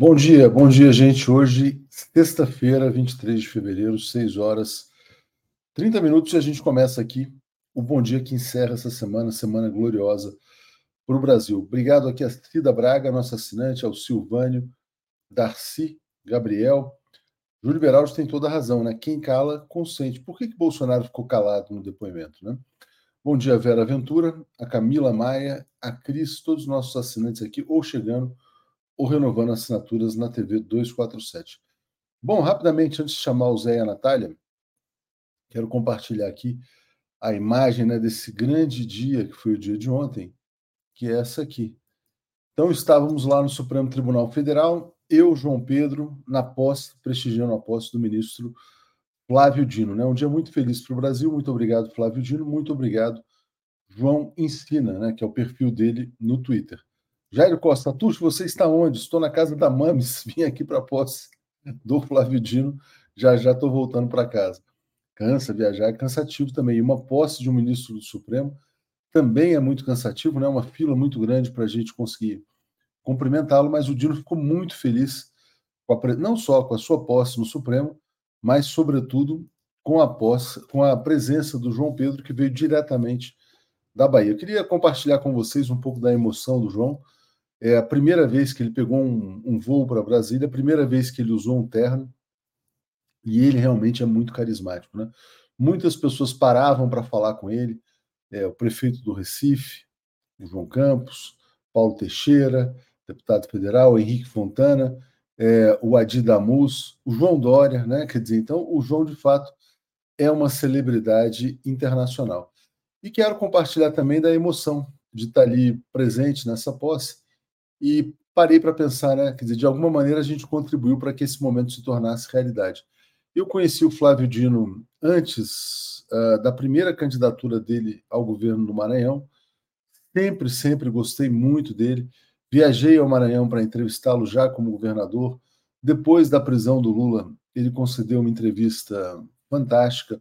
Bom dia, bom dia, gente. Hoje, sexta-feira, 23 de fevereiro, 6 horas 30 minutos, e a gente começa aqui o Bom Dia que encerra essa semana, semana gloriosa para o Brasil. Obrigado aqui a Cida Braga, nossa assinante, ao Silvânio, Darcy, Gabriel. Júlio Beraldi tem toda a razão, né? Quem cala, consente. Por que, que Bolsonaro ficou calado no depoimento, né? Bom dia, Vera Ventura, a Camila Maia, a Cris, todos os nossos assinantes aqui, ou chegando ou renovando assinaturas na TV 247. Bom, rapidamente, antes de chamar o Zé e a Natália, quero compartilhar aqui a imagem né, desse grande dia que foi o dia de ontem, que é essa aqui. Então, estávamos lá no Supremo Tribunal Federal, eu, João Pedro, na posse, prestigiando a posse do ministro Flávio Dino. Né? Um dia muito feliz para o Brasil. Muito obrigado, Flávio Dino. Muito obrigado, João Ensina, né, que é o perfil dele no Twitter. Jairo Costa, Tuxo, você está onde? Estou na casa da Mames, vim aqui para a posse do Flávio Dino, já já estou voltando para casa. Cansa, viajar é cansativo também. E uma posse de um ministro do Supremo também é muito cansativo, né? Uma fila muito grande para a gente conseguir cumprimentá-lo, mas o Dino ficou muito feliz, a, não só com a sua posse no Supremo, mas, sobretudo, com a posse, com a presença do João Pedro, que veio diretamente da Bahia. Eu queria compartilhar com vocês um pouco da emoção do João é a primeira vez que ele pegou um, um voo para Brasília, a primeira vez que ele usou um terno, e ele realmente é muito carismático. Né? Muitas pessoas paravam para falar com ele, é, o prefeito do Recife, o João Campos, Paulo Teixeira, deputado federal, Henrique Fontana, é, o Adi Damus, o João Dória, né? Quer dizer, então o João de fato é uma celebridade internacional. E quero compartilhar também da emoção de estar ali presente nessa posse e parei para pensar, né? Quer dizer, de alguma maneira a gente contribuiu para que esse momento se tornasse realidade. Eu conheci o Flávio Dino antes uh, da primeira candidatura dele ao governo do Maranhão. Sempre, sempre gostei muito dele. Viajei ao Maranhão para entrevistá-lo já como governador. Depois da prisão do Lula, ele concedeu uma entrevista fantástica,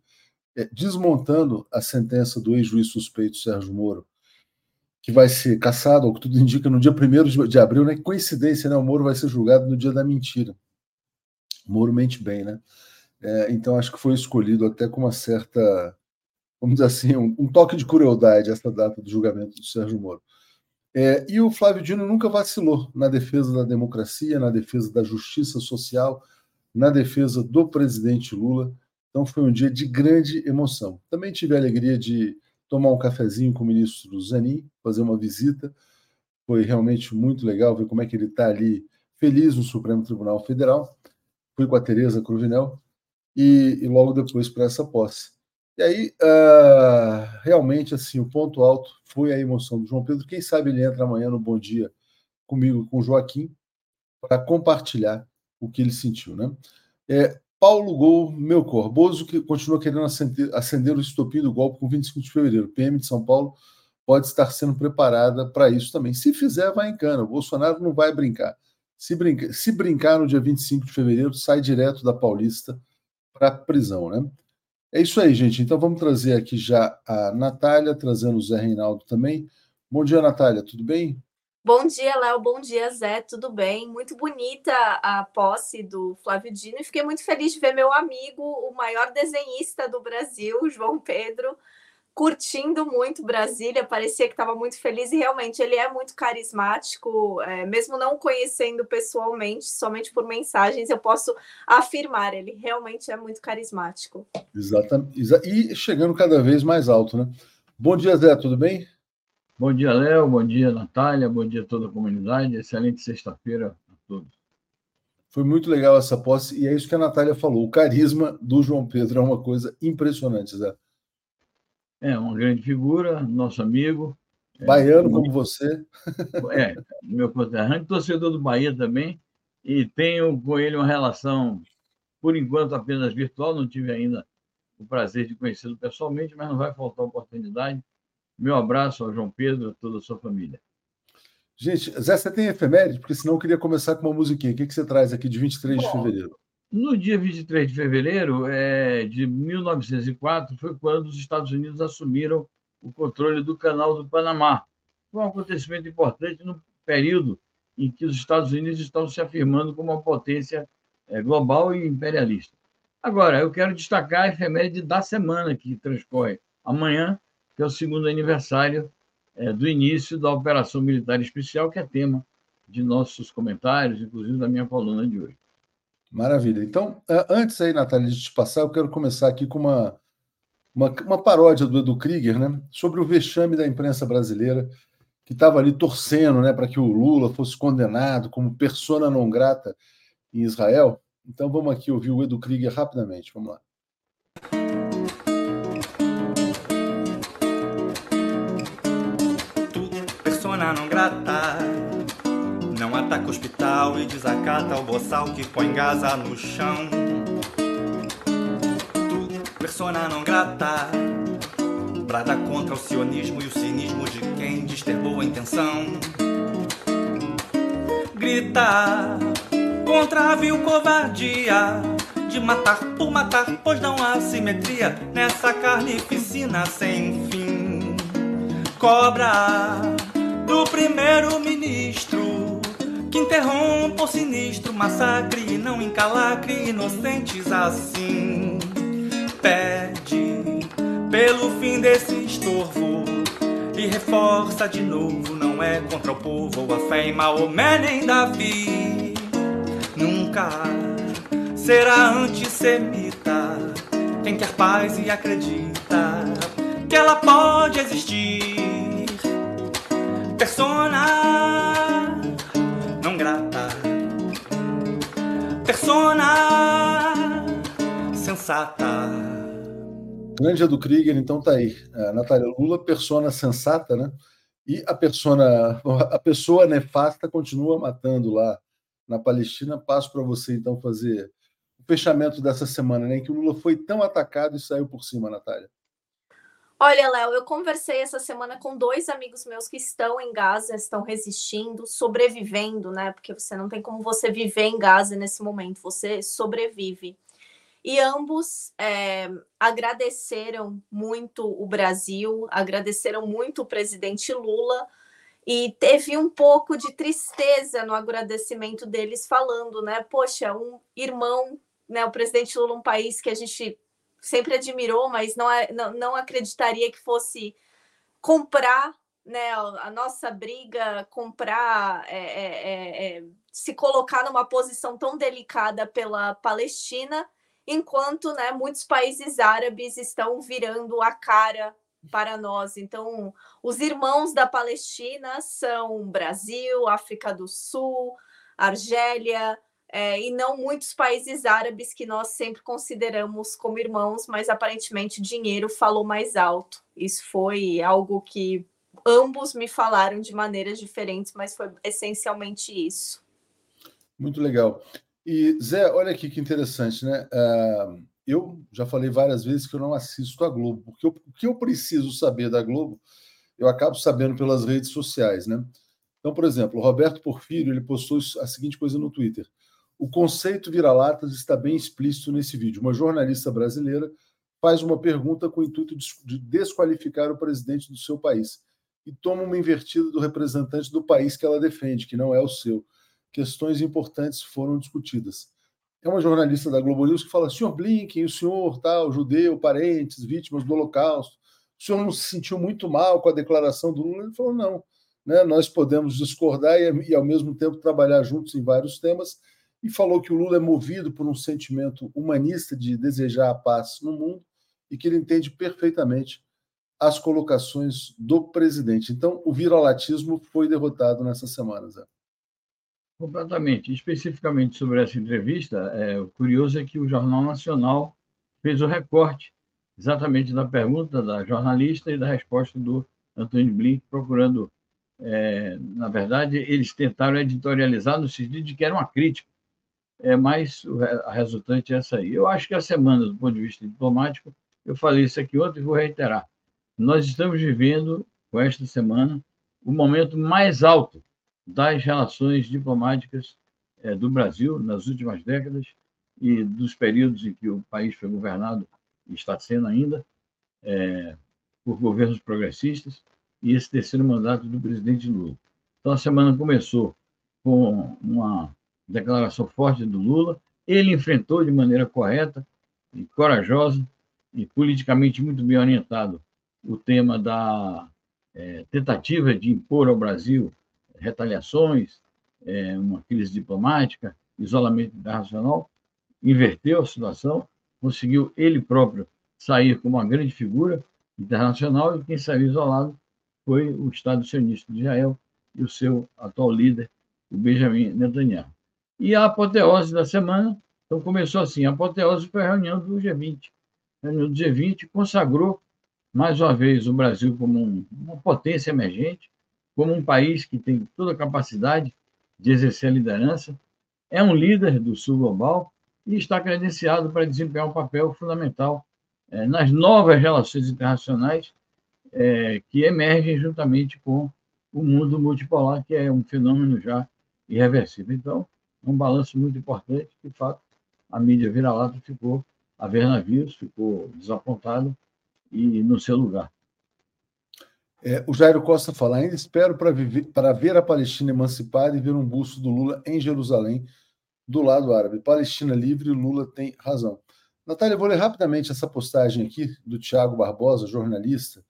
é, desmontando a sentença do ex-juiz suspeito Sérgio Moro que vai ser caçado, ou que tudo indica, no dia 1 de abril, né? Coincidência, né? O Moro vai ser julgado no dia da mentira. O Moro mente bem, né? É, então acho que foi escolhido até com uma certa, vamos dizer assim, um, um toque de crueldade essa data do julgamento do Sérgio Moro. É, e o Flávio Dino nunca vacilou na defesa da democracia, na defesa da justiça social, na defesa do presidente Lula. Então foi um dia de grande emoção. Também tive a alegria de tomar um cafezinho com o ministro Zanin, fazer uma visita. Foi realmente muito legal ver como é que ele está ali feliz no Supremo Tribunal Federal. Fui com a Tereza Cruvinel e, e logo depois para essa posse. E aí, uh, realmente, assim, o ponto alto foi a emoção do João Pedro. Quem sabe ele entra amanhã no Bom Dia comigo, com o Joaquim, para compartilhar o que ele sentiu, né? É, Paulo Gol Melcor. Bozo que continua querendo acender, acender o estopim do golpe com 25 de fevereiro. PM de São Paulo pode estar sendo preparada para isso também. Se fizer, vai em cana. O Bolsonaro não vai brincar. Se, brinca, se brincar no dia 25 de fevereiro, sai direto da Paulista para a prisão, né? É isso aí, gente. Então vamos trazer aqui já a Natália, trazendo o Zé Reinaldo também. Bom dia, Natália, tudo bem? Bom dia, Léo. Bom dia, Zé. Tudo bem? Muito bonita a posse do Flávio Dino e fiquei muito feliz de ver meu amigo, o maior desenhista do Brasil, João Pedro, curtindo muito Brasília. Parecia que estava muito feliz e realmente ele é muito carismático, é, mesmo não conhecendo pessoalmente, somente por mensagens, eu posso afirmar, ele realmente é muito carismático. Exatamente. E chegando cada vez mais alto, né? Bom dia, Zé. Tudo bem? Bom dia, Léo. Bom dia, Natália. Bom dia a toda a comunidade. Excelente sexta-feira a todos. Foi muito legal essa posse, e é isso que a Natália falou. O carisma do João Pedro é uma coisa impressionante, Zé. É, uma grande figura, nosso amigo. É, Baiano é, como você. É, meu conterrâneo, torcedor do Bahia também, e tenho com ele uma relação, por enquanto, apenas virtual, não tive ainda o prazer de conhecê-lo pessoalmente, mas não vai faltar oportunidade. Meu abraço ao João Pedro, a toda a sua família. Gente, Zé, você tem efeméride? Porque senão eu queria começar com uma musiquinha. O que, que você traz aqui de 23 Bom, de fevereiro? No dia 23 de fevereiro é, de 1904 foi quando os Estados Unidos assumiram o controle do Canal do Panamá. Foi um acontecimento importante no período em que os Estados Unidos estão se afirmando como uma potência é, global e imperialista. Agora, eu quero destacar a efeméride da semana que transcorre amanhã, que é o segundo aniversário é, do início da Operação Militar Especial, que é tema de nossos comentários, inclusive da minha coluna de hoje. Maravilha. Então, antes aí, Natália, de te passar, eu quero começar aqui com uma, uma, uma paródia do Edu Krieger, né, sobre o vexame da imprensa brasileira, que estava ali torcendo né, para que o Lula fosse condenado como persona não grata em Israel. Então, vamos aqui ouvir o Edu Krieger rapidamente. Vamos lá. Persona não ataca o hospital e desacata o boçal que põe Gaza no chão. Tu, persona não grata. Brada contra o sionismo e o cinismo de quem desterrou a intenção. Grita contra a vil covardia de matar por matar, pois não há simetria nessa carnificina sem fim. Cobra do primeiro-ministro que interrompa o sinistro massacre e não encalacre inocentes assim. Pede pelo fim desse estorvo e reforça de novo: não é contra o povo a fé em Maomé nem Davi. Nunca será antissemita quem quer paz e acredita que ela pode existir persona não grata, persona sensata. Grande do Krieger, então tá aí. A Natália Lula, persona sensata, né? E a persona, a pessoa nefasta continua matando lá na Palestina. Passo para você então fazer o fechamento dessa semana, né? Em que o Lula foi tão atacado e saiu por cima, Natália. Olha, Léo, eu conversei essa semana com dois amigos meus que estão em Gaza, estão resistindo, sobrevivendo, né? Porque você não tem como você viver em Gaza nesse momento, você sobrevive. E ambos é, agradeceram muito o Brasil, agradeceram muito o presidente Lula, e teve um pouco de tristeza no agradecimento deles, falando, né? Poxa, um irmão, né? O presidente Lula, um país que a gente sempre admirou, mas não, não, não acreditaria que fosse comprar né, a nossa briga, comprar, é, é, é, é, se colocar numa posição tão delicada pela Palestina, enquanto né, muitos países árabes estão virando a cara para nós. Então, os irmãos da Palestina são Brasil, África do Sul, Argélia, é, e não muitos países árabes que nós sempre consideramos como irmãos, mas aparentemente dinheiro falou mais alto. Isso foi algo que ambos me falaram de maneiras diferentes, mas foi essencialmente isso. Muito legal. E Zé, olha aqui que interessante, né? Uh, eu já falei várias vezes que eu não assisto a Globo, porque eu, o que eu preciso saber da Globo, eu acabo sabendo pelas redes sociais, né? Então, por exemplo, o Roberto Porfírio ele postou a seguinte coisa no Twitter. O conceito vira-latas está bem explícito nesse vídeo. Uma jornalista brasileira faz uma pergunta com o intuito de desqualificar o presidente do seu país e toma uma invertida do representante do país que ela defende, que não é o seu. Questões importantes foram discutidas. É uma jornalista da Globo News que fala: senhor Blinken, o senhor, tal, judeu, parentes, vítimas do Holocausto, o senhor não se sentiu muito mal com a declaração do Lula? Ele falou: não, né, nós podemos discordar e, e, ao mesmo tempo, trabalhar juntos em vários temas e falou que o Lula é movido por um sentimento humanista de desejar a paz no mundo e que ele entende perfeitamente as colocações do presidente. Então, o viralatismo foi derrotado nessa semana, Zé. Completamente. Especificamente sobre essa entrevista, é, o curioso é que o Jornal Nacional fez o recorte exatamente da pergunta da jornalista e da resposta do Antônio Blink, procurando. É, na verdade, eles tentaram editorializar no sentido de que era uma crítica é mais a resultante é essa aí. Eu acho que a semana, do ponto de vista diplomático, eu falei isso aqui ontem e vou reiterar. Nós estamos vivendo, com esta semana, o momento mais alto das relações diplomáticas é, do Brasil nas últimas décadas e dos períodos em que o país foi governado e está sendo ainda é, por governos progressistas e esse terceiro mandato do presidente Lula. Então, a semana começou com uma declaração forte do Lula. Ele enfrentou de maneira correta e corajosa e politicamente muito bem orientado o tema da é, tentativa de impor ao Brasil retaliações, é, uma crise diplomática, isolamento internacional, inverteu a situação, conseguiu ele próprio sair como uma grande figura internacional e quem saiu isolado foi o Estado sionista de Israel e o seu atual líder, o Benjamin Netanyahu. E a apoteose da semana, então começou assim, a apoteose foi a reunião do G20. A reunião do G20 consagrou mais uma vez o Brasil como um, uma potência emergente, como um país que tem toda a capacidade de exercer a liderança, é um líder do sul global e está credenciado para desempenhar um papel fundamental é, nas novas relações internacionais é, que emergem juntamente com o mundo multipolar, que é um fenômeno já irreversível. Então, um balanço muito importante, de fato, a mídia vira-lata ficou a ver navios, ficou desapontado e no seu lugar. É, o Jairo Costa fala: ainda espero para ver a Palestina emancipada e ver um busto do Lula em Jerusalém, do lado árabe. Palestina livre, Lula tem razão. Natália, vou ler rapidamente essa postagem aqui do Tiago Barbosa, jornalista,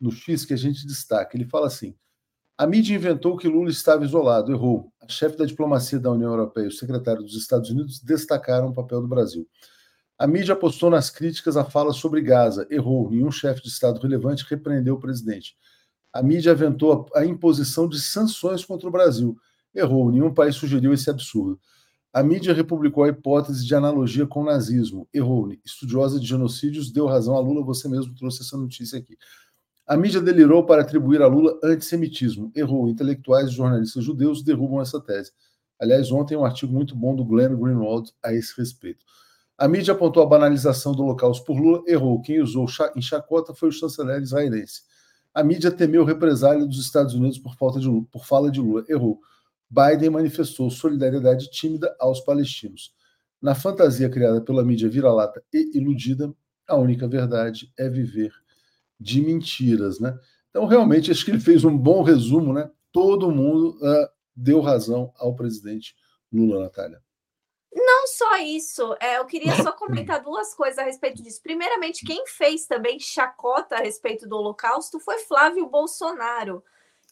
no X, que a gente destaca. Ele fala assim: a mídia inventou que Lula estava isolado, errou. A chefe da diplomacia da União Europeia e o secretário dos Estados Unidos destacaram o papel do Brasil. A mídia apostou nas críticas à fala sobre Gaza, errou. Nenhum chefe de Estado relevante repreendeu o presidente. A mídia aventou a imposição de sanções contra o Brasil, errou. Nenhum país sugeriu esse absurdo. A mídia republicou a hipótese de analogia com o nazismo, errou. Estudiosa de genocídios deu razão a Lula, você mesmo trouxe essa notícia aqui. A mídia delirou para atribuir a Lula antissemitismo, errou. Intelectuais e jornalistas judeus derrubam essa tese. Aliás, ontem um artigo muito bom do Glenn Greenwald a esse respeito. A mídia apontou a banalização do Holocausto por Lula, errou. Quem usou em chacota foi o chanceler israelense. A mídia temeu represália dos Estados Unidos por, falta de, por fala de Lula, errou. Biden manifestou solidariedade tímida aos palestinos. Na fantasia criada pela mídia vira-lata e iludida, a única verdade é viver de mentiras, né? Então, realmente, acho que ele fez um bom resumo, né? Todo mundo uh, deu razão ao presidente Lula, Natália. Não só isso, é, eu queria só comentar duas coisas a respeito disso. Primeiramente, quem fez também chacota a respeito do Holocausto foi Flávio Bolsonaro,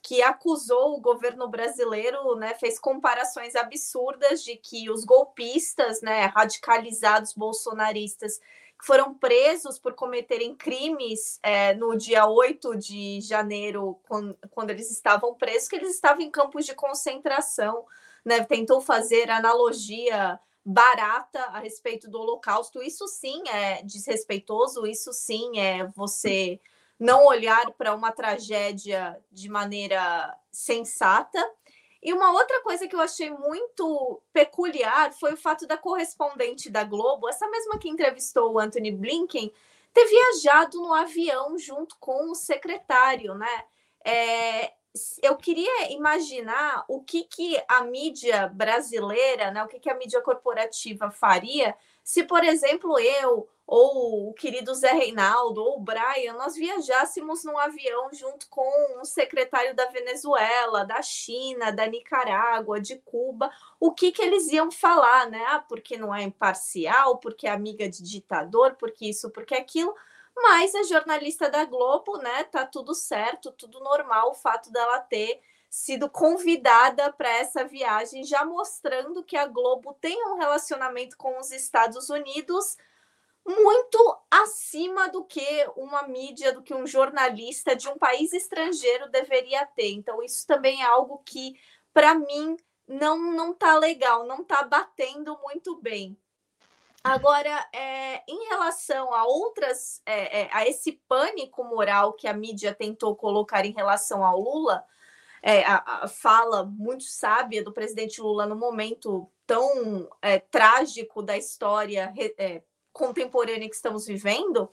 que acusou o governo brasileiro, né, fez comparações absurdas de que os golpistas, né, radicalizados bolsonaristas, foram presos por cometerem crimes é, no dia 8 de janeiro, quando, quando eles estavam presos, que eles estavam em campos de concentração. Né, tentou fazer analogia barata a respeito do Holocausto. Isso sim é desrespeitoso, isso sim é você não olhar para uma tragédia de maneira sensata. E uma outra coisa que eu achei muito peculiar foi o fato da correspondente da Globo, essa mesma que entrevistou o Anthony Blinken, ter viajado no avião junto com o secretário, né? É, eu queria imaginar o que, que a mídia brasileira, né, o que, que a mídia corporativa faria se, por exemplo, eu ou o querido Zé Reinaldo ou o Brian, nós viajássemos num avião junto com um secretário da Venezuela, da China, da Nicarágua, de Cuba, o que, que eles iam falar, né? Ah, porque não é imparcial, porque é amiga de ditador, porque isso, porque aquilo mas a jornalista da Globo, né, tá tudo certo, tudo normal, o fato dela ter sido convidada para essa viagem, já mostrando que a Globo tem um relacionamento com os Estados Unidos muito acima do que uma mídia, do que um jornalista de um país estrangeiro deveria ter. Então, isso também é algo que, para mim, não não tá legal, não tá batendo muito bem. Agora, é, em relação a outras, é, é, a esse pânico moral que a mídia tentou colocar em relação ao Lula, é, a, a, fala muito sábia do presidente Lula no momento tão é, trágico da história é, contemporânea que estamos vivendo,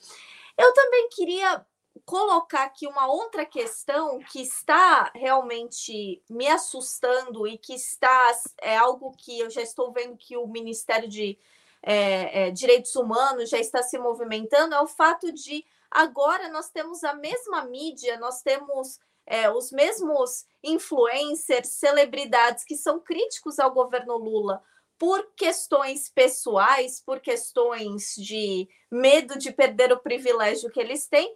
eu também queria colocar aqui uma outra questão que está realmente me assustando e que está é algo que eu já estou vendo que o Ministério de é, é, direitos humanos já está se movimentando é o fato de agora nós temos a mesma mídia, nós temos é, os mesmos influencers, celebridades que são críticos ao governo Lula por questões pessoais, por questões de medo de perder o privilégio que eles têm,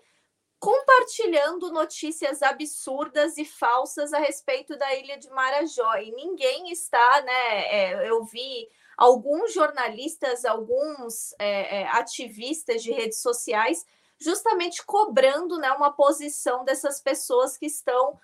compartilhando notícias absurdas e falsas a respeito da ilha de Marajó. E ninguém está, né? É, eu vi alguns jornalistas, alguns é, é, ativistas de redes sociais, justamente cobrando né, uma posição dessas pessoas que estão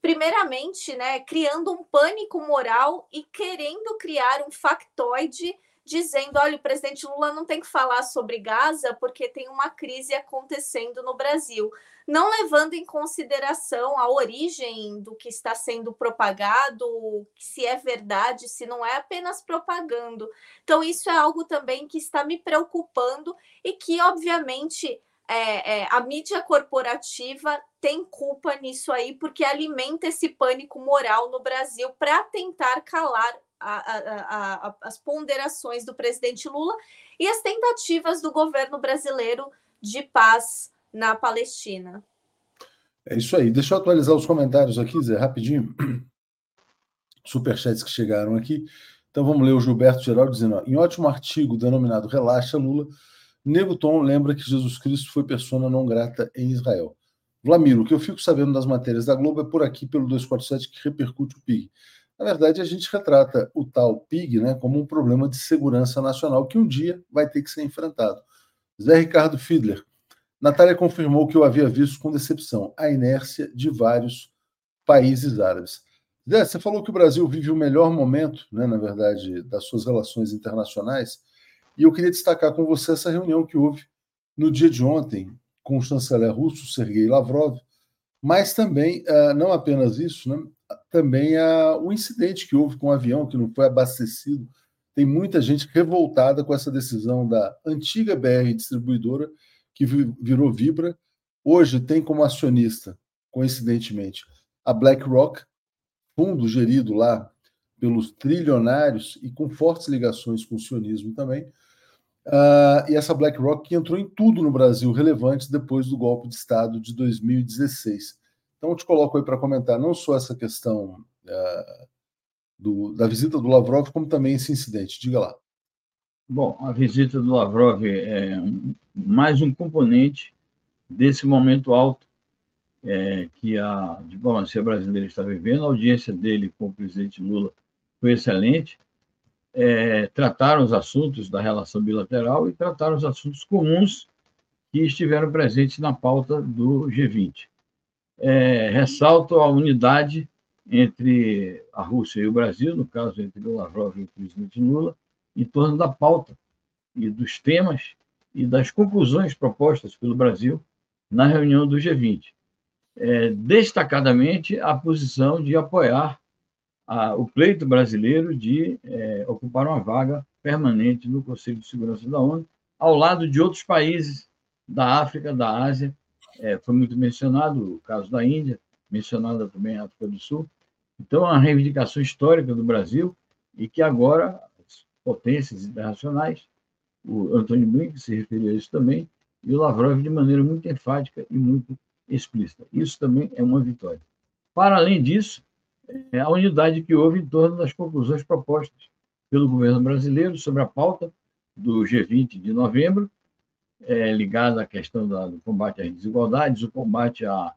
primeiramente, né, criando um pânico moral e querendo criar um factoide dizendo, olha, o presidente Lula não tem que falar sobre Gaza porque tem uma crise acontecendo no Brasil, não levando em consideração a origem do que está sendo propagado, se é verdade, se não é apenas propagando. Então, isso é algo também que está me preocupando e que, obviamente, é, é, a mídia corporativa tem culpa nisso aí, porque alimenta esse pânico moral no Brasil para tentar calar a, a, a, as ponderações do presidente Lula e as tentativas do governo brasileiro de paz na Palestina. É isso aí. Deixa eu atualizar os comentários aqui, Zé, rapidinho. Superchats que chegaram aqui. Então vamos ler o Gilberto Geraldo dizendo: ó, em ótimo artigo denominado Relaxa Lula Tom lembra que Jesus Cristo foi persona não grata em Israel. Vlamiro, o que eu fico sabendo das matérias da Globo é por aqui, pelo 247, que repercute o PIG. Na verdade, a gente retrata o tal PIG né, como um problema de segurança nacional que um dia vai ter que ser enfrentado. Zé Ricardo Fiedler. Natália confirmou que eu havia visto com decepção a inércia de vários países árabes. Zé, você falou que o Brasil vive o melhor momento, né, na verdade, das suas relações internacionais. E eu queria destacar com você essa reunião que houve no dia de ontem com o chanceler russo, Sergei Lavrov, mas também, uh, não apenas isso, né, também uh, o incidente que houve com o avião que não foi abastecido. Tem muita gente revoltada com essa decisão da antiga BR distribuidora, que virou Vibra. Hoje tem como acionista, coincidentemente, a BlackRock, fundo gerido lá pelos trilionários e com fortes ligações com o sionismo também. Uh, e essa BlackRock que entrou em tudo no Brasil relevante depois do golpe de Estado de 2016. Então, eu te coloco aí para comentar não só essa questão uh, do, da visita do Lavrov, como também esse incidente. Diga lá. Bom, a visita do Lavrov é mais um componente desse momento alto é, que a diplomacia brasileira está vivendo. A audiência dele com o presidente Lula foi excelente é, trataram os assuntos da relação bilateral e trataram os assuntos comuns que estiveram presentes na pauta do G20. É, ressalto a unidade entre a Rússia e o Brasil, no caso entre o Lavrov e o presidente Lula, em torno da pauta e dos temas e das conclusões propostas pelo Brasil na reunião do G20. É, destacadamente, a posição de apoiar a, o pleito brasileiro de é, ocupar uma vaga permanente no Conselho de Segurança da ONU, ao lado de outros países da África, da Ásia. É, foi muito mencionado o caso da Índia, mencionada também a África do Sul. Então, é uma reivindicação histórica do Brasil e que agora as potências internacionais, o Antônio Blinken se referiu a isso também, e o Lavrov de maneira muito enfática e muito explícita. Isso também é uma vitória. Para além disso, é a unidade que houve em torno das conclusões propostas pelo governo brasileiro sobre a pauta do G20 de novembro, é, ligada à questão da, do combate às desigualdades, o combate às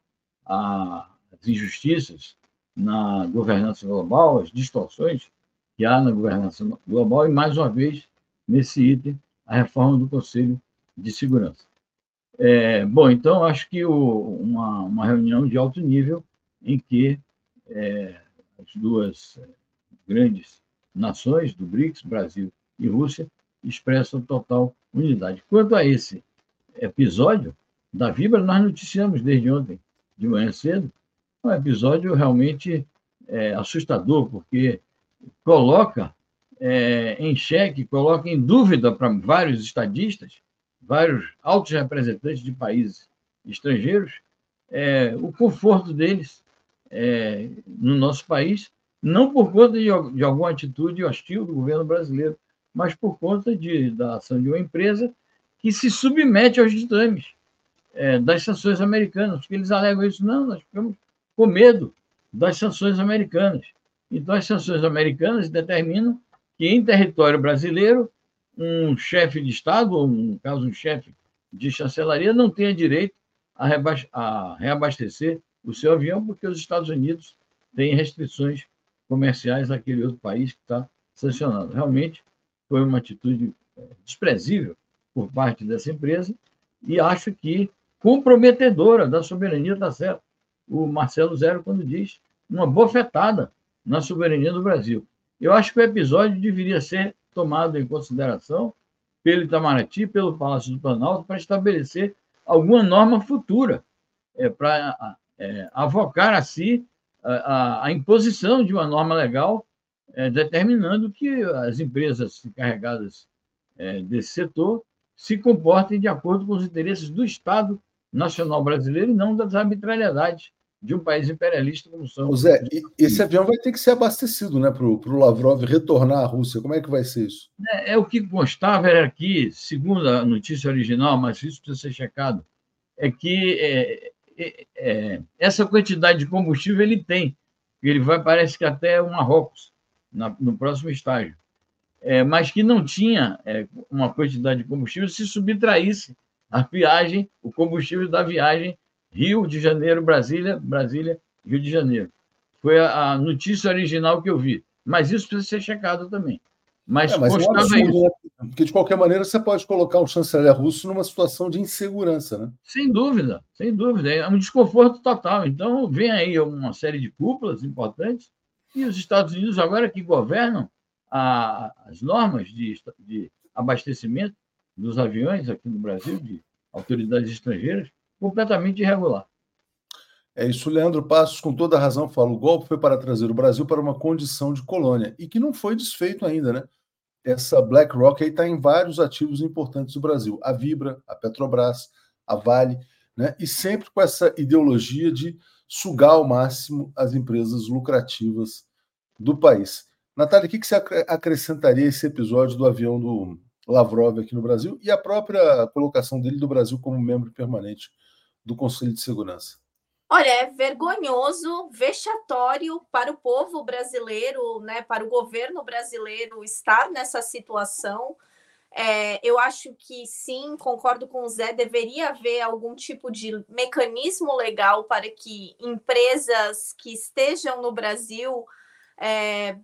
injustiças na governança global, as distorções que há na governança global, e, mais uma vez, nesse item, a reforma do Conselho de Segurança. É, bom, então, acho que o, uma, uma reunião de alto nível em que é, as duas eh, grandes nações do BRICS, Brasil e Rússia, expressam total unidade. Quanto a esse episódio da Vibra, nós noticiamos desde ontem de manhã cedo, um episódio realmente é, assustador, porque coloca é, em xeque, coloca em dúvida para vários estadistas, vários altos representantes de países estrangeiros, é, o conforto deles é, no nosso país, não por conta de, de, alguma atitude hostil do governo brasileiro, mas por conta de, da ação de uma empresa que se submete aos ditames é, das sanções americanas, porque eles alegam isso, não, nós ficamos com medo das sanções americanas. Então, as sanções americanas determinam que, em território brasileiro, um chefe de Estado, ou, no caso, um chefe de chancelaria, não tenha direito a, a reabastecer o seu avião, porque os Estados Unidos têm restrições comerciais naquele outro país que está sancionado. Realmente foi uma atitude é, desprezível por parte dessa empresa e acho que comprometedora da soberania, está certo. O Marcelo Zero, quando diz uma bofetada na soberania do Brasil. Eu acho que o episódio deveria ser tomado em consideração pelo Itamaraty, pelo Palácio do Planalto, para estabelecer alguma norma futura, é, para é, avocar a si a, a, a, imposição de uma norma legal é, determinando que as empresas encarregadas é, desse setor se comportem de acordo com os interesses do Estado nacional brasileiro e não das arbitrariedades de um país imperialista como são. Zé, esse avião vai ter que ser abastecido, né, para o Lavrov retornar à Rússia. Como é que vai ser isso? É, é, o que constava era que, segundo a notícia original, mas isso precisa ser checado, é que é, é, é essa quantidade de combustível ele tem. Ele vai, parece que até o Marrocos, na, no próximo estágio. É, mas que não tinha é, uma quantidade de combustível se subtraísse a viagem, o combustível da viagem Rio de Janeiro, Brasília, Brasília, Rio de Janeiro. Foi a, notícia original que eu vi. Mas isso precisa ser checado também. Mas, é, mas é um absurdo, né? Porque, de qualquer maneira, você pode colocar o chanceler russo numa situação de insegurança, né? Sem dúvida, sem dúvida. É um desconforto total. Então, vem aí uma série de cúpulas importantes e os Estados Unidos, agora que governam a, as normas de, de abastecimento dos aviões aqui no Brasil, de autoridades estrangeiras, completamente irregular. É isso, Leandro Passos, com toda razão, fala: o golpe foi para trazer o Brasil para uma condição de colônia e que não foi desfeito ainda, né? Essa BlackRock aí está em vários ativos importantes do Brasil: a Vibra, a Petrobras, a Vale, né? E sempre com essa ideologia de sugar ao máximo as empresas lucrativas do país. Natália, o que você acrescentaria a esse episódio do avião do Lavrov aqui no Brasil e a própria colocação dele do Brasil como membro permanente do Conselho de Segurança? Olha, é vergonhoso, vexatório para o povo brasileiro, né, para o governo brasileiro estar nessa situação. É, eu acho que sim, concordo com o Zé, deveria haver algum tipo de mecanismo legal para que empresas que estejam no Brasil é,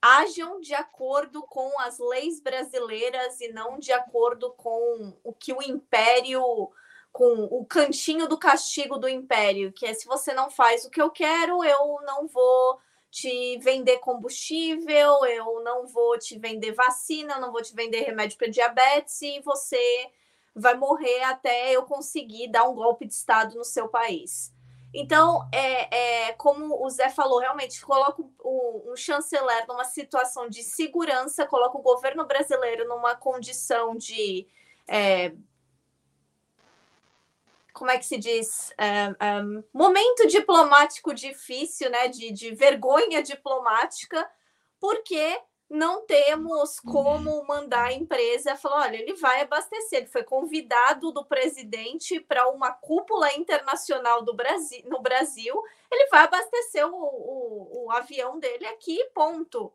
ajam de acordo com as leis brasileiras e não de acordo com o que o império com o cantinho do castigo do império, que é se você não faz o que eu quero, eu não vou te vender combustível, eu não vou te vender vacina, eu não vou te vender remédio para diabetes e você vai morrer até eu conseguir dar um golpe de Estado no seu país. Então, é, é, como o Zé falou, realmente coloca o, um chanceler numa situação de segurança, coloca o governo brasileiro numa condição de é, como é que se diz? Um, um, momento diplomático difícil, né? De, de vergonha diplomática, porque não temos como mandar a empresa falar: olha, ele vai abastecer. Ele foi convidado do presidente para uma cúpula internacional do Brasil, no Brasil. Ele vai abastecer o, o, o avião dele aqui, ponto.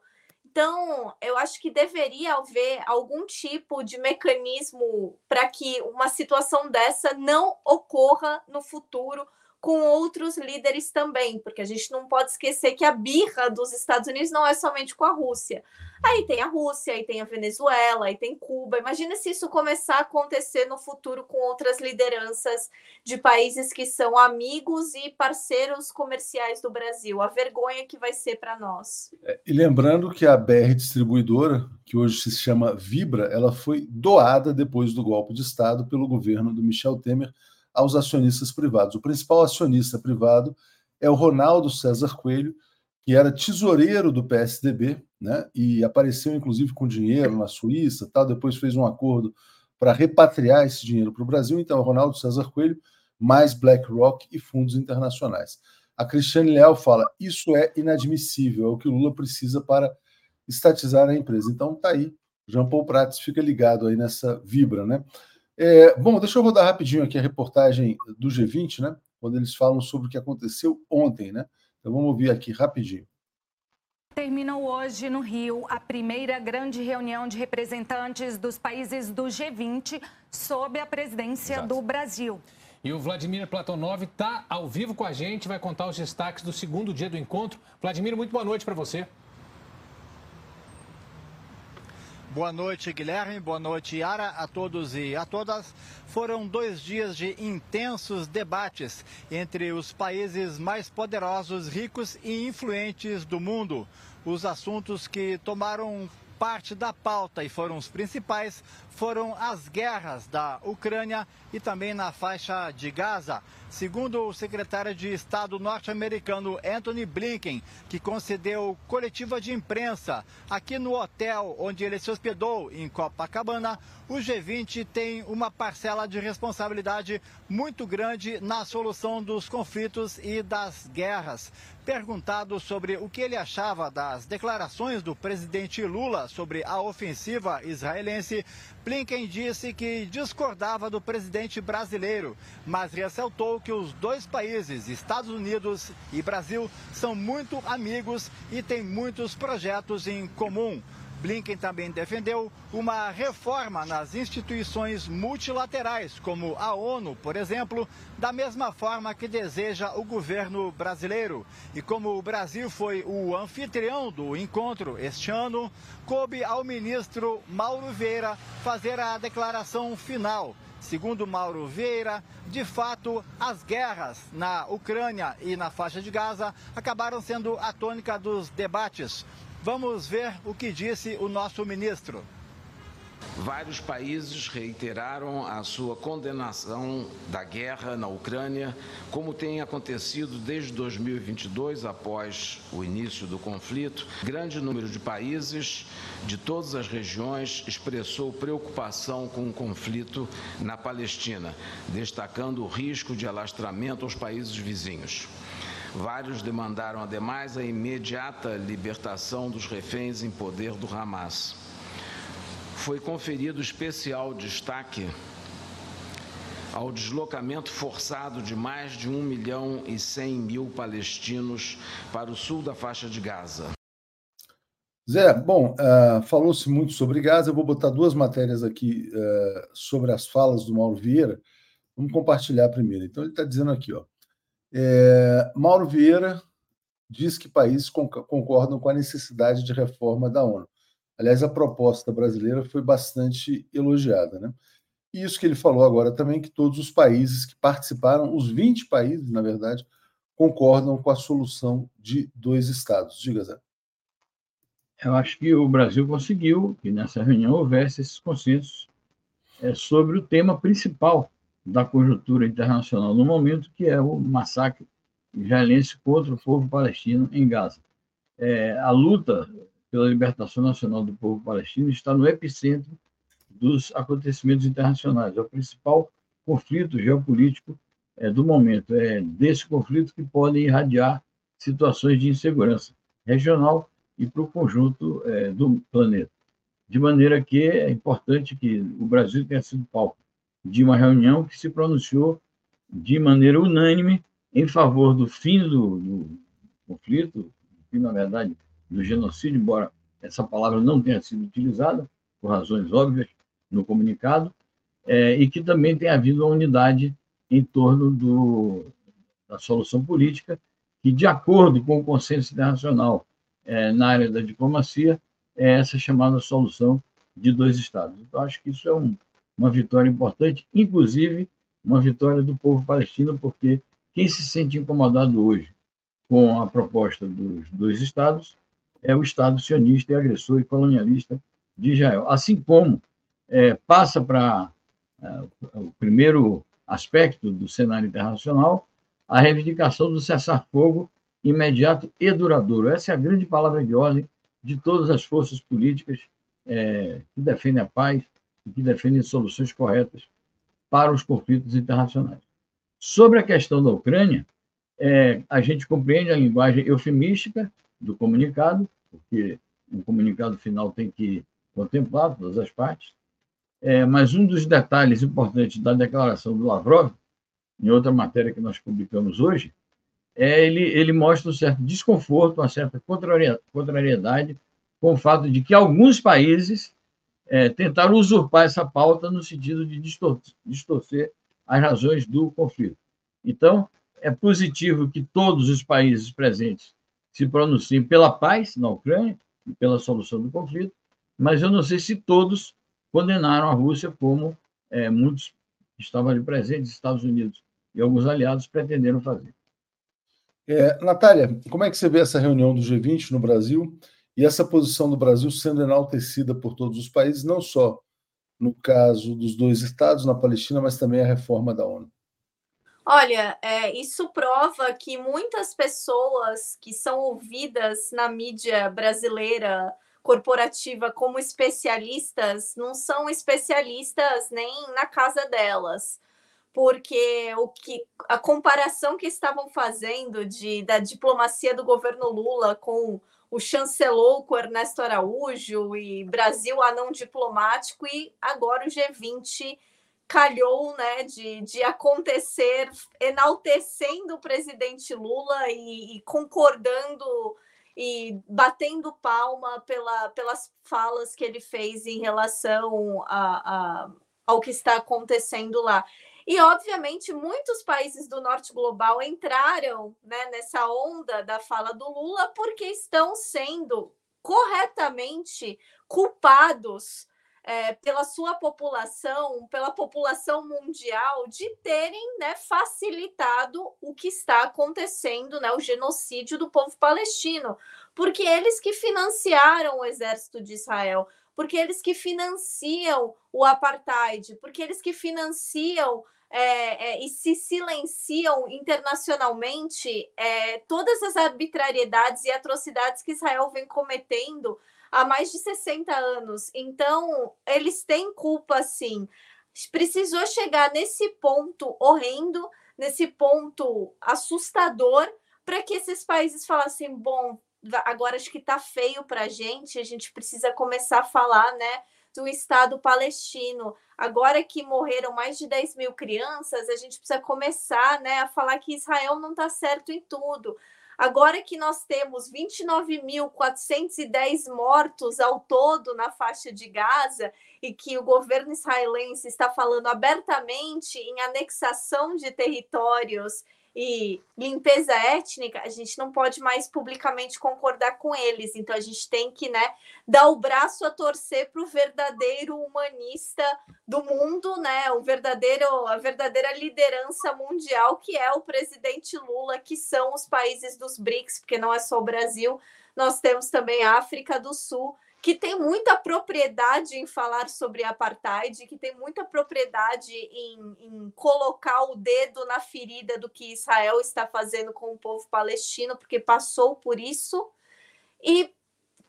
Então, eu acho que deveria haver algum tipo de mecanismo para que uma situação dessa não ocorra no futuro com outros líderes também, porque a gente não pode esquecer que a birra dos Estados Unidos não é somente com a Rússia. Aí tem a Rússia, aí tem a Venezuela, aí tem Cuba. Imagina se isso começar a acontecer no futuro com outras lideranças de países que são amigos e parceiros comerciais do Brasil. A vergonha que vai ser para nós. É, e lembrando que a BR Distribuidora, que hoje se chama Vibra, ela foi doada depois do golpe de Estado pelo governo do Michel Temer aos acionistas privados. O principal acionista privado é o Ronaldo César Coelho, que era tesoureiro do PSDB, né? E apareceu inclusive com dinheiro na Suíça, tal. Depois fez um acordo para repatriar esse dinheiro para o Brasil. Então, Ronaldo César Coelho mais BlackRock e fundos internacionais. A Cristiane Leal fala: isso é inadmissível, é o que o Lula precisa para estatizar a empresa. Então, tá aí. Jean Paul Prats fica ligado aí nessa vibra, né? É, bom, deixa eu rodar rapidinho aqui a reportagem do G20, né? quando eles falam sobre o que aconteceu ontem, né? Então vamos ouvir aqui rapidinho. Terminou hoje no Rio a primeira grande reunião de representantes dos países do G20 sob a presidência Exato. do Brasil. E o Vladimir Platonov está ao vivo com a gente, vai contar os destaques do segundo dia do encontro. Vladimir, muito boa noite para você. Boa noite, Guilherme. Boa noite, Yara. A todos e a todas. Foram dois dias de intensos debates entre os países mais poderosos, ricos e influentes do mundo. Os assuntos que tomaram parte da pauta e foram os principais foram as guerras da Ucrânia e também na faixa de Gaza. Segundo o secretário de Estado norte-americano Anthony Blinken, que concedeu coletiva de imprensa aqui no hotel onde ele se hospedou em Copacabana, o G20 tem uma parcela de responsabilidade muito grande na solução dos conflitos e das guerras. Perguntado sobre o que ele achava das declarações do presidente Lula sobre a ofensiva israelense, Blinken disse que discordava do presidente brasileiro, mas ressaltou que os dois países, Estados Unidos e Brasil, são muito amigos e têm muitos projetos em comum. Blinken também defendeu uma reforma nas instituições multilaterais, como a ONU, por exemplo, da mesma forma que deseja o governo brasileiro. E como o Brasil foi o anfitrião do encontro este ano, coube ao ministro Mauro Vieira fazer a declaração final. Segundo Mauro Vieira, de fato, as guerras na Ucrânia e na faixa de Gaza acabaram sendo a tônica dos debates. Vamos ver o que disse o nosso ministro. Vários países reiteraram a sua condenação da guerra na Ucrânia, como tem acontecido desde 2022, após o início do conflito. Grande número de países de todas as regiões expressou preocupação com o conflito na Palestina, destacando o risco de alastramento aos países vizinhos. Vários demandaram, ademais, a imediata libertação dos reféns em poder do Hamas. Foi conferido especial destaque ao deslocamento forçado de mais de 1 milhão e 100 mil palestinos para o sul da faixa de Gaza. Zé, bom, uh, falou-se muito sobre Gaza. Eu vou botar duas matérias aqui uh, sobre as falas do Mauro Vieira. Vamos compartilhar primeiro. Então, ele está dizendo aqui, ó. É, Mauro Vieira diz que países concordam com a necessidade de reforma da ONU. Aliás, a proposta brasileira foi bastante elogiada. Né? E isso que ele falou agora também, que todos os países que participaram, os 20 países, na verdade, concordam com a solução de dois estados. Diga, Zé. Eu acho que o Brasil conseguiu que nessa reunião houvesse esses consensos é, sobre o tema principal da conjuntura internacional no momento, que é o massacre israelense contra o povo palestino em Gaza. É, a luta pela libertação nacional do povo palestino está no epicentro dos acontecimentos internacionais. É o principal conflito geopolítico é, do momento. É desse conflito que podem irradiar situações de insegurança regional e para o conjunto é, do planeta. De maneira que é importante que o Brasil tenha sido palco de uma reunião que se pronunciou de maneira unânime em favor do fim do, do conflito, fim, na verdade, do genocídio, embora essa palavra não tenha sido utilizada, por razões óbvias, no comunicado, é, e que também tenha havido uma unidade em torno do, da solução política, que, de acordo com o consenso internacional é, na área da diplomacia, é essa chamada solução de dois Estados. Então, acho que isso é um, uma vitória importante, inclusive uma vitória do povo palestino, porque quem se sente incomodado hoje com a proposta dos dois Estados é o Estado sionista e agressor e colonialista de Israel. Assim como é, passa para é, o primeiro aspecto do cenário internacional a reivindicação do cessar-fogo imediato e duradouro. Essa é a grande palavra de ordem de todas as forças políticas é, que defendem a paz que defendem soluções corretas para os conflitos internacionais. Sobre a questão da Ucrânia, é, a gente compreende a linguagem eufemística do comunicado, porque um comunicado final tem que contemplar todas as partes, é, mas um dos detalhes importantes da declaração do Lavrov em outra matéria que nós publicamos hoje, é, ele, ele mostra um certo desconforto, uma certa contrariedade com o fato de que alguns países é, tentaram usurpar essa pauta no sentido de distorcer, distorcer as razões do conflito. Então, é positivo que todos os países presentes se pronunciem pela paz na Ucrânia e pela solução do conflito, mas eu não sei se todos condenaram a Rússia como é, muitos que estavam ali presentes, Estados Unidos e alguns aliados pretenderam fazer. É, Natália, como é que você vê essa reunião do G20 no Brasil e essa posição do Brasil sendo enaltecida por todos os países, não só no caso dos dois estados na Palestina, mas também a reforma da ONU? Olha, é, isso prova que muitas pessoas que são ouvidas na mídia brasileira corporativa como especialistas não são especialistas nem na casa delas porque o que a comparação que estavam fazendo de, da diplomacia do governo Lula com o chancelou com Ernesto Araújo e Brasil anão diplomático e agora o G20 calhou né, de, de acontecer enaltecendo o presidente Lula e, e concordando e batendo palma pela, pelas falas que ele fez em relação a, a, ao que está acontecendo lá. E, obviamente, muitos países do norte global entraram né, nessa onda da fala do Lula porque estão sendo corretamente culpados é, pela sua população, pela população mundial, de terem né, facilitado o que está acontecendo, né, o genocídio do povo palestino, porque eles que financiaram o exército de Israel, porque eles que financiam o apartheid, porque eles que financiam é, é, e se silenciam internacionalmente é, todas as arbitrariedades e atrocidades que Israel vem cometendo há mais de 60 anos. Então, eles têm culpa, sim. Precisou chegar nesse ponto horrendo, nesse ponto assustador, para que esses países falassem: bom, agora acho que está feio para a gente, a gente precisa começar a falar, né? Do Estado palestino. Agora que morreram mais de 10 mil crianças, a gente precisa começar né, a falar que Israel não está certo em tudo. Agora que nós temos 29.410 mortos ao todo na faixa de Gaza e que o governo israelense está falando abertamente em anexação de territórios e limpeza étnica, a gente não pode mais publicamente concordar com eles. Então a gente tem que né, dar o braço a torcer para o verdadeiro humanista do mundo, né? O verdadeiro, a verdadeira liderança mundial, que é o presidente Lula, que são os países dos BRICS, porque não é só o Brasil, nós temos também a África do Sul que tem muita propriedade em falar sobre apartheid, que tem muita propriedade em, em, colocar o dedo na ferida do que Israel está fazendo com o povo palestino, porque passou por isso, e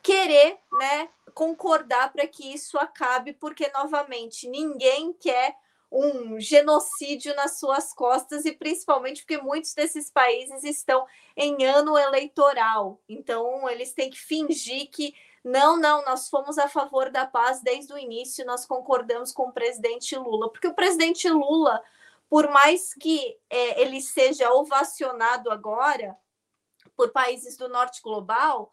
querer né, concordar para que isso acabe, porque, novamente, ninguém quer um genocídio nas suas costas e principalmente porque muitos desses países estão em ano eleitoral. Então, eles têm que fingir que não, não, nós fomos a favor da paz desde o início, nós concordamos com o presidente Lula, porque o presidente Lula, por mais que é, ele seja ovacionado agora por países do norte global,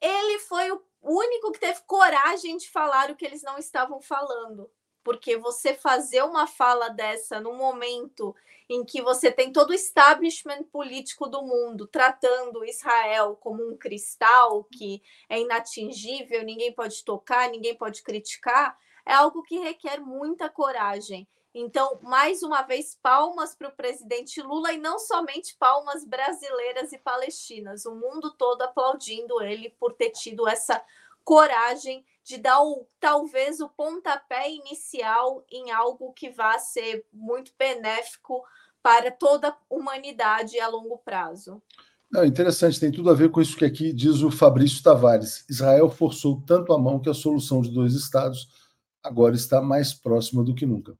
ele foi o único que teve coragem de falar o que eles não estavam falando. Porque você fazer uma fala dessa no momento em que você tem todo o establishment político do mundo tratando Israel como um cristal que é inatingível, ninguém pode tocar, ninguém pode criticar, é algo que requer muita coragem. Então, mais uma vez, palmas para o presidente Lula e não somente palmas brasileiras e palestinas, o mundo todo aplaudindo ele por ter tido essa coragem de dar o, talvez o pontapé inicial em algo que vá ser muito benéfico para toda a humanidade a longo prazo. Não, interessante, tem tudo a ver com isso que aqui diz o Fabrício Tavares. Israel forçou tanto a mão que a solução de dois estados agora está mais próxima do que nunca.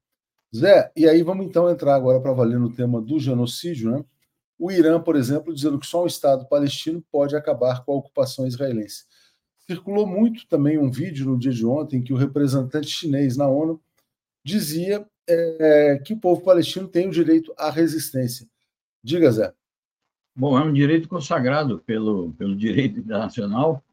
Zé, e aí vamos então entrar agora para valer no tema do genocídio, né? O Irã, por exemplo, dizendo que só um Estado palestino pode acabar com a ocupação israelense. Circulou muito também um vídeo no dia de ontem que o representante chinês na ONU dizia é, que o povo palestino tem o direito à resistência. Diga, Zé. Bom, é um direito consagrado pelo, pelo direito internacional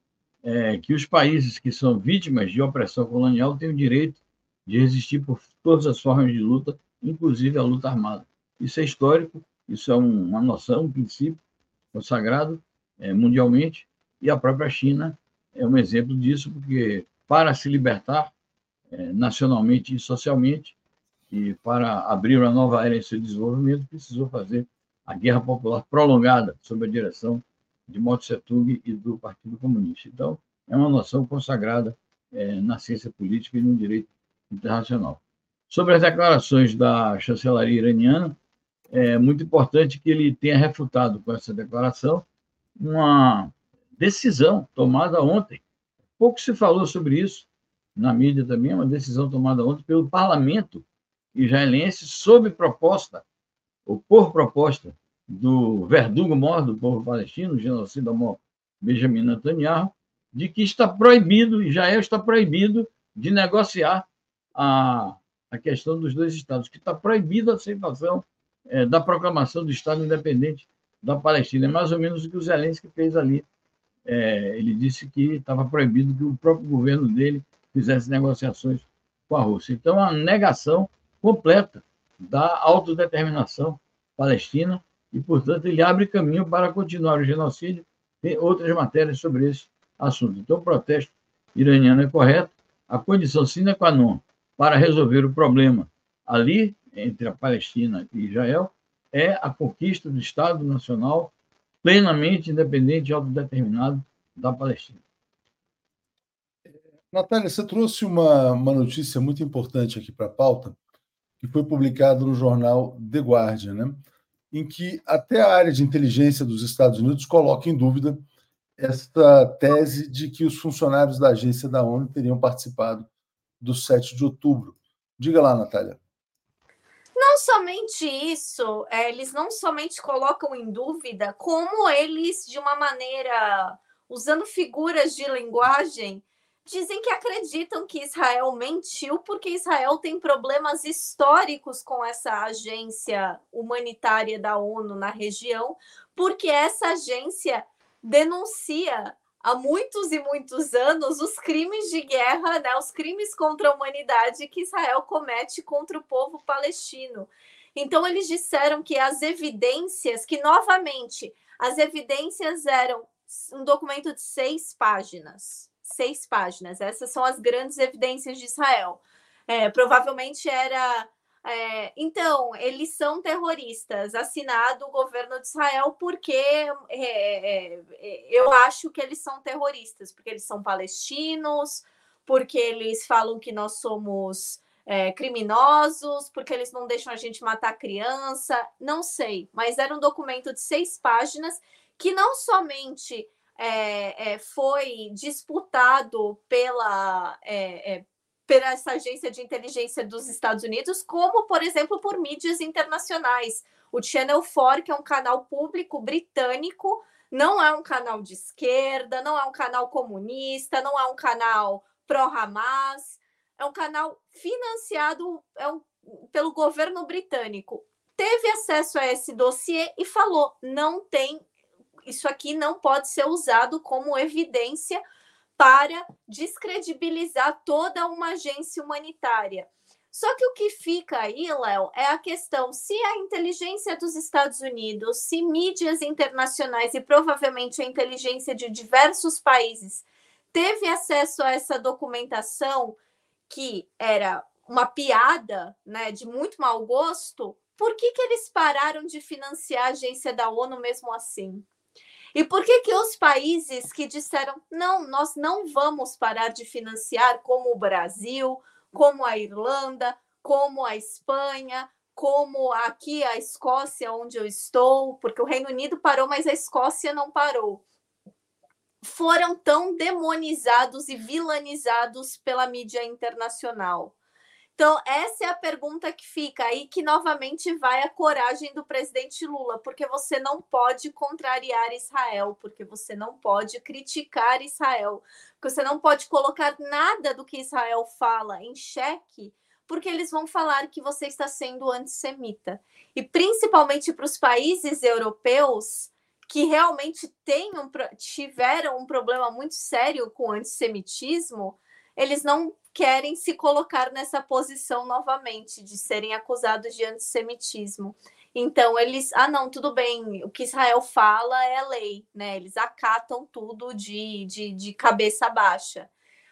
é, que os países que são vítimas de opressão colonial têm o direito de resistir por todas as formas de luta, inclusive a luta armada. Isso é histórico, isso é um, uma noção, um princípio consagrado é, mundialmente, e a própria China é um exemplo disso, porque para se libertar é, nacionalmente e socialmente, e para abrir uma nova era em seu desenvolvimento, precisou fazer a guerra popular prolongada sob a direção de Mao Tse-tung e do Partido Comunista. Então, é uma noção consagrada é, na ciência política e no direito internacional. Sobre as declarações da chancelaria iraniana, é muito importante que ele tenha refutado com essa declaração uma decisão tomada ontem. Pouco se falou sobre isso na mídia também, uma decisão tomada ontem pelo parlamento israelense sob proposta, ou por proposta, do verdugo maior do povo palestino, genocida maior Benjamin Netanyahu, de que está proibido, Israel está proibido de negociar a, a questão dos dois estados, que está proibida a aceitação é, da proclamação do Estado independente da Palestina. É mais ou menos o que o Zelensky fez ali. É, ele disse que estava proibido que o próprio governo dele fizesse negociações com a Rússia. Então, a negação completa da autodeterminação palestina e, portanto, ele abre caminho para continuar o genocídio. Tem outras matérias sobre esse assunto. Então, o protesto iraniano é correto. A condição sine qua non para resolver o problema ali, entre a Palestina e Israel, é a conquista do Estado Nacional plenamente independente e autodeterminado da Palestina. Natália, você trouxe uma, uma notícia muito importante aqui para a pauta, que foi publicada no jornal The Guardian, né? em que até a área de inteligência dos Estados Unidos coloca em dúvida esta tese de que os funcionários da agência da ONU teriam participado do 7 de outubro. Diga lá, Natália. Somente isso, é, eles não somente colocam em dúvida, como eles, de uma maneira, usando figuras de linguagem, dizem que acreditam que Israel mentiu porque Israel tem problemas históricos com essa agência humanitária da ONU na região, porque essa agência denuncia há muitos e muitos anos os crimes de guerra, né, os crimes contra a humanidade que Israel comete contra o povo palestino. Então eles disseram que as evidências, que novamente as evidências eram um documento de seis páginas, seis páginas. Essas são as grandes evidências de Israel. É, provavelmente era é, então, eles são terroristas, assinado o governo de Israel, porque é, é, é, eu acho que eles são terroristas, porque eles são palestinos, porque eles falam que nós somos é, criminosos, porque eles não deixam a gente matar criança, não sei, mas era um documento de seis páginas que não somente é, foi disputado pela essa agência de inteligência dos Estados Unidos, como, por exemplo, por mídias internacionais. O Channel 4, que é um canal público britânico, não é um canal de esquerda, não é um canal comunista, não é um canal pró-Hamas, é um canal financiado é um, pelo governo britânico. Teve acesso a esse dossiê e falou: não tem, isso aqui não pode ser usado como evidência para descredibilizar toda uma agência humanitária. Só que o que fica aí, Léo, é a questão: se a inteligência dos Estados Unidos, se mídias internacionais e provavelmente a inteligência de diversos países teve acesso a essa documentação que era uma piada, né, de muito mau gosto, por que, que eles pararam de financiar a agência da ONU mesmo assim? E por que, que os países que disseram não, nós não vamos parar de financiar, como o Brasil, como a Irlanda, como a Espanha, como aqui a Escócia, onde eu estou, porque o Reino Unido parou, mas a Escócia não parou, foram tão demonizados e vilanizados pela mídia internacional? Então, essa é a pergunta que fica aí, que novamente vai a coragem do presidente Lula, porque você não pode contrariar Israel, porque você não pode criticar Israel, porque você não pode colocar nada do que Israel fala em xeque, porque eles vão falar que você está sendo antissemita. E principalmente para os países europeus que realmente tenham, tiveram um problema muito sério com o antissemitismo, eles não querem se colocar nessa posição novamente de serem acusados de antissemitismo. Então eles, ah não, tudo bem, o que Israel fala é lei, né? Eles acatam tudo de, de, de cabeça baixa.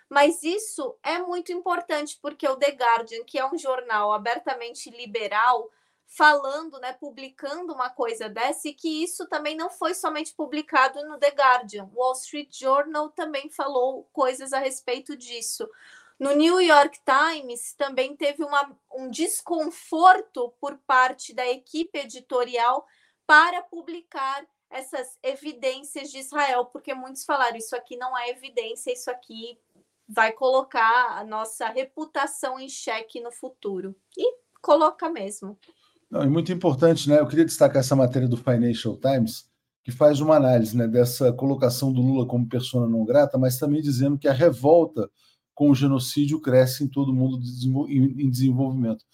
Mas isso é muito importante porque o The Guardian, que é um jornal abertamente liberal, falando, né, publicando uma coisa dessa, e que isso também não foi somente publicado no The Guardian. O Wall Street Journal também falou coisas a respeito disso. No New York Times também teve uma, um desconforto por parte da equipe editorial para publicar essas evidências de Israel, porque muitos falaram: isso aqui não é evidência, isso aqui vai colocar a nossa reputação em xeque no futuro. E coloca mesmo. Não, é muito importante, né? Eu queria destacar essa matéria do Financial Times, que faz uma análise né, dessa colocação do Lula como persona não grata, mas também dizendo que a revolta com o genocídio cresce em todo mundo em desenvolvimento.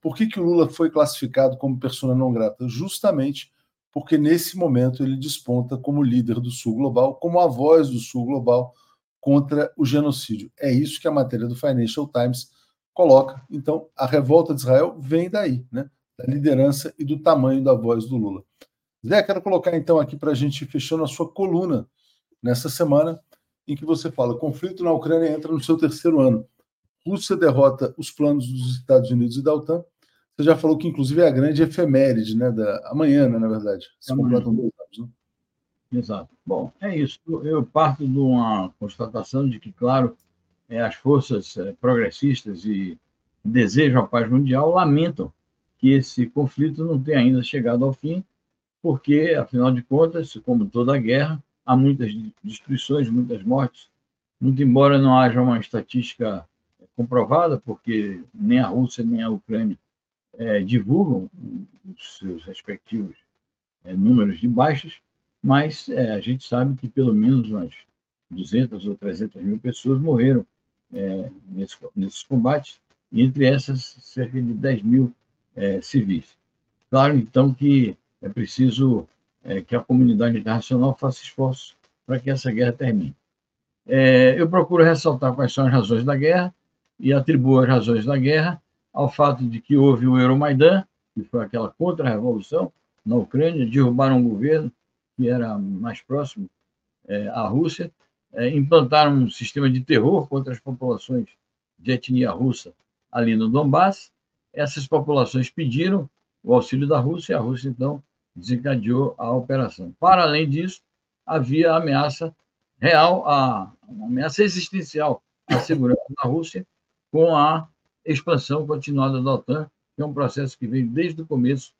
Por que, que o Lula foi classificado como persona não grata? Justamente porque nesse momento ele desponta como líder do Sul Global, como a voz do Sul Global contra o genocídio. É isso que a matéria do Financial Times coloca. Então, a revolta de Israel vem daí, né? Da liderança e do tamanho da voz do Lula. Zé, quero colocar então aqui para a gente fechando a sua coluna nessa semana, em que você fala: conflito na Ucrânia entra no seu terceiro ano. Rússia derrota os planos dos Estados Unidos e da OTAN. Você já falou que, inclusive, é a grande efeméride, né? Da, amanhã, né, na verdade. Se completam dois anos, né? Exato. Bom, é isso. Eu parto de uma constatação de que, claro, é, as forças é, progressistas e desejam a paz mundial lamentam que esse conflito não tenha ainda chegado ao fim, porque, afinal de contas, como toda guerra, há muitas destruições, muitas mortes, muito embora não haja uma estatística comprovada, porque nem a Rússia nem a Ucrânia é, divulgam os seus respectivos é, números de baixas, mas é, a gente sabe que pelo menos umas 200 ou 300 mil pessoas morreram é, nesse, nesses combates, e entre essas, cerca de 10 mil é, civis. Claro, então, que é preciso é, que a comunidade internacional faça esforços para que essa guerra termine. É, eu procuro ressaltar quais são as razões da guerra e atribuo as razões da guerra ao fato de que houve o Euromaidan, que foi aquela contra-revolução na Ucrânia, derrubaram um governo que era mais próximo é, à Rússia, é, implantaram um sistema de terror contra as populações de etnia russa ali no Donbass. Essas populações pediram o auxílio da Rússia e a Rússia, então, desencadeou a operação. Para além disso, havia a ameaça real, a, ameaça existencial à segurança da Rússia com a expansão continuada da OTAN, que é um processo que vem desde o começo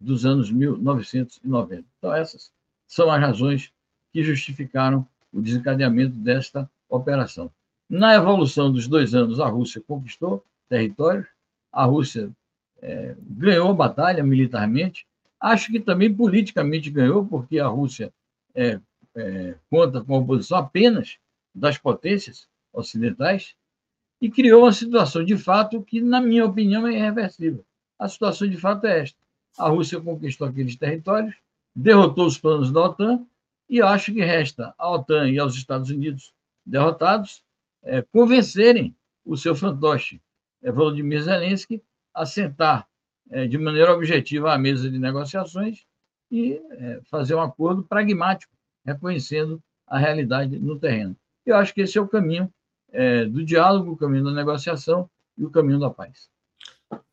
dos anos 1990. Então, essas são as razões que justificaram o desencadeamento desta operação. Na evolução dos dois anos, a Rússia conquistou territórios, a Rússia é, ganhou a batalha militarmente, Acho que também politicamente ganhou, porque a Rússia é, é, conta com a oposição apenas das potências ocidentais e criou uma situação de fato que, na minha opinião, é irreversível. A situação de fato é esta: a Rússia conquistou aqueles territórios, derrotou os planos da OTAN e acho que resta à OTAN e aos Estados Unidos derrotados é, convencerem o seu fantoche, Volodymyr Zelensky, a sentar é, de maneira objetiva à mesa de negociações e é, fazer um acordo pragmático, reconhecendo a realidade no terreno. Eu acho que esse é o caminho é, do diálogo, o caminho da negociação e o caminho da paz.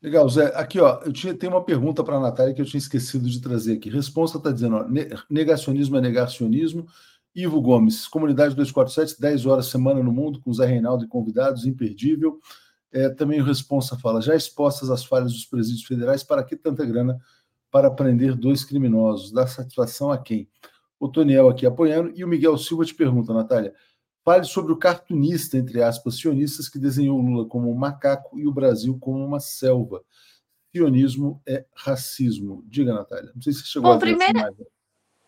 Legal, Zé. Aqui, ó, eu tinha, tenho uma pergunta para a Natália que eu tinha esquecido de trazer aqui. Resposta está dizendo: ó, negacionismo é negacionismo. Ivo Gomes, comunidade 247, 10 horas semana no mundo, com Zé Reinaldo e convidados, imperdível. É, também o Responsa fala: já expostas as falhas dos presídios federais, para que tanta grana para prender dois criminosos? Dá satisfação a quem? O Toniel aqui apoiando. E o Miguel Silva te pergunta, Natália: fale sobre o cartunista, entre aspas, sionistas, que desenhou Lula como um macaco e o Brasil como uma selva. Sionismo é racismo. Diga, Natália. Não sei se você chegou Bom, a ver primeiro...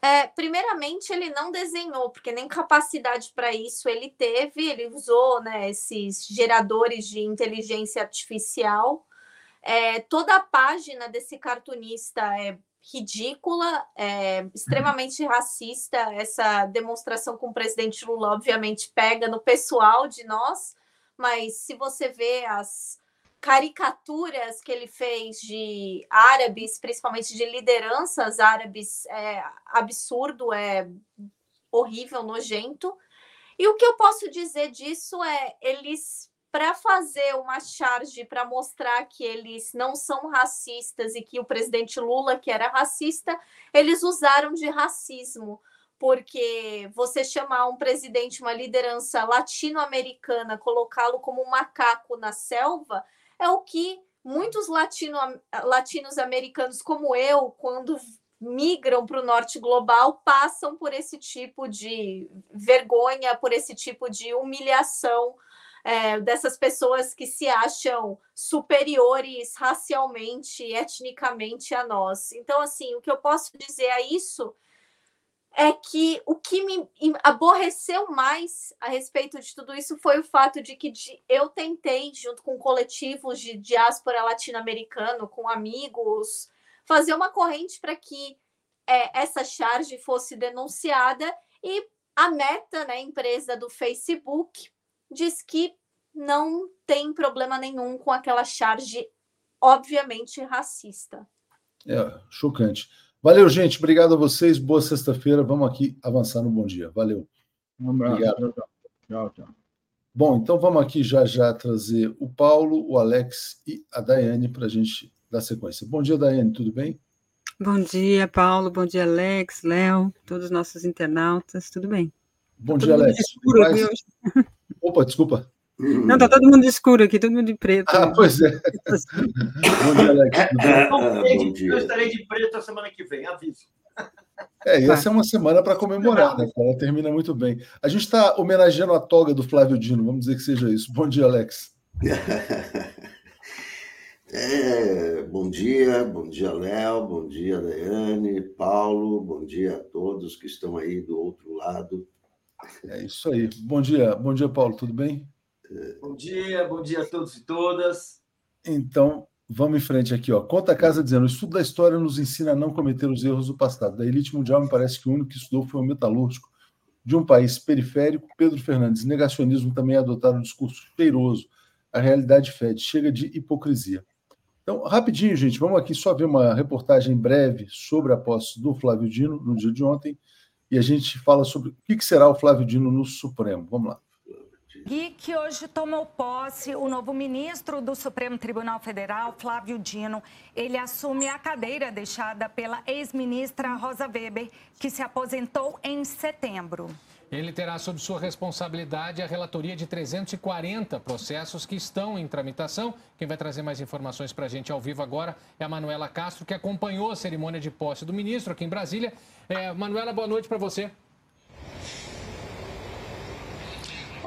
É, primeiramente, ele não desenhou, porque nem capacidade para isso ele teve. Ele usou né, esses geradores de inteligência artificial. É, toda a página desse cartunista é ridícula, é, extremamente racista. Essa demonstração com o presidente Lula, obviamente, pega no pessoal de nós, mas se você vê as caricaturas que ele fez de árabes, principalmente de lideranças árabes, é absurdo, é horrível, nojento. E o que eu posso dizer disso é eles para fazer uma charge para mostrar que eles não são racistas e que o presidente Lula que era racista, eles usaram de racismo porque você chamar um presidente, uma liderança latino-americana, colocá-lo como um macaco na selva, é o que muitos latino, latinos americanos como eu, quando migram para o norte global, passam por esse tipo de vergonha, por esse tipo de humilhação é, dessas pessoas que se acham superiores racialmente, etnicamente a nós. Então, assim, o que eu posso dizer a isso é que o que me aborreceu mais a respeito de tudo isso foi o fato de que eu tentei, junto com coletivos de diáspora latino-americano, com amigos, fazer uma corrente para que é, essa charge fosse denunciada e a Meta, né, empresa do Facebook, diz que não tem problema nenhum com aquela charge obviamente racista. É, chocante. Valeu, gente. Obrigado a vocês. Boa sexta-feira. Vamos aqui avançar no bom dia. Valeu. Um abraço. Obrigado. Tchau, tchau. Bom, então vamos aqui já já trazer o Paulo, o Alex e a Daiane para a gente dar sequência. Bom dia, Daiane, tudo bem? Bom dia, Paulo. Bom dia, Alex, Léo, todos os nossos internautas. Tudo bem? Bom dia, Alex. Escuro, Mas... Opa, desculpa. Não, tá todo mundo escuro aqui, todo mundo de preto. Ah, pois é. Bom dia, Alex. Bom dia. Eu estarei de preto a semana que vem, aviso. É, essa é uma semana para comemorar, né? Ela termina muito bem. A gente está homenageando a toga do Flávio Dino, vamos dizer que seja isso. Bom dia, Alex. É, bom dia, bom dia, Léo, bom dia, Daiane, Paulo, bom dia a todos que estão aí do outro lado. É isso aí. Bom dia, bom dia, Paulo, tudo bem? Bom dia, bom dia a todos e todas. Então, vamos em frente aqui. Ó. Conta a casa dizendo: o estudo da história nos ensina a não cometer os erros do passado. Da elite mundial, me parece que o único que estudou foi o metalúrgico de um país periférico, Pedro Fernandes. Negacionismo também é adotar um discurso cheiroso. A realidade fede, chega de hipocrisia. Então, rapidinho, gente, vamos aqui só ver uma reportagem breve sobre a posse do Flávio Dino no dia de ontem e a gente fala sobre o que será o Flávio Dino no Supremo. Vamos lá. E que hoje tomou posse o novo ministro do Supremo Tribunal Federal, Flávio Dino. Ele assume a cadeira deixada pela ex-ministra Rosa Weber, que se aposentou em setembro. Ele terá sob sua responsabilidade a relatoria de 340 processos que estão em tramitação. Quem vai trazer mais informações para a gente ao vivo agora é a Manuela Castro, que acompanhou a cerimônia de posse do ministro aqui em Brasília. É, Manuela, boa noite para você.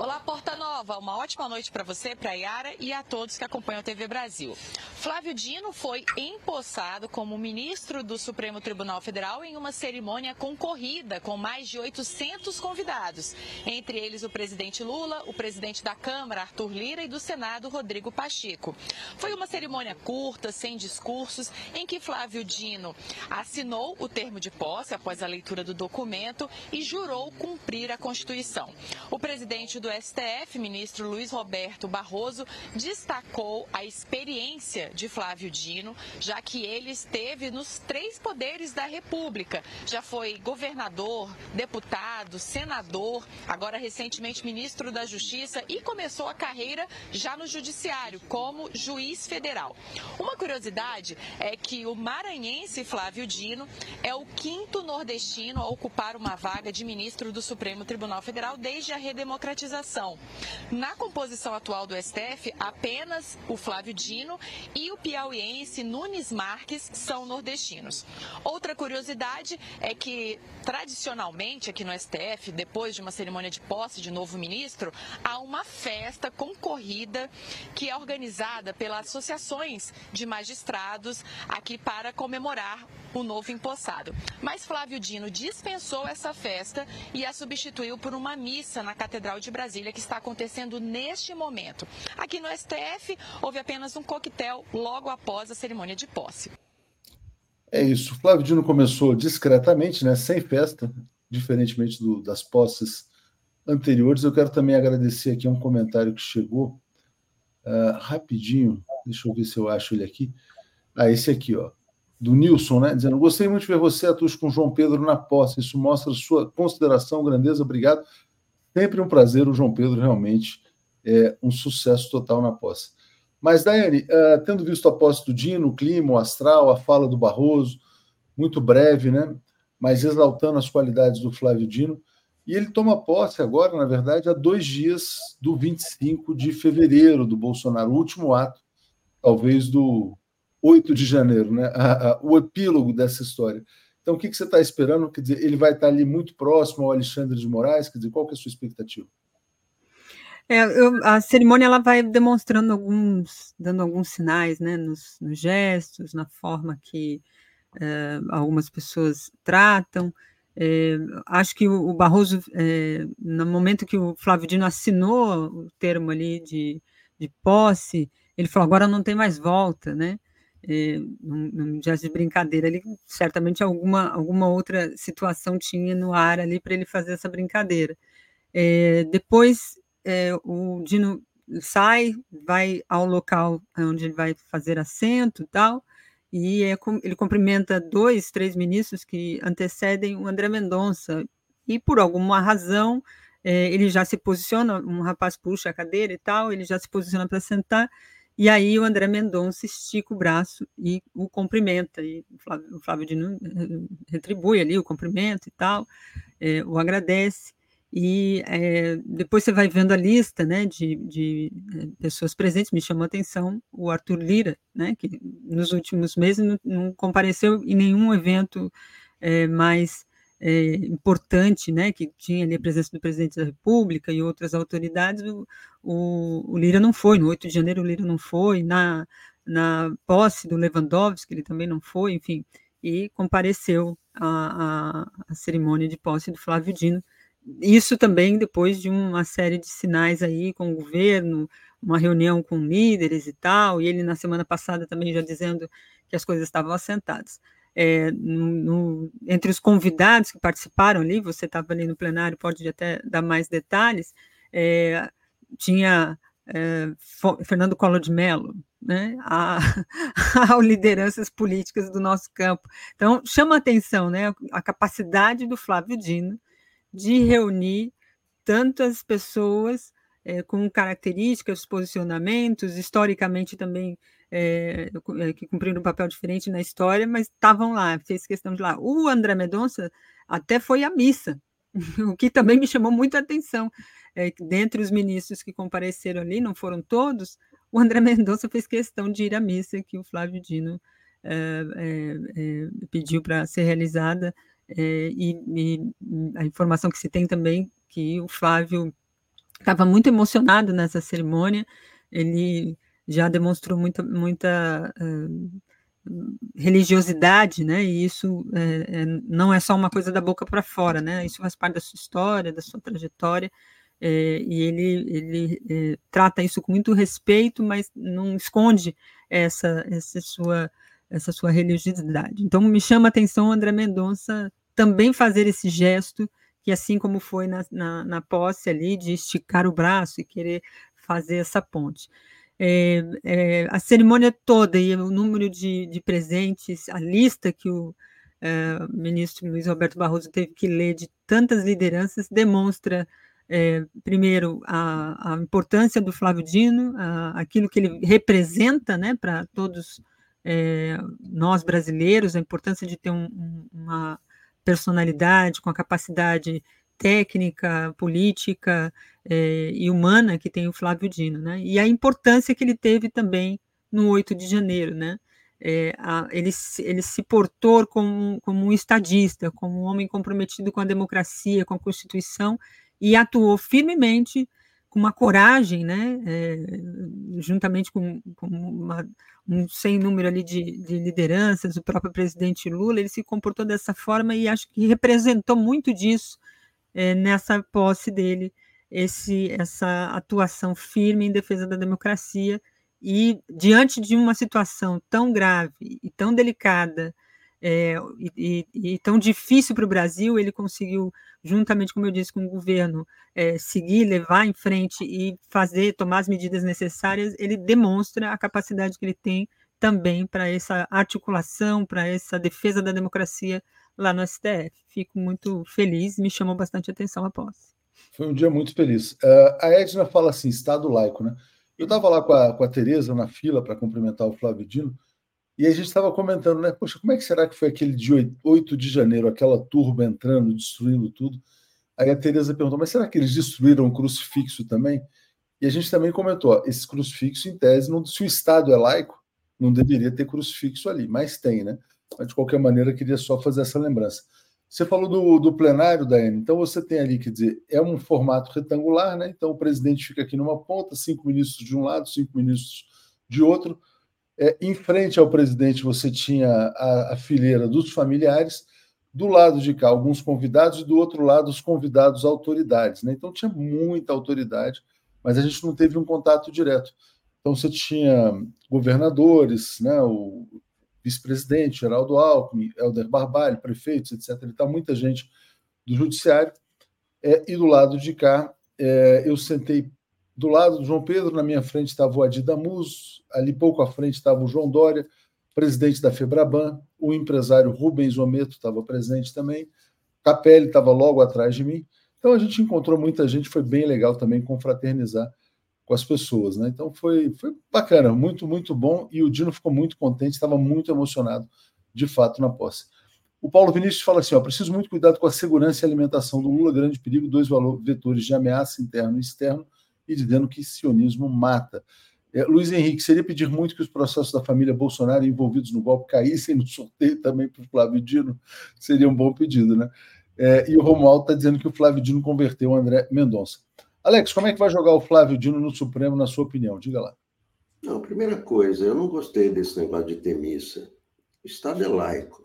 Olá, Porta Nova. Uma ótima noite para você, para Yara e a todos que acompanham a TV Brasil. Flávio Dino foi empossado como ministro do Supremo Tribunal Federal em uma cerimônia concorrida com mais de 800 convidados, entre eles o presidente Lula, o presidente da Câmara, Arthur Lira, e do Senado, Rodrigo Pacheco. Foi uma cerimônia curta, sem discursos, em que Flávio Dino assinou o termo de posse após a leitura do documento e jurou cumprir a Constituição. O presidente do STF, ministro Luiz Roberto Barroso, destacou a experiência de Flávio Dino, já que ele esteve nos três poderes da República. Já foi governador, deputado, senador, agora recentemente ministro da Justiça e começou a carreira já no Judiciário, como juiz federal. Uma curiosidade é que o maranhense Flávio Dino é o quinto nordestino a ocupar uma vaga de ministro do Supremo Tribunal Federal desde a redemocratização na composição atual do STF, apenas o Flávio Dino e o piauiense Nunes Marques são nordestinos. Outra curiosidade é que, tradicionalmente, aqui no STF, depois de uma cerimônia de posse de novo ministro, há uma festa concorrida que é organizada pelas associações de magistrados aqui para comemorar o novo empossado. Mas Flávio Dino dispensou essa festa e a substituiu por uma missa na Catedral de Brasília, que está acontecendo neste momento. Aqui no STF, houve apenas um coquetel logo após a cerimônia de posse. É isso. Flávio Dino começou discretamente, né, sem festa, diferentemente do, das posses anteriores. Eu quero também agradecer aqui um comentário que chegou uh, rapidinho. Deixa eu ver se eu acho ele aqui. Ah, esse aqui, ó, do Nilson, né? Dizendo: Gostei muito de ver você, Atus, com João Pedro na posse. Isso mostra sua consideração, grandeza. Obrigado. Sempre um prazer. O João Pedro realmente é um sucesso total na posse. Mas, Daiane, uh, tendo visto a posse do Dino, o clima, o astral, a fala do Barroso, muito breve, né? Mas exaltando as qualidades do Flávio Dino. E ele toma posse agora, na verdade, há dois dias do 25 de fevereiro do Bolsonaro, o último ato, talvez do 8 de janeiro, né? A, a, o epílogo dessa história. Então, o que, que você está esperando? Quer dizer, ele vai estar ali muito próximo ao Alexandre de Moraes? Quer dizer, qual que é a sua expectativa? É, eu, a cerimônia ela vai demonstrando alguns, dando alguns sinais, né, nos, nos gestos, na forma que é, algumas pessoas tratam. É, acho que o, o Barroso, é, no momento que o Flávio Dino assinou o termo ali de, de posse, ele falou: agora não tem mais volta, né? É, num, num de brincadeira, ele certamente alguma, alguma outra situação tinha no ar ali para ele fazer essa brincadeira. É, depois é, o Dino sai, vai ao local onde ele vai fazer assento e tal, e é, ele cumprimenta dois, três ministros que antecedem o André Mendonça, e por alguma razão é, ele já se posiciona, um rapaz puxa a cadeira e tal, ele já se posiciona para sentar, e aí o André Mendonça estica o braço e o cumprimenta, e o Flávio, o Flávio Dino eh, retribui ali o cumprimento e tal, é, o agradece, e é, depois você vai vendo a lista né, de, de, pessoas presentes, me chamou a atenção o Arthur Lira, né, que nos últimos meses não, não compareceu em nenhum evento é, mais é, importante, né, que tinha ali a presença do presidente da República e outras autoridades, o, o, Lira não foi, no 8 de janeiro o Lira não foi, na, na posse do Lewandowski ele também não foi, enfim, e compareceu à, à cerimônia de posse do Flávio Dino, isso também depois de uma série de sinais aí com o governo, uma reunião com líderes e tal, e ele na semana passada também já dizendo que as coisas estavam assentadas. É, no, entre os convidados que participaram ali, você estava ali no plenário, pode até dar mais detalhes, é, tinha é, Fernando Collor de Mello, né, a, lideranças políticas do nosso campo. Então, chama atenção né, a capacidade do Flávio Dino de reunir tantas pessoas é, com características, posicionamentos, historicamente também é, que cumpriram um papel diferente na história, mas estavam lá, fez questão de lá. O André Mendonça até foi à missa, o que também me chamou muita atenção. É, dentre os ministros que compareceram ali, não foram todos, o André Mendonça fez questão de ir à missa que o Flávio Dino é, pediu para ser realizada e, e, a informação que se tem também que o Flávio estava muito emocionado nessa cerimônia, ele já demonstrou muita, muita uh, religiosidade, né? E isso é, é, não é só uma coisa da boca para fora, né? Isso faz parte da sua história, da sua trajetória. É, e ele, ele é, trata isso com muito respeito, mas não esconde essa, essa sua essa sua religiosidade. Então, me chama a atenção André Mendonça também fazer esse gesto, que assim como foi na, na, na posse ali, de esticar o braço e querer fazer essa ponte. É, é, a cerimônia toda e o número de, de presentes, a lista que o é, ministro Luiz Roberto Barroso teve que ler de tantas lideranças, demonstra, é, primeiro, a, a, importância do Flávio Dino, a, aquilo que ele representa né, para todos é, nós brasileiros, a importância de ter um, uma personalidade, com a capacidade técnica, política é, e humana que tem o Flávio Dino, né? E a importância que ele teve também no 8 de janeiro, né? É, a, ele, ele se portou como, como um estadista, como um homem comprometido com a democracia, com a Constituição, e atuou firmemente com uma coragem, né, é, juntamente com, com uma, um sem número ali de, de, lideranças, o próprio presidente Lula, ele se comportou dessa forma e acho que representou muito disso é, nessa posse dele, esse, essa atuação firme em defesa da democracia e diante de uma situação tão grave e tão delicada é, e, e, e, tão difícil para o Brasil, ele conseguiu, juntamente, como eu disse, com o governo, é, seguir, levar em frente e fazer, tomar as medidas necessárias, ele demonstra a capacidade que ele tem também para essa articulação, para essa defesa da democracia lá no STF. Fico muito feliz, me chamou bastante atenção a posse. Foi um dia muito feliz. Uh, a Edna fala assim, Estado laico, né? Eu estava lá com a, com a Tereza na fila para cumprimentar o Flávio Dino, e a gente estava comentando, né? Poxa, como é que será que foi aquele dia 8 de janeiro, aquela turba entrando, destruindo tudo? Aí a Tereza perguntou, mas será que eles destruíram o crucifixo também? E a gente também comentou, ó, esse crucifixo, em tese, não, se o Estado é laico, não deveria ter crucifixo ali, mas tem, né? Mas, de qualquer maneira, queria só fazer essa lembrança. Você falou do, do plenário, Daiane, então você tem ali, quer dizer, é um formato retangular, né? Então o presidente fica aqui numa ponta, cinco ministros de um lado, cinco ministros de outro, é, em frente ao presidente, você tinha a, a, fileira dos familiares, do lado de cá, alguns convidados, e do outro lado, os convidados autoridades. Né? Então, tinha muita autoridade, mas a gente não teve um contato direto. Então, você tinha governadores, né, o vice-presidente, Geraldo Alckmin, Helder Barbalho, prefeitos, etc. E tal, muita gente do judiciário. É, e do lado de cá, é, eu sentei do lado do João Pedro, na minha frente estava o Adi Damus, ali pouco à frente estava o João Dória, presidente da Febraban, o empresário Rubens Ometo estava presente também, Capelli estava logo atrás de mim. Então a gente encontrou muita gente, foi bem legal também confraternizar com as pessoas, né? Então foi, foi bacana, muito, muito bom, e o Dino ficou muito contente, estava muito emocionado, de fato, na posse. O Paulo Vinícius fala assim: ó, preciso muito cuidado com a segurança e alimentação do Lula, grande perigo, dois vetores de ameaça interno e externo, e dizendo que sionismo mata. É, Luiz Henrique, seria pedir muito que os processos da família Bolsonaro envolvidos no golpe caíssem no sorteio também para o Flávio Dino? Seria um bom pedido, né? É, e o Romualdo está dizendo que o Flávio Dino converteu o André Mendonça. Alex, como é que vai jogar o Flávio Dino no Supremo, na sua opinião? Diga lá. Não, primeira coisa, eu não gostei desse negócio de ter missa. O Estado é laico.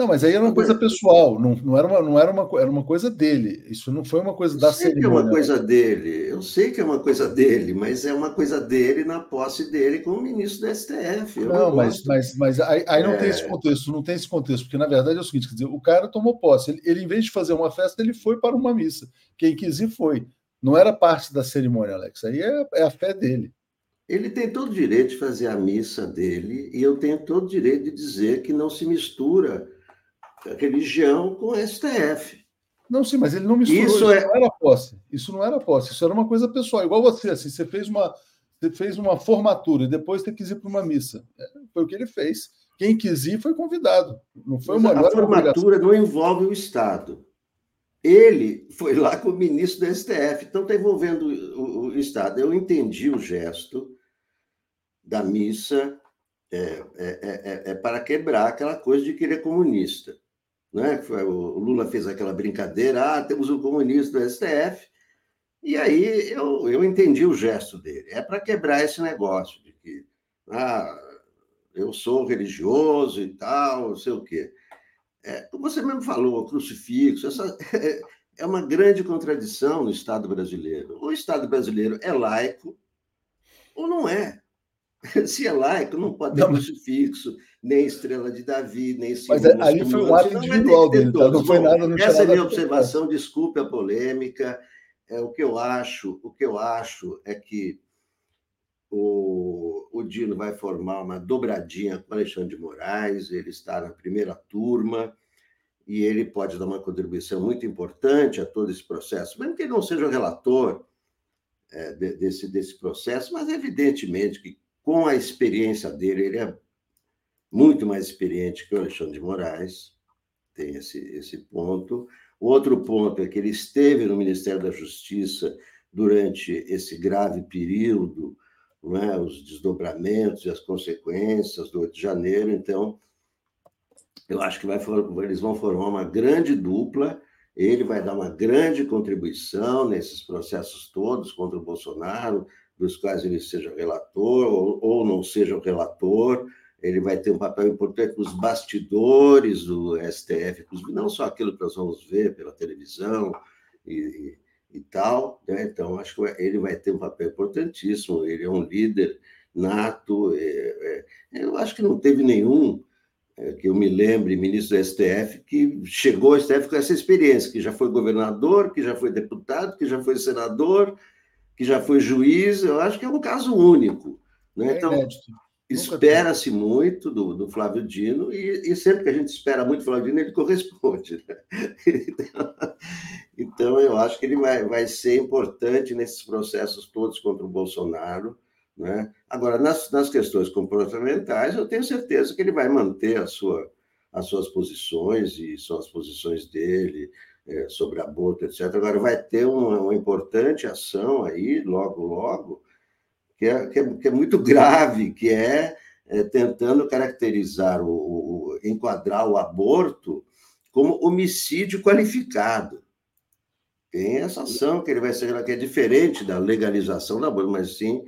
Não, mas aí era uma coisa pessoal, não, não, era, uma, não era, uma, era uma coisa dele. Isso não foi uma coisa da cerimônia. Eu sei que é uma coisa dele, eu sei que é uma coisa dele, mas é uma coisa dele na posse dele como ministro do STF. não, não mas, mas, mas aí, aí não é... tem esse contexto, não tem esse contexto, porque na verdade é o seguinte: quer dizer, o cara tomou posse, ele, ele em vez de fazer uma festa, ele foi para uma missa. Quem quis ir foi. Não era parte da cerimônia, Alex. Aí é, é a fé dele. Ele tem todo o direito de fazer a missa dele, e eu tenho todo o direito de dizer que não se mistura religião com STF. Não, sim, mas ele não misturou, isso, isso é... não era posse. Isso não era posse, isso era uma coisa pessoal. Igual você, assim, você fez uma, você fez uma formatura e depois você quis ir para uma missa. É, foi o que ele fez. Quem quis ir foi convidado. Não foi uma A formatura não envolve o Estado. Ele foi lá com o ministro do STF, então está envolvendo o, o, Estado. Eu entendi o gesto da missa é, é, é, é para quebrar aquela coisa de que ele é comunista né? O Lula fez aquela brincadeira, ah, temos um comunista do STF, e aí eu, eu entendi o gesto dele. É para quebrar esse negócio de que ah, eu sou religioso e tal, não sei o quê. É, como você mesmo falou, crucifixo, essa é, uma grande contradição no Estado brasileiro. O Estado brasileiro é laico ou não é? Se é laico, não pode ter não, crucifixo, nem estrela de Davi, nem Mas ali foi um ato individual dele, tá? não foi nada. Não essa é a minha observação, desculpe a polêmica. É, o que eu acho, o que eu acho é que o, o Dino vai formar uma dobradinha com o Alexandre de Moraes, ele está na primeira turma e ele pode dar uma contribuição muito importante a todo esse processo, mesmo que ele não seja o relator é, desse, desse processo, mas evidentemente que com a experiência dele, ele é muito mais experiente que o Alexandre de Moraes, tem esse, esse ponto. O outro ponto é que ele esteve no Ministério da Justiça durante esse grave período, é? os desdobramentos e as consequências do 8 de janeiro, então eu acho que vai, eles vão formar uma grande dupla. ele vai dar uma grande contribuição nesses processos todos contra o Bolsonaro, dos quais ele seja relator ou, ou não seja o relator. Ele vai ter um papel importante nos bastidores do STF, não só aquilo que nós vamos ver pela televisão e, e, e tal. Né? Então, acho que ele vai ter um papel importantíssimo. Ele é um líder nato. É, é, eu acho que não teve nenhum é, que eu me lembre, ministro do STF, que chegou ao STF com essa experiência, que já foi governador, que já foi deputado, que já foi senador, que já foi juiz. Eu acho que é um caso único. Né? Então, espera-se muito do, do, Flávio Dino, e, e, sempre que a gente espera muito do Flávio Dino, ele corresponde. Né? Então, então, eu acho que ele vai, vai ser importante nesses processos todos contra o Bolsonaro. Né? Agora, nas, nas questões comportamentais, eu tenho certeza que ele vai manter a sua, as suas posições, e são as posições dele é, sobre aborto, etc. Agora, vai ter uma, uma importante ação aí, logo, logo, que é, que é, que é muito grave, que é, é tentando caracterizar, o, o, enquadrar o aborto como homicídio qualificado. Tem essa ação que ele vai ser, que é diferente da legalização do aborto, mas sim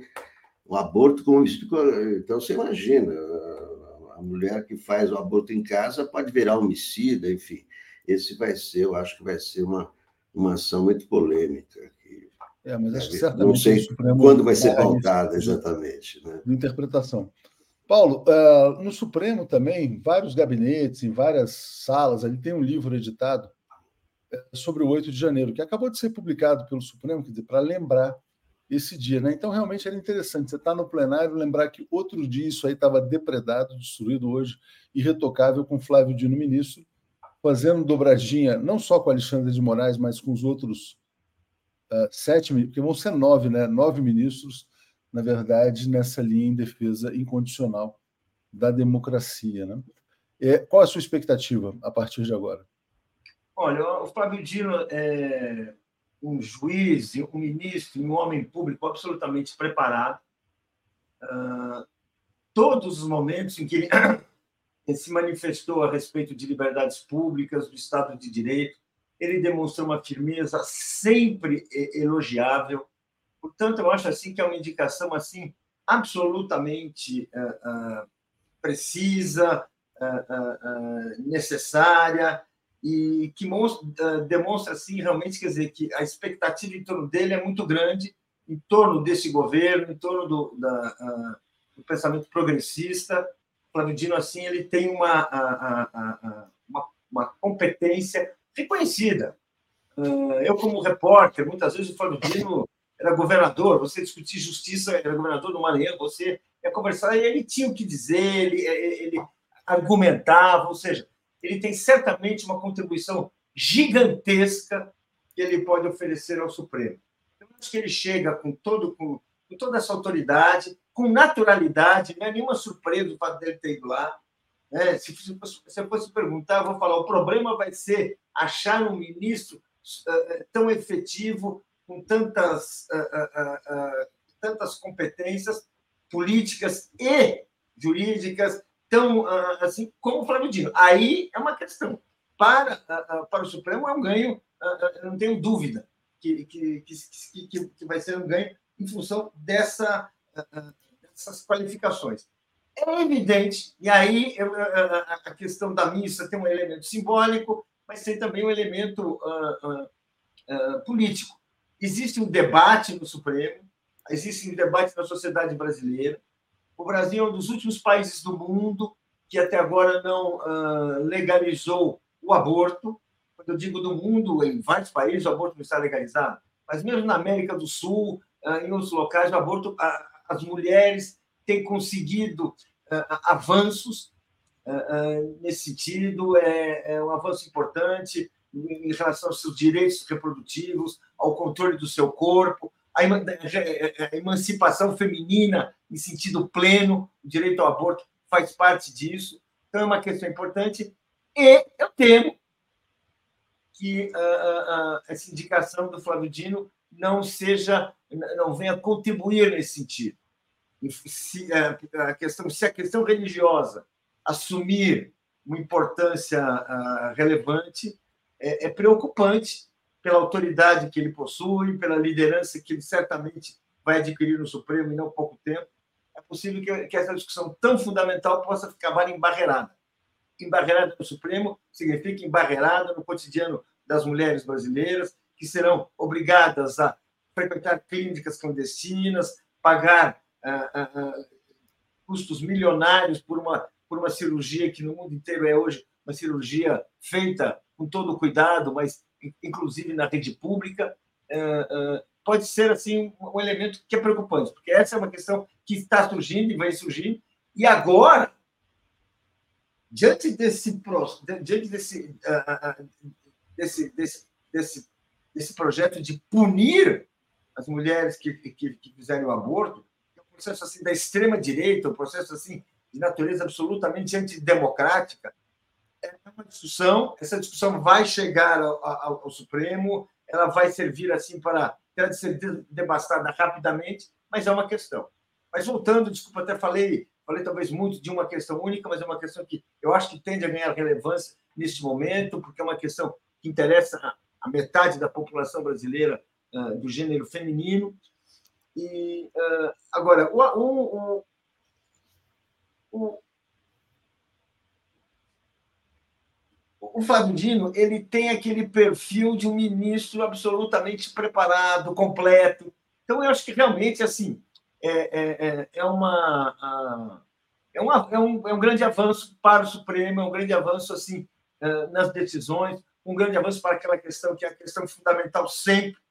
o aborto como então você imagina a mulher que faz o aborto em casa pode virar homicida enfim esse vai ser eu acho que vai ser uma uma ação muito polêmica é, mas acho que certamente não sei quando vai ser pautada exatamente né? interpretação Paulo, uh, no Supremo também, vários gabinetes, em várias salas, ali tem um livro editado eh, sobre o 8 de janeiro, que acabou de ser publicado pelo Supremo, quer dizer, para lembrar esse dia, né? Então, realmente era interessante. Você está no plenário, lembrar que outro dia isso aí estava depredado, destruído hoje, irretocável, com Flávio Dino ministro, fazendo dobradinha, não só com Alexandre de Moraes, mas com os outros uh, sete, porque vão ser nove, né? Nove ministros, na verdade, nessa linha em defesa incondicional da democracia, né? É, qual a sua expectativa a partir de agora? Olha, o Flávio Dino é, um juiz, um ministro, um homem público absolutamente preparado. Uh, todos os momentos em que ele se manifestou a respeito de liberdades públicas, do Estado de Direito, ele demonstrou uma firmeza sempre elogiável. Portanto, eu acho assim que é uma indicação assim absolutamente uh, uh, precisa, uh, necessária e que demonstra assim realmente quer dizer que a expectativa em torno dele é muito grande em torno desse governo em torno do, da, do pensamento progressista Flávio Dino assim ele tem uma, uma, uma, competência reconhecida uh, eu como repórter muitas vezes o Flávio Dino era governador você discutir justiça era governador do Maranhão você ia conversar e ele tinha o que dizer ele, ele argumentava ou seja ele tem certamente uma contribuição gigantesca que ele pode oferecer ao Supremo. Eu acho que ele chega com, todo, com, com toda essa autoridade, com naturalidade, não é nenhuma surpresa o fato dele ter ido lá. É, se, eu fosse perguntar, eu vou falar: o problema vai ser achar um ministro uh, tão efetivo, com tantas, uh, tantas competências políticas e jurídicas então, assim, como o Flávio Dino. Aí é uma questão. Para, para o Supremo é um ganho, não tenho dúvida que, que, que, que vai ser um ganho em função dessa, dessas qualificações. É evidente, e aí a questão da missa tem um elemento simbólico, mas tem também um elemento político. Existe um debate no Supremo, existe um debate na sociedade brasileira, o Brasil é um dos últimos países do mundo que até agora não uh, legalizou o aborto. Quando eu digo do mundo, em vários países o aborto não está legalizado, mas mesmo na América do Sul, uh, em outros locais, o aborto, uh, as mulheres têm conseguido avanços nesse sentido. É, é um avanço importante em relação aos seus direitos reprodutivos, ao controle do seu corpo, a emancipação feminina em sentido pleno, o direito ao aborto faz parte disso. Então, é uma questão importante. E eu temo que uh, uh, uh, essa indicação do Flávio Dino não seja, não venha contribuir nesse sentido. Se, a questão, se a questão religiosa assumir uma importância relevante, é, é preocupante pela autoridade que ele possui, pela liderança que ele certamente vai adquirir no Supremo em não pouco tempo. É possível que, que essa discussão tão fundamental possa acabar embarreirada. Embarreirada no Supremo significa embarreirada no cotidiano das mulheres brasileiras, que serão obrigadas a frequentar clínicas clandestinas, pagar ah, ah, ah, custos milionários por uma, por uma cirurgia que no mundo inteiro é hoje uma cirurgia feita com todo cuidado, mas inclusive na rede pública, pode ser assim um elemento que é preocupante, porque essa é uma questão que está surgindo e vai surgir, e agora, diante desse, diante desse, desse, desse, desse, desse projeto de punir as mulheres que, que, que fizerem o aborto, processo assim da extrema direita, um processo assim de natureza absolutamente antidemocrática. É uma discussão, essa discussão vai chegar ao, ao, ao Supremo, ela vai servir assim para de ser devastada rapidamente, mas é uma questão. Mas voltando, desculpa, até falei, falei talvez muito de uma questão única, mas é uma questão que eu acho que tende a ganhar relevância neste momento, porque é uma questão que interessa a metade da população brasileira uh, do gênero feminino. E uh, agora, o, o, o, o Flávio Dino ele tem aquele perfil de um ministro absolutamente preparado, completo. Então, eu acho que realmente assim é, é, é, é uma, é, uma, é, um, é um grande avanço para o Supremo, é um grande avanço assim nas decisões, um grande avanço para aquela questão que é a questão fundamental sempre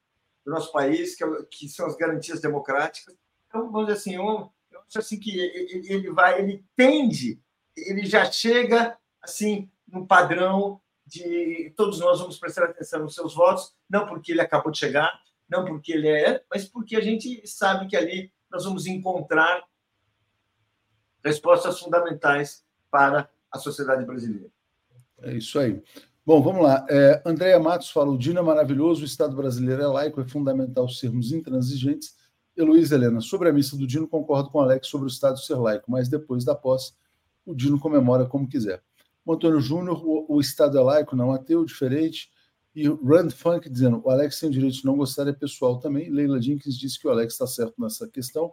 do nosso país, que, é, que são as garantias democráticas. Então, vamos dizer assim, eu, eu acho assim que ele vai, ele tende, ele já chega assim no padrão de todos nós vamos prestar atenção nos seus votos, não porque ele acabou de chegar, não porque ele é, mas porque a gente sabe que ali nós vamos encontrar respostas fundamentais para a sociedade brasileira. É isso aí. Bom, vamos lá. É, Matos fala: o Dino é maravilhoso, o Estado brasileiro é laico, é fundamental sermos intransigentes. Heloísa Helena, sobre a missa do Dino, concordo com o Alex sobre o Estado ser laico, mas depois da posse, o Dino comemora como quiser. O Antônio Júnior, o, o, Estado é laico, não ateu, diferente. E Rand Funk dizendo: o Alex tem o direito de não gostar, é pessoal também. Leila Jenkins disse que o Alex está certo nessa questão.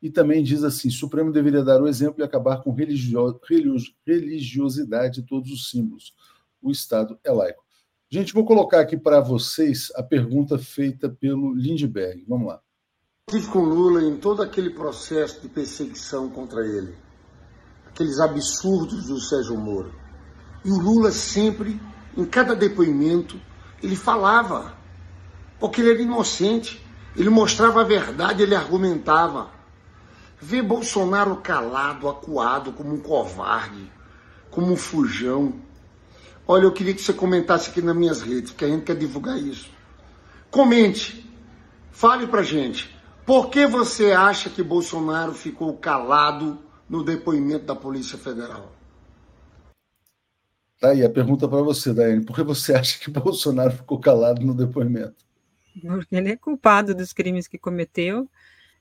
E também diz assim: o Supremo deveria dar o exemplo e acabar com religio, religiosidade de todos os símbolos. O Estado é laico. Gente, vou colocar aqui para vocês a pergunta feita pelo Lindbergh. Vamos lá. Estive com Lula em todo aquele processo de perseguição contra ele, aqueles absurdos do Sérgio Moro. E o Lula sempre, em cada depoimento, ele falava, porque ele era inocente, ele mostrava a verdade, ele argumentava. Ver Bolsonaro calado, acuado, como um covarde, como um fujão. Olha, eu queria que você comentasse aqui nas minhas redes, porque a gente quer divulgar isso. Comente, fale pra gente. Por que você acha que Bolsonaro ficou calado no depoimento da Polícia Federal? Tá aí a pergunta para você, Daiane. Por que você acha que Bolsonaro ficou calado no depoimento? Porque ele é culpado dos crimes que cometeu,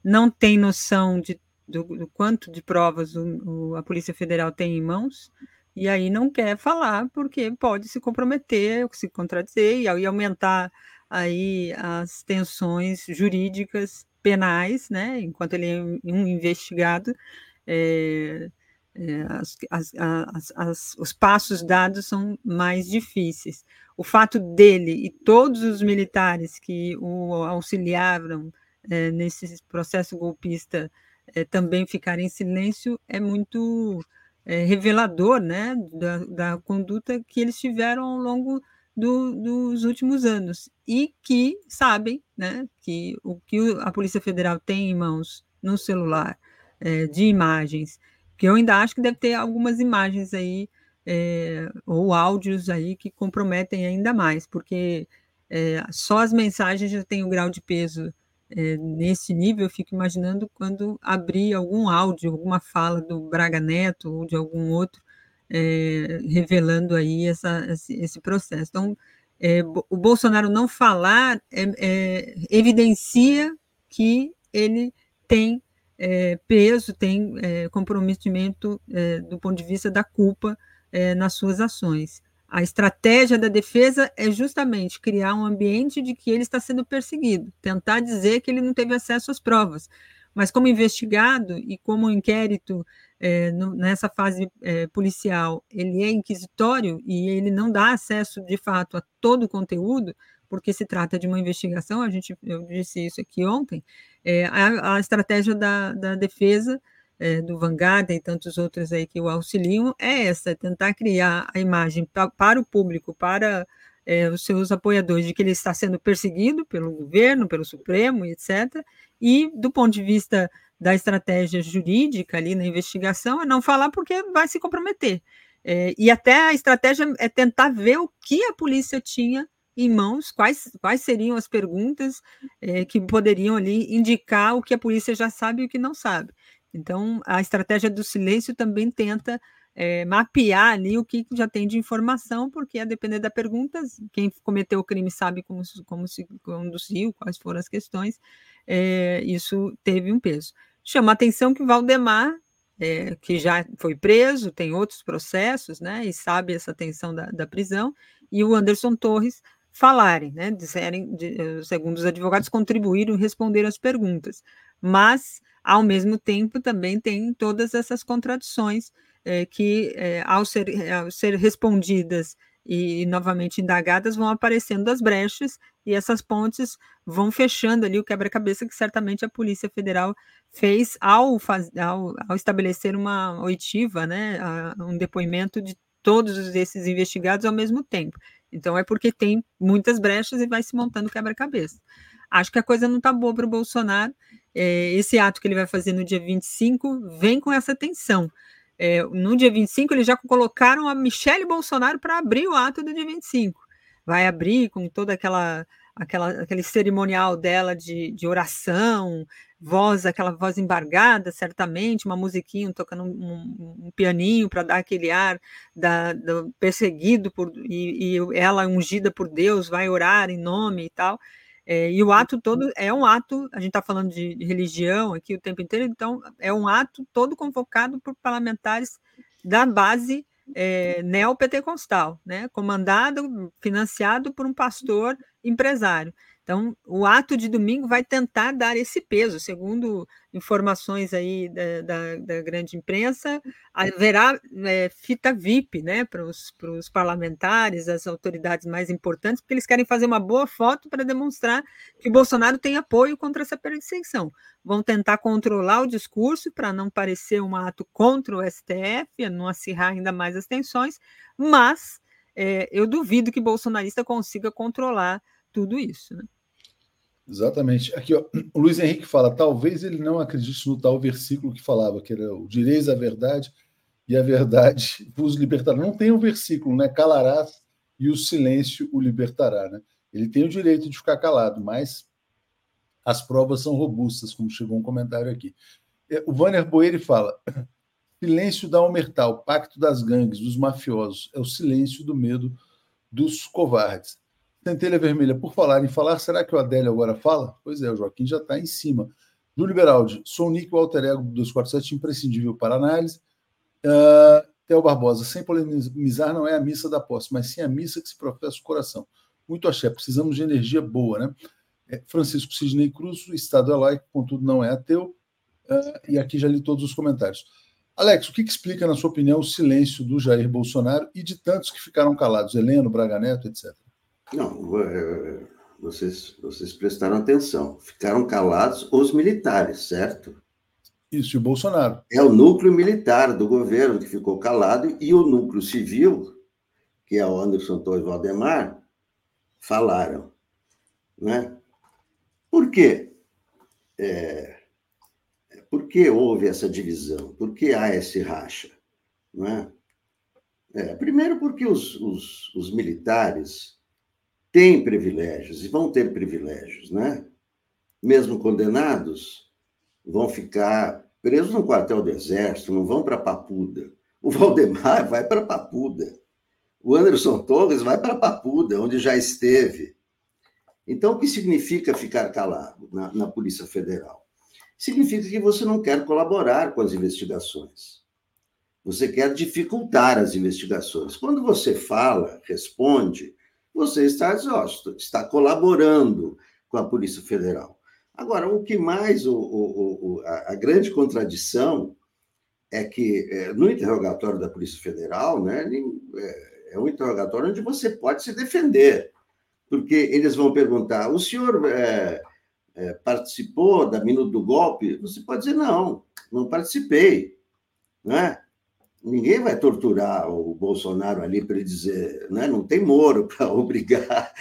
não tem noção de, do, do quanto de provas o, o, a Polícia Federal tem em mãos, e aí não quer falar porque pode se comprometer, se contradizer e aí aumentar aí as tensões jurídicas penais, né? Enquanto ele é um investigado, é, é, as, as, as, os passos dados são mais difíceis. O fato dele e todos os militares que o auxiliaram é, nesse processo golpista também ficarem em silêncio é muito é, revelador né, da, da, conduta que eles tiveram ao longo do, dos últimos anos. E que sabem né, que o que a Polícia Federal tem em mãos no celular é, de imagens que eu ainda acho que deve ter algumas imagens aí, é, ou áudios aí que comprometem ainda mais, porque é, só as mensagens já têm um grau de peso é, nesse nível, eu fico imaginando quando abrir algum áudio, alguma fala do Braga Neto ou de algum outro, revelando aí essa, esse, esse processo. Então, o Bolsonaro não falar evidencia que ele tem é, peso, tem é, comprometimento é, do ponto de vista da culpa nas suas ações. A estratégia da defesa é justamente criar um ambiente de que ele está sendo perseguido, tentar dizer que ele não teve acesso às provas. Mas, como investigado e como o inquérito é, no, nessa fase é, policial ele é inquisitório e ele não dá acesso de fato a todo o conteúdo, porque se trata de uma investigação, a gente, eu disse isso aqui ontem, é, a, a, estratégia da, da defesa é, do Vanguard e tantos outros aí que o auxiliam é essa, tentar criar a imagem pra, para o público, para é, os seus apoiadores, de que ele está sendo perseguido pelo governo, pelo Supremo, etc. E, do ponto de vista da estratégia jurídica ali na investigação é não falar porque vai se comprometer. É, e até a estratégia é tentar ver o que a polícia tinha em mãos, quais, quais seriam as perguntas é, que poderiam ali indicar o que a polícia já sabe e o que não sabe. Então, a estratégia do silêncio também tenta é, mapear ali o que já tem de informação, porque a depender da pergunta, quem cometeu o crime sabe como, como se conduziu, quais foram as questões, é, isso teve um peso. Chama a atenção que Valdemar, é, que já foi preso, tem outros processos, né, e sabe essa tensão da, da prisão, e o Anderson Torres falarem, né, disserem, de, eh, segundo os advogados, contribuíram e responderam as perguntas, mas, ao mesmo tempo, também tem todas essas contradições é, que, é, ao, ser, ao ser respondidas e, novamente indagadas, vão aparecendo as brechas e essas pontes vão fechando ali o quebra-cabeça que certamente a Polícia Federal fez ao, faz, ao, ao estabelecer uma oitiva, né, a, um depoimento de todos esses investigados ao mesmo tempo. Então é porque tem muitas brechas e vai se montando quebra-cabeça. Acho que a coisa não está boa para o Bolsonaro. É, esse ato que ele vai fazer no dia 25 vem com essa tensão. É, no dia 25, eles já colocaram a Michelle Bolsonaro para abrir o ato do dia 25. Vai abrir com toda aquela, aquela aquele cerimonial dela de, de oração, voz, aquela voz embargada, certamente, uma musiquinha tocando um, um, pianinho para dar aquele ar da, do perseguido por, e, e ela ungida por Deus, vai orar em nome e tal. É, e o ato todo é um ato, a gente está falando de, de, religião aqui o tempo inteiro, então é um ato todo convocado por parlamentares da base é, neopentecostal, né, comandado, financiado por um pastor empresário. Então, o ato de domingo vai tentar dar esse peso, segundo informações aí da, da, da grande imprensa, haverá é, fita VIP né, para os parlamentares, as autoridades mais importantes, porque eles querem fazer uma boa foto para demonstrar que o Bolsonaro tem apoio contra essa perseguição. Vão tentar controlar o discurso para não parecer um ato contra o STF, não acirrar ainda mais as tensões, mas é, eu duvido que bolsonarista consiga controlar tudo isso. Né? Exatamente. Aqui, ó, o Luiz Henrique fala: talvez ele não acredite no tal versículo que falava, que era o direis a verdade e a verdade vos libertará. Não tem um versículo, né? Calarás e o silêncio o libertará, né? Ele tem o direito de ficar calado, mas as provas são robustas, como chegou um comentário aqui. É, o Vanner Boeri fala: silêncio da Omerta, o pacto das gangues, dos mafiosos, é o silêncio do medo dos covardes. Centelha Vermelha, por falar em falar, será que o Adélio agora fala? Pois é, o Joaquim já está em cima. Do Liberaldi, sou o Nick, o alter ego do 247, imprescindível para análise. Uh, Theo Barbosa, sem polemizar, não é a missa da posse, mas sim a missa que se professa o coração. Muito axé, precisamos de energia boa, né? É, Francisco Sidney Cruz, Estado é laico, contudo não é ateu. Uh, e aqui já li todos os comentários. Alex, o que, que, explica, na sua opinião, o silêncio do Jair Bolsonaro e de tantos que ficaram calados, Heleno, Braga Neto, etc.? Não, é, vocês, vocês prestaram atenção. Ficaram calados os militares, certo? Isso, e o Bolsonaro. É o núcleo militar do governo que ficou calado e o núcleo civil, que é o Anderson Torres Valdemar, falaram. Né? Por quê? É, por que houve essa divisão? Por que há esse racha? Não é? É, primeiro, porque os, os, os militares têm privilégios e vão ter privilégios, né? Mesmo condenados, vão ficar presos no quartel do Exército, não vão para Papuda. O Valdemar vai para Papuda. O Anderson Torres vai para Papuda, onde já esteve. Então, o que significa ficar calado na, na Polícia Federal? Significa que você não quer colaborar com as investigações. Você quer dificultar as investigações. Quando você fala, responde, você está, está colaborando com a Polícia Federal. Agora, o que mais, o, o, o, a, a, grande contradição é que é, no interrogatório da Polícia Federal, né, é, é um interrogatório onde você pode se defender, porque eles vão perguntar: o senhor é, é, participou da minuta do golpe? Você pode dizer: não, não participei. Né? Ninguém vai torturar o Bolsonaro ali para ele dizer, né? não tem Moro para obrigar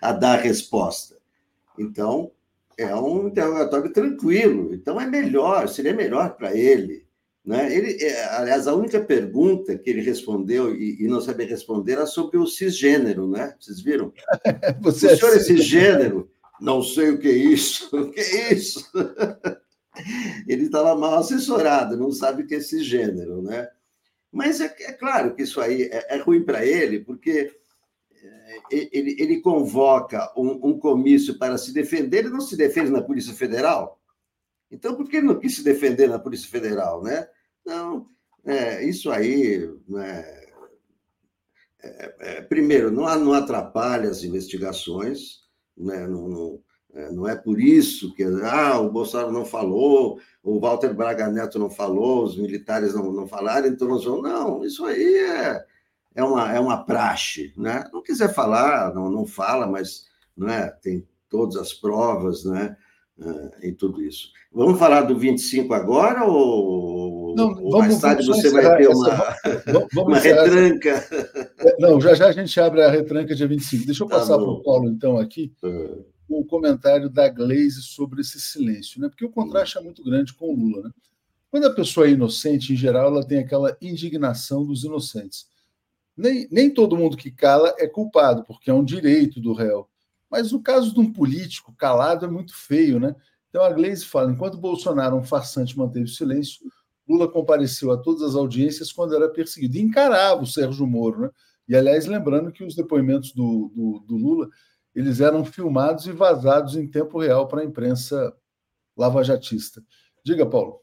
a dar resposta. Então, é um interrogatório tranquilo. Então, é melhor, seria melhor para ele. Né? ele. É, aliás, a única pergunta que ele respondeu e, e não sabia responder era sobre o cisgênero, né? Vocês viram? Você o senhor é cisgênero? Não sei o que é isso. O que é isso? ele estava mal assessorado, não sabe o que é cisgênero, né? Mas é, é claro que isso aí é, é ruim para ele, porque é, ele, ele convoca um, um, comício para se defender, ele não se defende na Polícia Federal. Então, por que ele não quis se defender na Polícia Federal, né? Não, é, isso aí, né, é, é, primeiro, não, não atrapalha as investigações, né, não, não, não é por isso que ah, o Bolsonaro não falou, o Walter Braga Neto não falou, os militares não, não falaram, então nós vamos. Não, isso aí é, é, uma, é uma praxe. Né? Não quiser falar, não, não fala, mas não é, tem todas as provas né, uh, em tudo isso. Vamos falar do 25 agora ou, não, ou vamos, mais tarde você vai ter uma, essa, uma retranca? Não, já já a gente abre a retranca dia 25. Deixa eu tá passar para o Paulo, então, aqui. Uhum o comentário da Glaze sobre esse silêncio, né? Porque o contraste é muito grande com o Lula, né? Quando a pessoa é inocente, em geral, ela tem aquela indignação dos inocentes. Nem, nem todo mundo que cala é culpado, porque é um direito do réu. Mas no caso de um político calado é muito feio, né? Então a Glaze fala: enquanto Bolsonaro, um farsante, manteve o silêncio, Lula compareceu a todas as audiências quando era perseguido e encarava o Sérgio Moro, né? E aliás, lembrando que os depoimentos do, do, do Lula eles eram filmados e vazados em tempo real para a imprensa lavajatista. Diga, Paulo.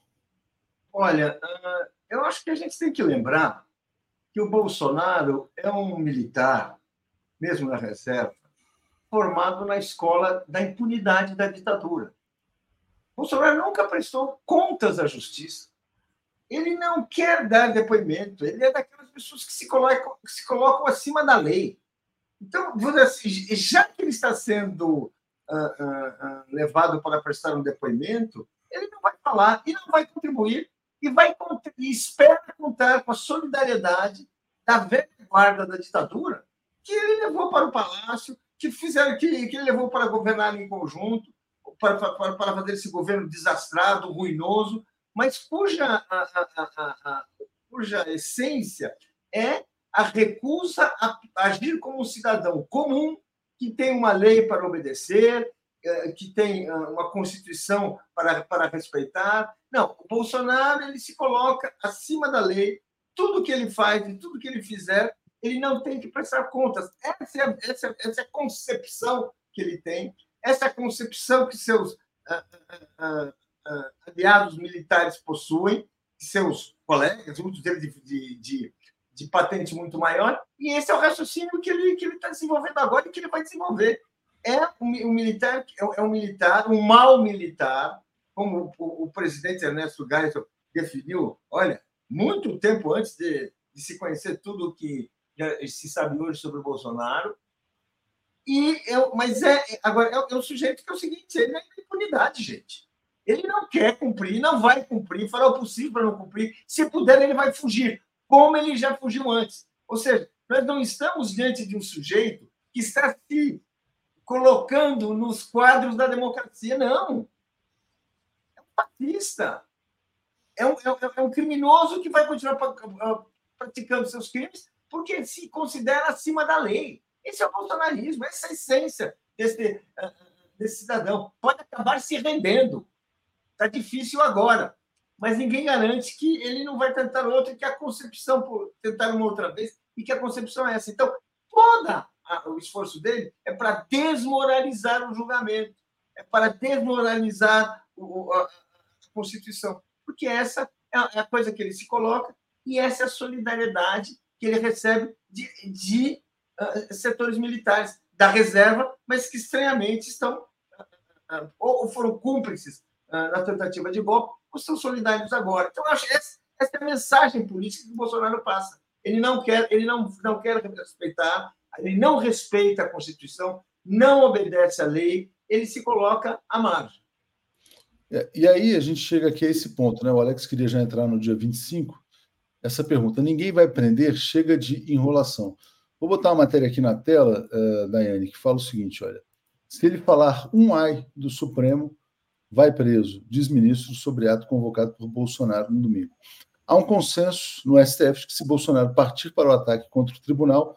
Olha, ah, eu acho que a gente tem que lembrar que o Bolsonaro é um militar, mesmo na reserva, formado na escola da impunidade da ditadura. Bolsonaro nunca prestou contas à justiça. Ele não quer dar depoimento. Ele é daquelas pessoas que se colocam, que se colocam acima da lei. Então, assim, já que ele está sendo uh, uh, uh, levado para prestar um depoimento, ele não vai falar e não vai contribuir e vai e espera contar com a solidariedade da velha guarda da ditadura que ele levou para o palácio, que fizeram que, que ele levou para governar em conjunto, para, para, para fazer esse governo desastrado, ruinoso, mas cuja, a, a, a, cuja essência é a recusa a agir como um cidadão comum que tem uma lei para obedecer, eh, que tem ah, uma constituição para, para respeitar. Não, o Bolsonaro ele se coloca acima da lei. Tudo que ele faz e tudo que ele fizer, ele não tem que prestar contas. Essa é, essa, essa é a concepção que ele tem, essa é a concepção que seus uh, uh, aliados militares possuem, seus colegas, muitos deles de, de, de de patente muito maior, e esse é o raciocínio que ele que ele está desenvolvendo agora e que ele vai desenvolver. É um, um militar, é um militar, um mau militar, como o, o presidente Ernesto Geisel definiu, olha, muito tempo antes de, de se conhecer tudo o que se sabe hoje sobre o Bolsonaro. E eu, mas é agora é, é um sujeito que é o seguinte, ele é impunidade, gente. Ele não quer cumprir, não vai cumprir, fará o possível para não cumprir. Se puder, ele vai fugir como ele já fugiu antes. Ou seja, nós não estamos diante de um sujeito que está se colocando nos quadros da democracia, não. É um fascista. É um, é, é um criminoso que vai continuar praticando seus crimes porque se considera acima da lei. Esse é o bolsonarismo, essa é a essência desse, desse cidadão. Pode acabar se rendendo. Está difícil agora mas ninguém garante que ele não vai tentar outra, que a concepção, por tentar uma outra vez, e que a concepção é essa. Então, todo o esforço dele é para desmoralizar o julgamento, é para desmoralizar a Constituição, porque essa é, é a coisa que ele se coloca e essa é a solidariedade que ele recebe de, de uh, setores militares da reserva, mas que estranhamente estão uh, ou foram cúmplices uh, na tentativa de golpe ou são solidários agora. Então, acho essa, essa é a mensagem política que o Bolsonaro passa. Ele não quer, ele não, não quer respeitar, ele não respeita a Constituição, não obedece à lei, ele se coloca à margem. É, e aí a gente chega aqui a esse ponto, né? O Alex queria já entrar no dia 25. Essa pergunta: ninguém vai prender, chega de enrolação. Vou botar uma matéria aqui na tela, uh, Daiane, que fala o seguinte: olha, se ele falar um ai do Supremo, vai preso, diz ministro sobre ato convocado por Bolsonaro no domingo. Há um consenso no STF de que, se Bolsonaro partir para o ataque contra o tribunal,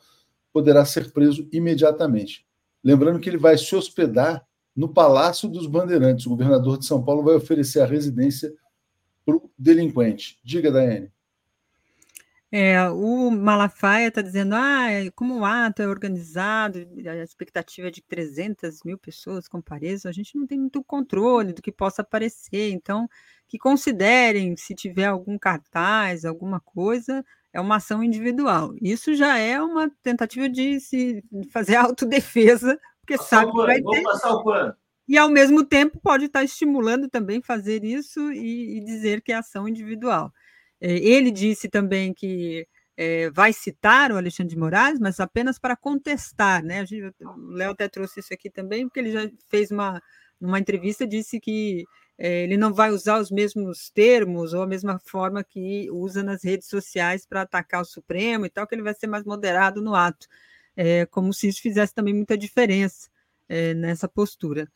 poderá ser preso imediatamente. Lembrando que ele vai se hospedar no Palácio dos Bandeirantes. O governador de São Paulo vai oferecer a residência para o delinquente. Diga, Daiane. É, o Malafaia está dizendo, ah, como o ato é organizado, a expectativa é de 300 mil pessoas compareçam, a gente não tem muito controle do que possa aparecer, então que considerem, se tiver algum cartaz, alguma coisa, é uma ação individual. Isso já é uma tentativa de se fazer autodefesa, porque sabe que vai ter... passar o pano. E, ao mesmo tempo, pode estar estimulando também fazer isso e, e dizer que é ação individual. É, ele disse também que é, vai citar o Alexandre de Moraes, mas apenas para contestar, né? O Léo até trouxe isso aqui também, porque ele já fez uma, numa entrevista, disse que é, ele não vai usar os mesmos termos ou a mesma forma que usa nas redes sociais para atacar o Supremo e tal, que ele vai ser mais moderado no ato, é, como se isso fizesse também muita diferença nessa postura.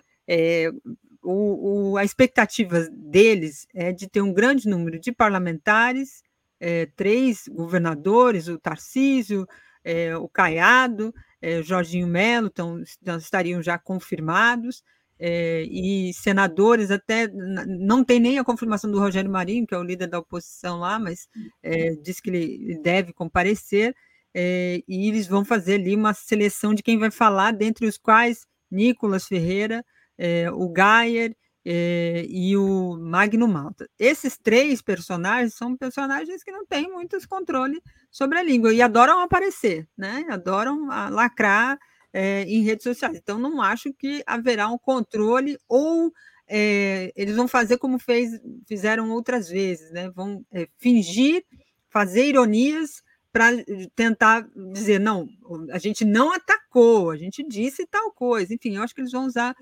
O, o, a expectativa deles é de ter um grande número de parlamentares, é, três governadores, o Tarcísio, é, o Caiado, é, Jorginho Melo, então, estariam já confirmados, é, e senadores até não tem nem a confirmação do Rogério Marinho, que é o líder da oposição lá, mas é, diz que ele deve comparecer, é, e eles vão fazer ali uma seleção de quem vai falar, dentre os quais Nicolas Ferreira, é, o Gayer é, e o Magno Malta. Esses três personagens são personagens que não têm muitos controle sobre a língua e adoram aparecer, né? Adoram lacrar é, em redes sociais. Então, não acho que haverá um controle ou é, eles vão fazer como fez, fizeram outras vezes, né? Vão fingir, fazer ironias para tentar dizer não, a gente não atacou, a gente disse tal coisa. Enfim, eu acho que eles vão usar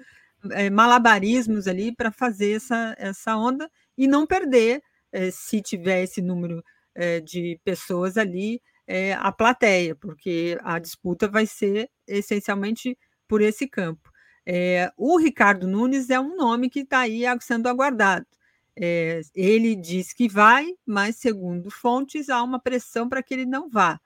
é, malabarismos ali para fazer essa, essa onda e não perder, é, se tiver esse número é, de pessoas ali, a plateia, porque a disputa vai ser essencialmente por esse campo. o Ricardo Nunes é um nome que está aí sendo aguardado. ele diz que vai, mas, segundo fontes, há uma pressão para que ele não vá.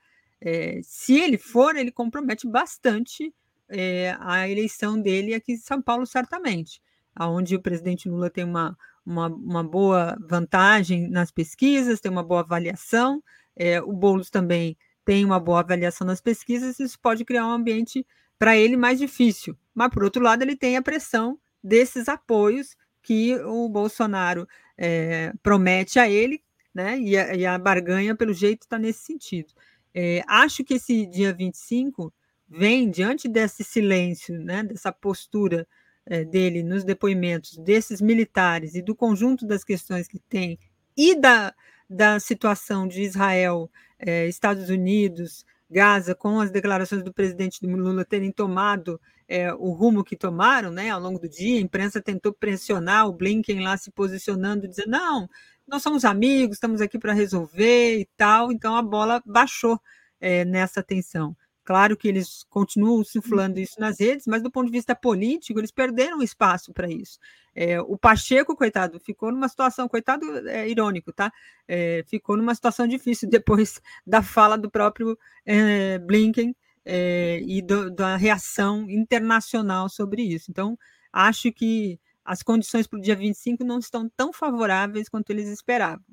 se ele for, ele compromete bastante é, a eleição dele aqui em São Paulo, certamente, onde o presidente Lula tem uma, uma, uma boa vantagem nas pesquisas, tem uma boa avaliação, é, o Boulos também tem uma boa avaliação nas pesquisas, isso pode criar um ambiente para ele mais difícil. Mas, por outro lado, ele tem a pressão desses apoios que o Bolsonaro é, promete a ele, né? E a, e a barganha, pelo jeito, está nesse sentido. É, acho que esse dia 25 vem diante desse silêncio, né, dessa postura é, dele nos depoimentos desses militares e do conjunto das questões que tem e da, da situação de Israel, é, Estados Unidos, Gaza, com as declarações do presidente Lula terem tomado é, o rumo que tomaram né, ao longo do dia, a imprensa tentou pressionar o Blinken lá se posicionando, dizendo: não, nós somos amigos, estamos aqui para resolver e tal. Então a bola baixou é, nessa tensão. Claro que eles continuam insuflando isso nas redes, mas do ponto de vista político, eles perderam espaço para isso. É, o Pacheco, coitado, ficou numa situação, coitado é irônico, tá? É, ficou numa situação difícil depois da fala do próprio é, Blinken é, e do, da reação internacional sobre isso. Então, acho que as condições para o dia 25 não estão tão favoráveis quanto eles esperavam.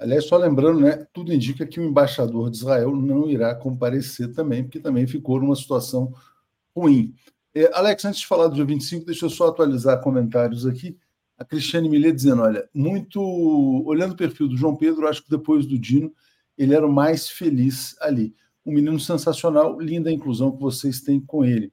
Aliás, só lembrando, né, tudo indica que o embaixador de Israel não irá comparecer também, porque também ficou numa situação ruim. É, Alex, antes de falar do dia 25, deixa eu só atualizar comentários aqui. A Cristiane Millet dizendo: olha, muito. Olhando o perfil do João Pedro, acho que depois do Dino, ele era o mais feliz ali. Um menino sensacional, linda a inclusão que vocês têm com ele.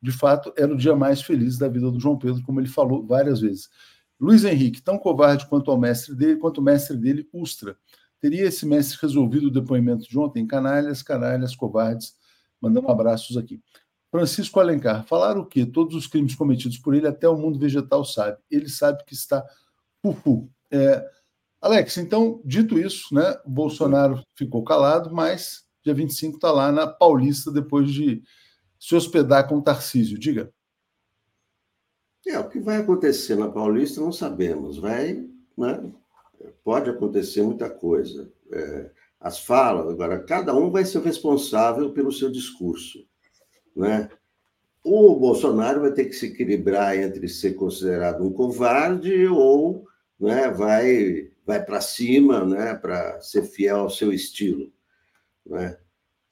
De fato, era o dia mais feliz da vida do João Pedro, como ele falou várias vezes. Luiz Henrique, tão covarde quanto ao mestre dele, quanto o mestre dele, Ustra. Teria esse mestre resolvido o depoimento de ontem? Canalhas, canalhas, covardes. Mandando abraços aqui. Francisco Alencar, falar o quê? Todos os crimes cometidos por ele, até o mundo vegetal sabe. Ele sabe que está pupu. É, Alex, então, dito isso, né, Bolsonaro ficou calado, mas dia 25 está lá na Paulista depois de se hospedar com o Tarcísio. Diga. É, o que vai acontecer na Paulista não sabemos. Vai, né? Pode acontecer muita coisa. É, as falas, agora, cada um vai ser responsável pelo seu discurso. Né? O Bolsonaro vai ter que se equilibrar entre ser considerado um covarde ou né, vai, vai para cima né, para ser fiel ao seu estilo. Né?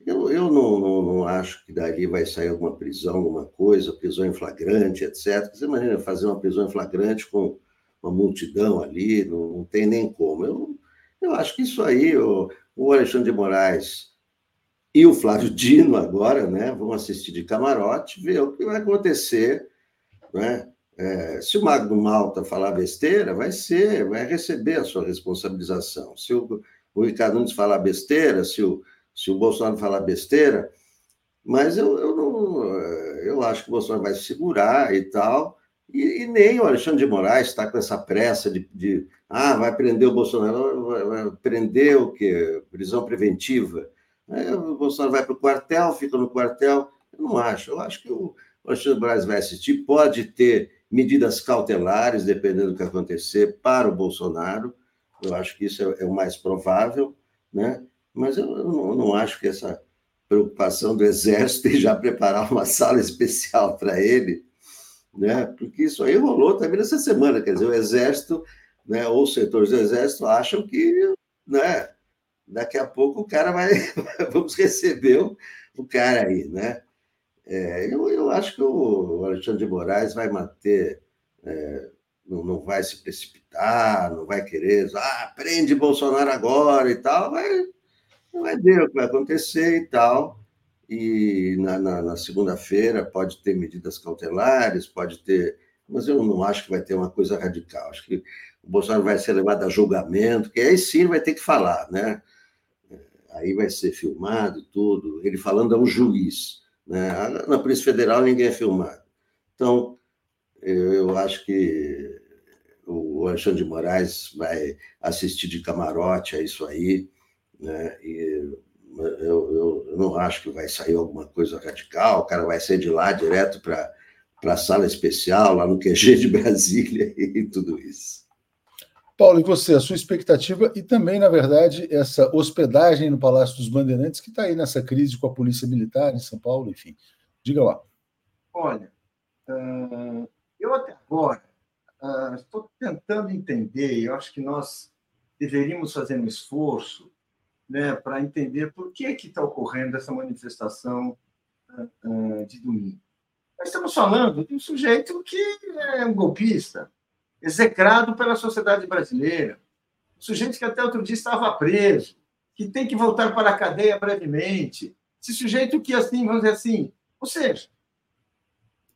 Eu, eu não, não, não, acho que dali vai sair alguma prisão, alguma coisa, prisão em flagrante, etc. Você imagina fazer uma prisão em flagrante com uma multidão ali, não, não tem nem como. Eu, eu acho que isso aí, o, o Alexandre de Moraes e o Flávio Dino agora, né, vão assistir de camarote, ver o que vai acontecer, né? É, se o Magno Malta falar besteira, vai ser, vai receber a sua responsabilização. Se o, o Ricardo Nunes falar besteira, se o, se o Bolsonaro falar besteira, mas eu, eu não, eu acho que o Bolsonaro vai se segurar e tal, e, e nem o Alexandre de Moraes está com essa pressa de, de, ah, vai prender o Bolsonaro, vai, vai prender o quê? Prisão preventiva. Aí o Bolsonaro vai para o quartel, fica no quartel. Eu não acho. Eu acho que o Alexandre Moraes vai assistir. Pode ter medidas cautelares, dependendo do que acontecer, para o Bolsonaro. Eu acho que isso é, é o mais provável, né? Mas eu, não, não acho que essa preocupação do Exército em já preparar uma sala especial para ele, né? Porque isso aí rolou também nessa semana. Quer dizer, o Exército, né, ou os setores do Exército acham que, né? daqui a pouco o cara vai. Vamos receber o, o cara aí, né? É, eu, eu acho que o Alexandre de Moraes vai manter, é, não, não vai se precipitar, não vai querer, ah, prende Bolsonaro agora e tal, vai, vai ver o que vai acontecer e tal. E na, na, na segunda-feira pode ter medidas cautelares, pode ter. Mas eu não acho que vai ter uma coisa radical. Acho que o Bolsonaro vai ser levado a julgamento, que aí sim vai ter que falar, né? aí vai ser filmado tudo, ele falando a um juiz. Né? Na Polícia Federal ninguém é filmado. Então, eu acho que o Alexandre de Moraes vai assistir de camarote a isso aí, né? E eu, eu, não acho que vai sair alguma coisa radical, o cara vai sair de lá direto para a sala especial, lá no QG de Brasília e tudo isso. Paulo, e você, a sua expectativa e também, na verdade, essa hospedagem no Palácio dos Bandeirantes, que está aí nessa crise com a Polícia Militar em São Paulo, enfim. Diga lá. Olha, eu até agora estou tentando entender, eu acho que nós deveríamos fazer um esforço né, para entender por que está ocorrendo essa manifestação de domingo. Nós estamos falando de um sujeito que é um golpista, execrado pela sociedade brasileira. sujeito que até outro dia estava preso, que tem que voltar para a cadeia brevemente. Esse sujeito que, assim, vamos dizer assim, ou seja,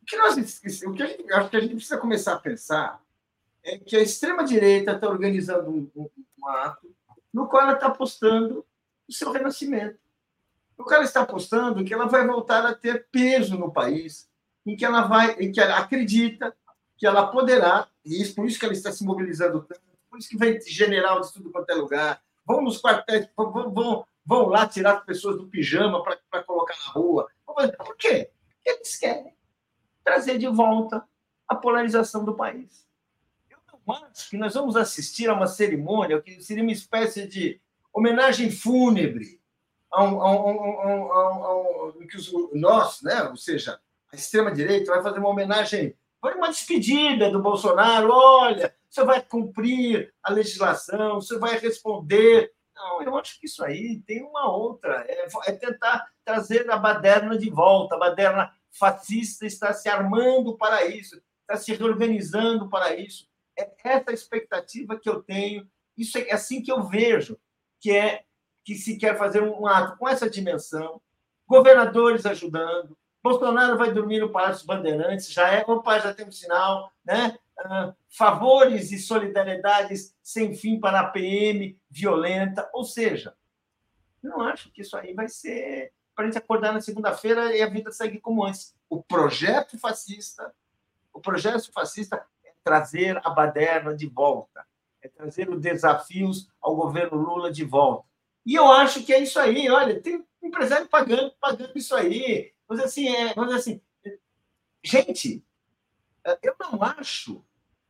o que, nós, o que a gente, acho que a gente precisa começar a pensar é que a extrema-direita está organizando um, um, um, ato no qual ela está apostando o seu renascimento. O cara está apostando que ela vai voltar a ter peso no país, em que ela vai, em que ela acredita que ela poderá e isso, por isso que ela está se mobilizando tanto, por isso que vem general de tudo quanto é lugar. Vão nos quartéis, vão, vão, vão lá tirar as pessoas do pijama para colocar na rua. Por quê? Porque eles querem trazer de volta a polarização do país. Acho que nós vamos assistir a uma cerimônia que seria uma espécie de homenagem fúnebre a um, a um, a um, que os, nós, né? ou seja, a extrema-direita vai fazer uma homenagem uma despedida do Bolsonaro. Olha, você vai cumprir a legislação, você vai responder. Não, eu acho que isso aí tem uma outra. É, é tentar trazer a baderna de volta. A baderna fascista está se armando para isso, está se reorganizando para isso. É essa expectativa que eu tenho, isso é assim que eu vejo, que é que se quer fazer um ato com essa dimensão, governadores ajudando, Bolsonaro vai dormir no Palácio Bandeirantes, já é, opa, já tem um sinal, né? Uh, favores e solidariedades sem fim para a PM violenta, ou seja, não acho que isso aí vai ser para a gente acordar na segunda-feira e a vida segue como antes. O projeto fascista, o projeto fascista é trazer a baderna de volta, é trazer os desafios ao governo Lula de volta. E eu acho que é isso aí. Olha, tem empresário pagando, pagando isso aí. Mas assim, é, mas assim, gente, eu não acho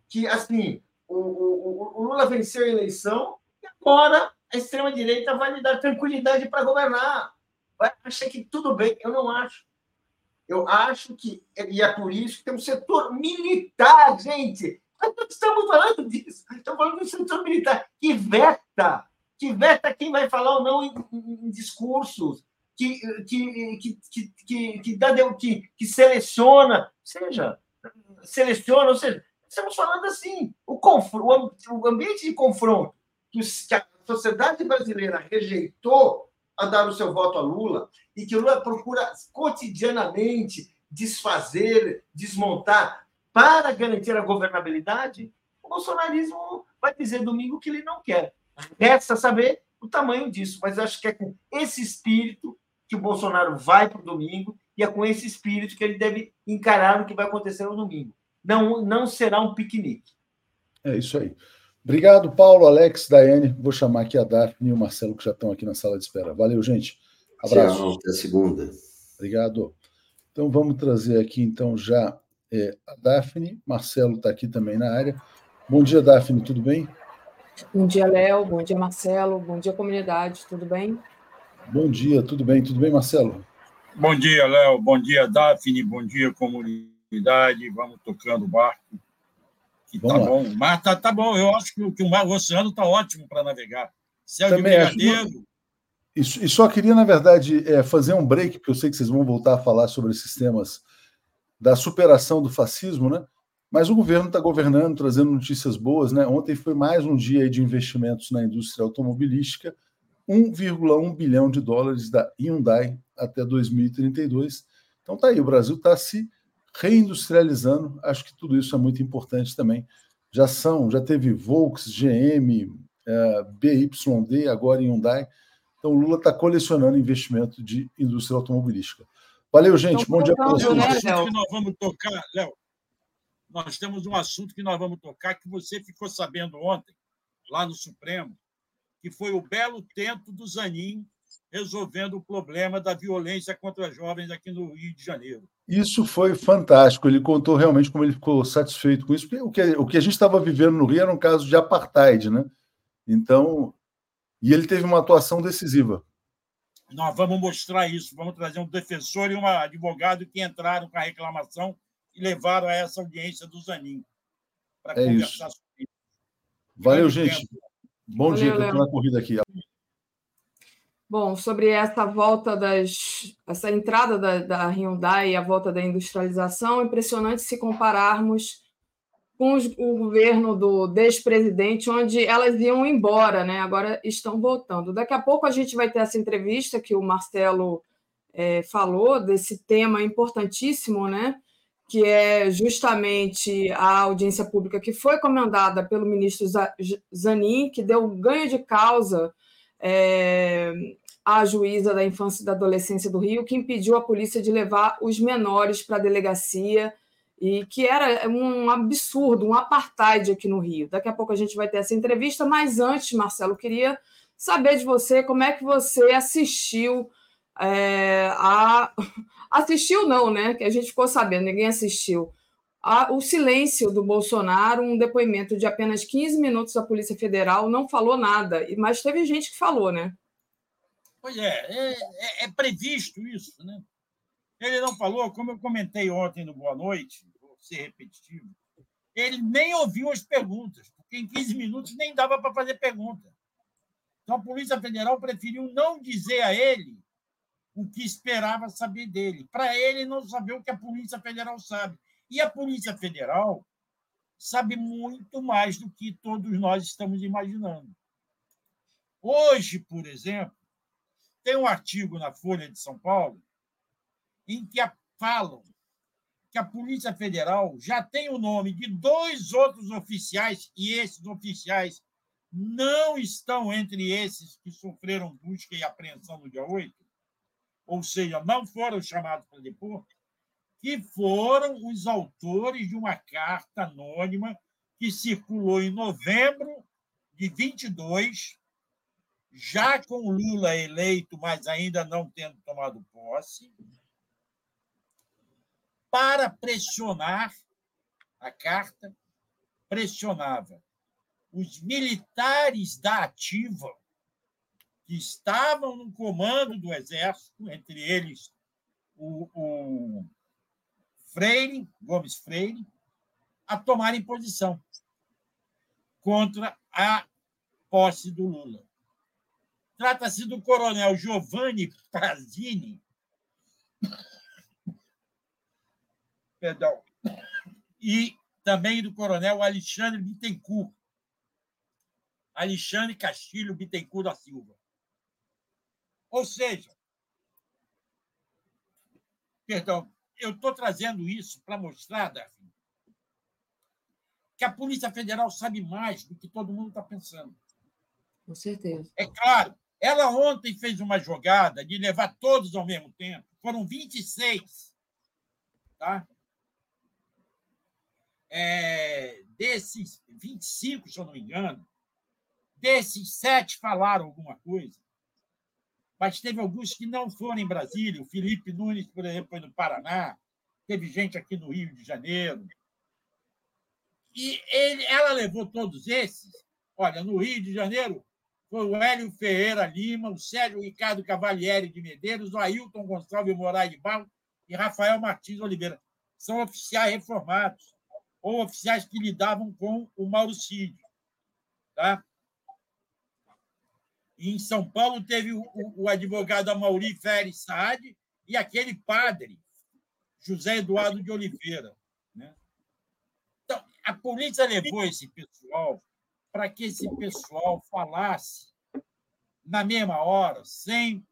que assim o, o, o Lula venceu a eleição e agora a extrema-direita vai lhe dar tranquilidade para governar. Vai achar que tudo bem. Eu não acho. Eu acho que, e é por isso que tem um setor militar, gente. Estamos falando disso. Estamos falando do setor militar que veta, que veta quem vai falar ou não em, em, discursos, que, que, que, que, que, dá, que, que seleciona, seja, seleciona, ou seja, estamos falando assim, o, o ambiente de confronto que, que a sociedade brasileira rejeitou a dar o seu voto a Lula e que Lula procura cotidianamente desfazer, desmontar para garantir a governabilidade, o bolsonarismo vai dizer domingo que ele não quer. Resta saber o tamanho disso, mas eu acho que é com esse espírito que o Bolsonaro vai para o domingo e é com esse espírito que ele deve encarar o que vai acontecer no domingo. Não, não será um piquenique. É isso aí. Obrigado, Paulo, Alex, Daiane. Vou chamar aqui a Daphne e o Marcelo, que já estão aqui na sala de espera. Valeu, gente. Abraço. Tchau, até segunda. Obrigado. Então, vamos trazer aqui, então, já é, a Daphne. Marcelo está aqui também na área. Bom dia, Daphne, tudo bem? Bom dia, Léo. Bom dia, Marcelo. Bom dia, comunidade. Tudo bem? Bom dia, tudo bem? Tudo bem, Marcelo? Bom dia, Léo. Bom dia, Daphne. Bom dia, comunidade. Vamos tocando o barco. Que tá bom. O mar tá, tá bom. Eu acho que, que o, mar, o oceano tá ótimo para navegar. Céu Também de brigadeiro. E, e só queria, na verdade, é, fazer um break, porque eu sei que vocês vão voltar a falar sobre esses temas da superação do fascismo, né? Mas o governo está governando, trazendo notícias boas, né? Ontem foi mais um dia de investimentos na indústria automobilística 1,1 bilhão de dólares da Hyundai até 2032. Então tá aí, o Brasil está se reindustrializando. Acho que tudo isso é muito importante também. Já são, já teve Volks, GM, é, BYD, agora Hyundai. Então o Lula está colecionando investimento de indústria automobilística. Valeu, gente. Então, Bom dia para vocês. Né, que nós vamos tocar, Léo. Nós temos um assunto que nós vamos tocar que você ficou sabendo ontem, lá no Supremo, que foi o belo tento do Zanin resolvendo o problema da violência contra jovens aqui no Rio de Janeiro. Isso foi fantástico. Ele contou realmente como ele ficou satisfeito com isso, porque o que, o que a gente estava vivendo no Rio era um caso de apartheid, né? Então, e ele teve uma atuação decisiva. Nós vamos mostrar isso, vamos trazer um defensor e um advogado que entraram com a reclamação e levaram a essa audiência do Zanin para é conversar isso. sobre isso. Valeu, gente. Tempo. Bom Valeu, dia, estou na corrida aqui. Bom, sobre essa volta das. essa entrada da, da Hyundai e a volta da industrialização, é impressionante se compararmos com os, o governo do despresidente, onde elas iam embora, né? agora estão voltando. Daqui a pouco a gente vai ter essa entrevista que o Marcelo é, falou, desse tema importantíssimo, né? que é justamente a audiência pública que foi comandada pelo ministro Zanin, que deu ganho de causa é, juíza da infância e da adolescência do Rio, que impediu a polícia de levar os menores para a delegacia e que era um absurdo, um apartheid aqui no Rio. Daqui a pouco a gente vai ter essa entrevista, mas antes, Marcelo, queria saber de você como é que você assistiu é, a, assistiu não, né? Que a gente ficou sabendo, ninguém assistiu. A, o silêncio do Bolsonaro, um depoimento de apenas 15 minutos da Polícia Federal, não falou nada, mas teve gente que falou, né? Pois é, é, é, é previsto isso, né? Ele não falou, como eu comentei ontem no Boa Noite, vou ser repetitivo, ele nem ouviu as perguntas, porque em 15 minutos nem dava para fazer pergunta. Então a Polícia Federal preferiu não dizer a ele o que esperava saber dele, para ele não saber o que a Polícia Federal sabe. E a Polícia Federal sabe muito mais do que todos nós estamos imaginando. Hoje, por exemplo, tem um artigo na Folha de São Paulo em que falam que a Polícia Federal já tem o nome de dois outros oficiais, e esses oficiais não estão entre esses que sofreram busca e apreensão no dia 8, ou seja, não foram chamados para depor, que foram os autores de uma carta anônima que circulou em novembro de 22, já com Lula eleito, mas ainda não tendo tomado posse, para pressionar a carta pressionava os militares da ativa que estavam no comando do exército, entre eles o, o Freire, Gomes Freire, a tomarem posição contra a posse do Lula. Trata-se do coronel Giovanni Prazini, perdão, e também do coronel Alexandre Bittencourt, Alexandre Castilho Bittencourt da Silva. Ou seja, perdão, eu estou trazendo isso para mostrar, Davi, que a Polícia Federal sabe mais do que todo mundo está pensando. Com certeza. É claro, ela ontem fez uma jogada de levar todos ao mesmo tempo. Foram 26. Tá? É, desses 25, se eu não me engano, desses sete falaram alguma coisa. Mas teve alguns que não foram em Brasília. O Felipe Nunes, por exemplo, foi no Paraná. Teve gente aqui no Rio de Janeiro. E ele, ela levou todos esses. Olha, no Rio de Janeiro foi o Hélio Ferreira Lima, o Sérgio Ricardo Cavalieri de Medeiros, o Ailton Gonçalves Moraes de Barro e Rafael Martins Oliveira. São oficiais reformados ou oficiais que lidavam com o Mauricídio. Tá? Em São Paulo teve o, o advogado Amauri Feres Saad e aquele padre, José Eduardo de Oliveira. Né? Então, a polícia levou esse pessoal para que esse pessoal falasse na mesma hora, sem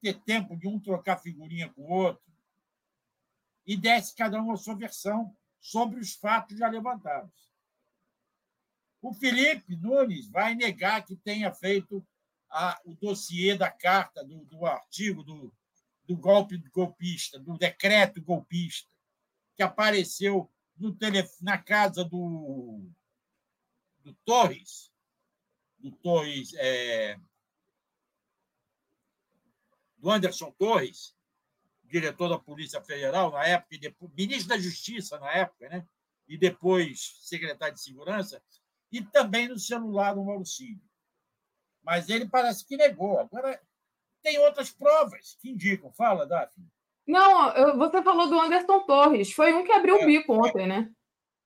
ter tempo de um trocar figurinha com o outro, e desse cada um a sua versão sobre os fatos já levantados. O Felipe Nunes vai negar que tenha feito a, o dossiê da carta, do, do artigo do, do golpe golpista, do decreto golpista, que apareceu no na casa do, do Torres, do Torres, é, do Anderson Torres, diretor da Polícia Federal na época, e depois, ministro da Justiça na época, né? e depois secretário de Segurança, e também no celular do Mauricínio. Mas ele parece que negou. Agora, tem outras provas que indicam. Fala, Daphne. Não, você falou do Anderson Torres. Foi um que abriu é, o bico ontem, né?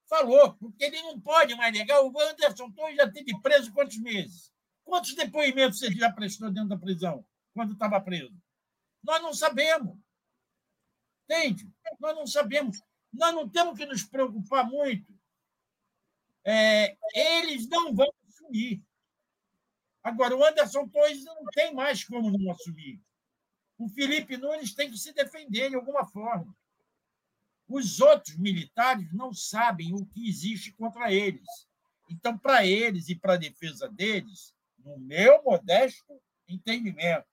Falou, porque ele não pode mais negar. O Anderson Torres já teve preso quantos meses? Quantos depoimentos ele já prestou dentro da prisão, quando estava preso? Nós não sabemos. Entende? Nós não sabemos. Nós não temos que nos preocupar muito. É, eles não vão assumir. Agora, o Anderson Torres não tem mais como não assumir. O Felipe Nunes tem que se defender de alguma forma. Os outros militares não sabem o que existe contra eles. Então, para eles e para a defesa deles, no meu modesto entendimento,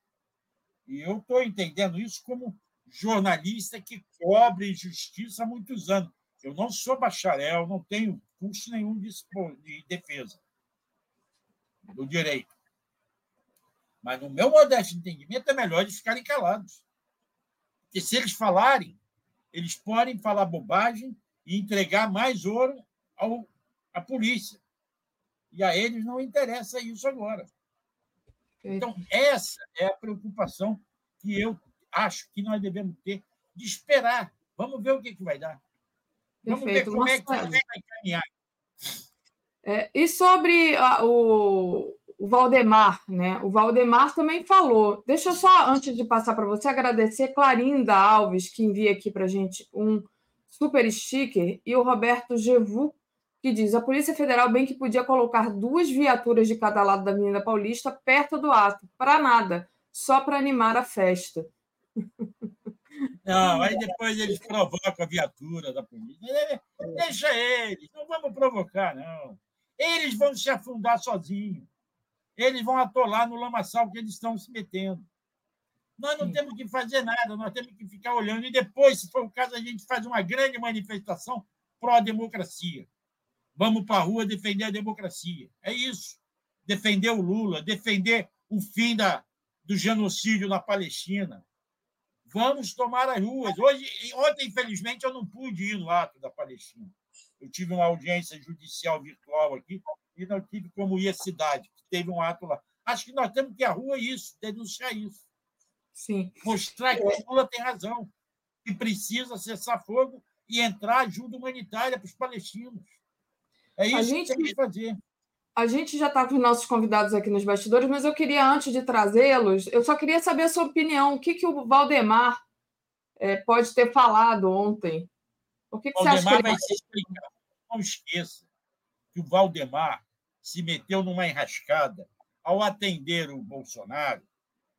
e eu estou entendendo isso como jornalista que cobre justiça há muitos anos. Eu não sou bacharel, não tenho curso nenhum de, defesa do direito. Mas, no meu modesto entendimento, é melhor eles ficarem calados. Porque se eles falarem, eles podem falar bobagem e entregar mais ouro ao, à polícia. E a eles não interessa isso agora. Então, essa é a preocupação que eu acho que nós devemos ter de esperar. Vamos ver o que, que vai dar. Vamos Perfeito. ver como é que vai encaminhar. É, e sobre a, o, o Valdemar, né? O Valdemar também falou. Deixa eu só, antes de passar para você, agradecer Clarinda Alves, que envia aqui para gente um super sticker, e o Roberto Gevu que diz: a Polícia Federal bem que podia colocar duas viaturas de cada lado da Avenida Paulista perto do ato, para nada, só para animar a festa. Não, aí depois eles provocam a viatura da polícia. Deixa eles, não vamos provocar, não. Eles vão se afundar sozinhos. Eles vão atolar no lamaçal que eles estão se metendo. Nós não temos que fazer nada, nós temos que ficar olhando. E depois, se for o caso, a gente faz uma grande manifestação pró-democracia. Vamos para a rua defender a democracia. É isso. Defender o Lula, defender o fim da, do genocídio na Palestina. Vamos tomar as ruas. Hoje, ontem, infelizmente, eu não pude ir no ato da Palestina. Eu tive uma audiência judicial virtual aqui e não tive como ir à cidade. Teve um ato lá. Acho que nós temos que ir à rua isso, denunciar isso. Sim. Mostrar que o Lula tem razão, que precisa cessar fogo e entrar ajuda humanitária para os palestinos. É isso gente, que tem que fazer. A gente já está com os nossos convidados aqui nos bastidores, mas eu queria, antes de trazê-los, eu só queria saber a sua opinião. O que, que o Valdemar é, pode ter falado ontem? O que, que você acha que ele vai se explicar? Não esqueça que o Valdemar se meteu numa enrascada ao atender o Bolsonaro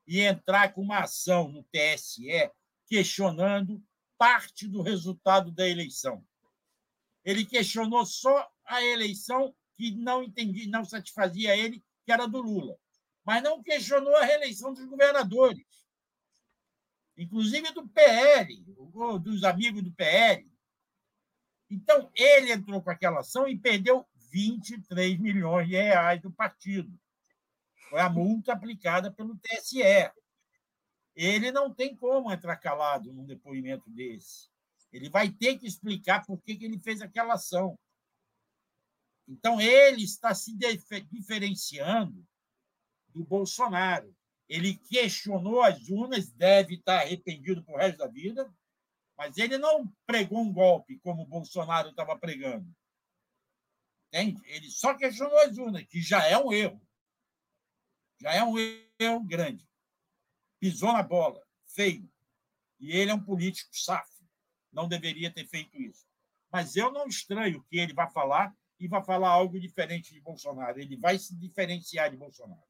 e entrar com uma ação no TSE questionando parte do resultado da eleição. Ele questionou só a eleição que não entendia, não satisfazia ele, que era do Lula. Mas não questionou a reeleição dos governadores, inclusive do PL, dos amigos do PL. Então, ele entrou com aquela ação e perdeu 23 milhões de reais do partido. Foi a multa aplicada pelo TSE. Ele não tem como entrar calado num depoimento desse. Ele vai ter que explicar por que, que ele fez aquela ação. Então, ele está se diferenciando do Bolsonaro. Ele questionou as urnas, deve estar arrependido por resto da vida, mas ele não pregou um golpe como o Bolsonaro estava pregando. Entende? Ele só questionou as urnas, que já é um erro. Já é um erro grande. Pisou na bola, feio. E ele é um político safo. Não deveria ter feito isso. Mas eu não estranho que ele vá falar e vai falar algo diferente de Bolsonaro. Ele vai se diferenciar de Bolsonaro.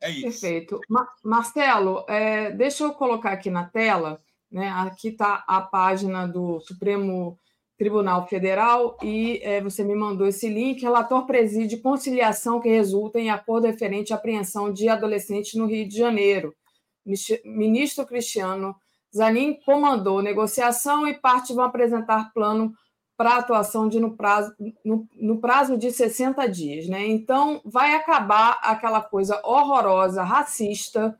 É isso. Perfeito. Marcelo, é, deixa eu colocar aqui na tela. Né? Aqui está a página do Supremo Tribunal Federal e é, você me mandou esse link. Relator preside conciliação que resulta em acordo referente à apreensão de adolescentes no Rio de Janeiro. Ministro Cristiano Zanin comandou negociação e parte vão apresentar plano para atuação de, no, prazo, no, no, prazo de 60 dias. Né? Então, vai acabar aquela coisa horrorosa, racista,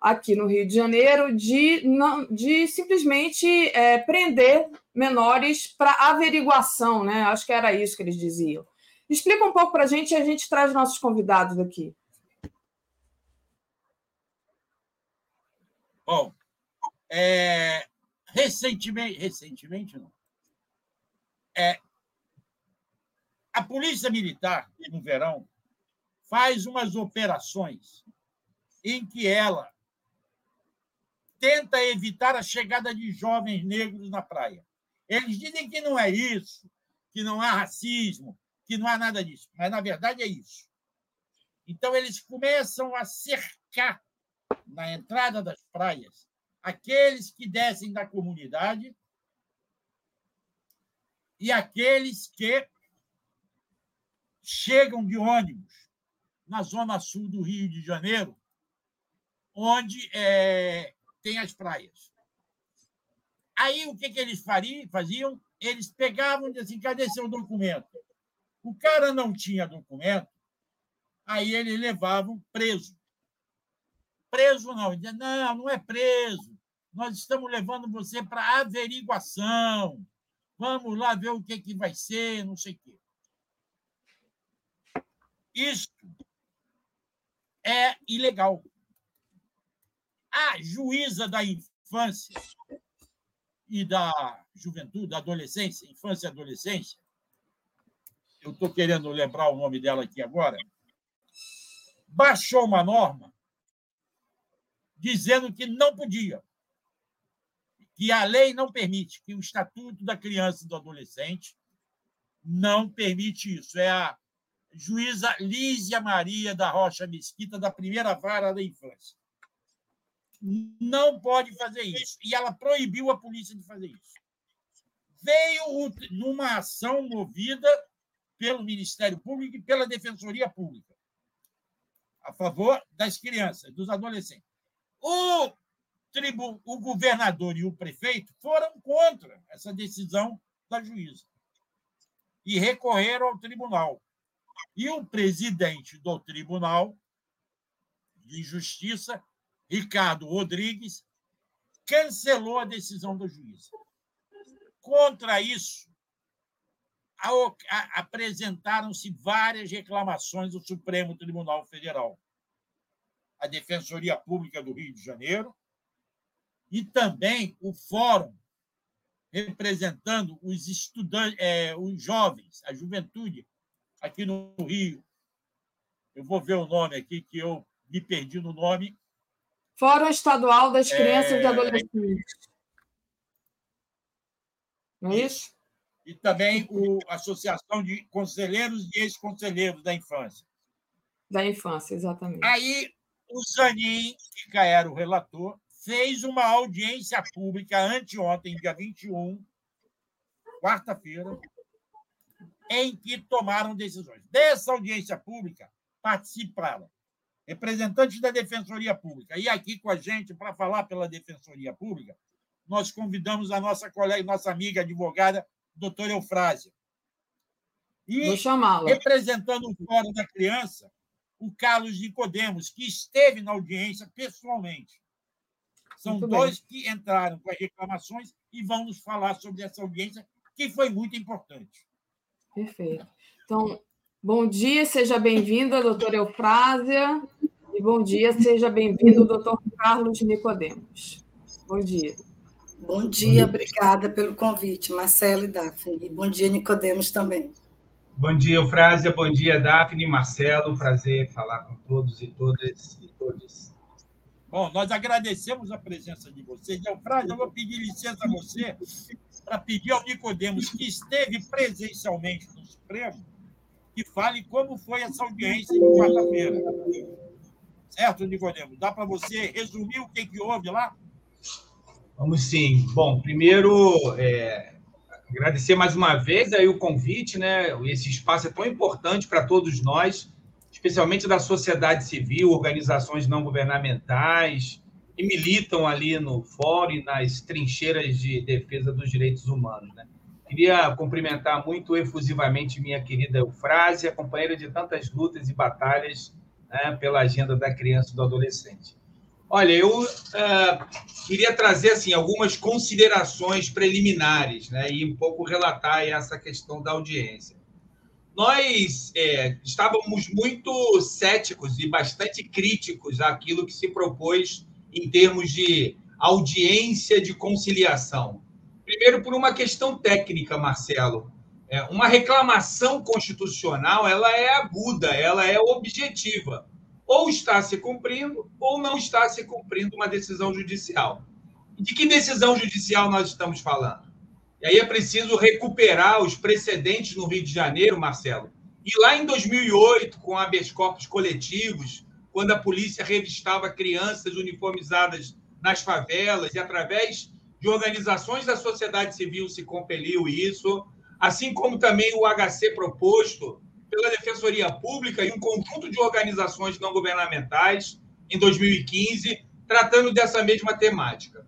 aqui no Rio de Janeiro, de, não, de simplesmente é, prender menores para averiguação. Né? Acho que era isso que eles diziam. Explica um pouco para a gente e a gente traz nossos convidados aqui. Bom, é, recentemente, recentemente não, é, a Polícia Militar, no verão, faz umas operações em que ela tenta evitar a chegada de jovens negros na praia. Eles dizem que não é isso, que não há racismo, que não há nada disso, mas na verdade é isso. Então eles começam a cercar na entrada das praias aqueles que descem da comunidade e aqueles que chegam de ônibus na zona sul do Rio de Janeiro, onde é, tem as praias. Aí o que, que eles faziam? Eles pegavam e diziam assim: cadê seu documento? O cara não tinha documento, aí eles levavam preso. Preso não, dizia, não, não é preso. Nós estamos levando você para averiguação Vamos lá ver o que, que vai ser, não sei o quê. Isso é ilegal. A juíza da infância e da juventude, da adolescência, infância e adolescência, eu estou querendo lembrar o nome dela aqui agora, baixou uma norma dizendo que não podia que a lei não permite, que o Estatuto da Criança e do Adolescente não permite isso. É a juíza Lísia Maria da Rocha Mesquita, da primeira vara da infância. Não pode fazer isso. E ela proibiu a polícia de fazer isso. Veio numa ação movida pelo Ministério Público e pela Defensoria Pública, a favor das crianças, dos adolescentes. O, tribu, o governador e o prefeito foram contra essa decisão da juíza e recorreram ao tribunal. E o presidente do Tribunal de Justiça, Ricardo Rodrigues, cancelou a decisão do juiz. Contra isso, apresentaram-se várias reclamações do Supremo Tribunal Federal. A Defensoria Pública do Rio de Janeiro e também o Fórum, representando os estudantes, é, os jovens, a juventude aqui no Rio. Eu vou ver o nome aqui, que eu me perdi no nome. Fórum Estadual das Crianças é... e Adolescentes. Não é isso? E também a Associação de Conselheiros e Ex-Conselheiros da Infância. Da infância, exatamente. Aí, o Zanin, que era o relator, fez uma audiência pública anteontem, dia 21, quarta-feira, em que tomaram decisões. Dessa audiência pública participaram representantes da Defensoria Pública. E aqui com a gente, para falar pela Defensoria Pública, nós convidamos a nossa colega, nossa amiga advogada, doutora Eufrásia. E representando o Fórum da Criança, o Carlos Nicodemos, que esteve na audiência pessoalmente. São muito dois bem. que entraram com as reclamações e vão nos falar sobre essa audiência, que foi muito importante. Perfeito. Então, bom dia, seja bem-vinda, doutora Eufrásia, e bom dia, seja bem-vindo, doutor Carlos Nicodemos. Bom dia. Bom dia, obrigada pelo convite, Marcelo e Daphne. E bom dia, Nicodemos também. Bom dia, Eufrásia, bom dia, Daphne e Marcelo. Prazer falar com todos e todas e todos. Bom, nós agradecemos a presença de vocês. Eufrásia, eu vou pedir licença a você para pedir ao Nicodemos, que esteve presencialmente no Supremo, que fale como foi essa audiência de quarta-feira. Certo, Nicodemos? Dá para você resumir o que, que houve lá? Vamos sim. Bom, primeiro, é, agradecer mais uma vez aí o convite, né? Esse espaço é tão importante para todos nós, especialmente da sociedade civil, organizações não governamentais, que militam ali no fórum e nas trincheiras de defesa dos direitos humanos. Né? Queria cumprimentar muito efusivamente minha querida Eufrásia, companheira de tantas lutas e batalhas né, pela agenda da criança e do adolescente. Olha, eu uh, queria trazer assim algumas considerações preliminares né, e um pouco relatar essa questão da audiência. Nós é, estávamos muito céticos e bastante críticos àquilo que se propôs em termos de audiência de conciliação. Primeiro, por uma questão técnica, Marcelo. É, uma reclamação constitucional ela é aguda, ela é objetiva. Ou está se cumprindo, ou não está se cumprindo uma decisão judicial. De que decisão judicial nós estamos falando? E aí é preciso recuperar os precedentes no Rio de Janeiro, Marcelo. E lá em 2008, com habeas corpus coletivos, quando a polícia revistava crianças uniformizadas nas favelas e através de organizações da sociedade civil se compeliu isso, assim como também o HC proposto pela Defensoria Pública e um conjunto de organizações não governamentais em 2015, tratando dessa mesma temática.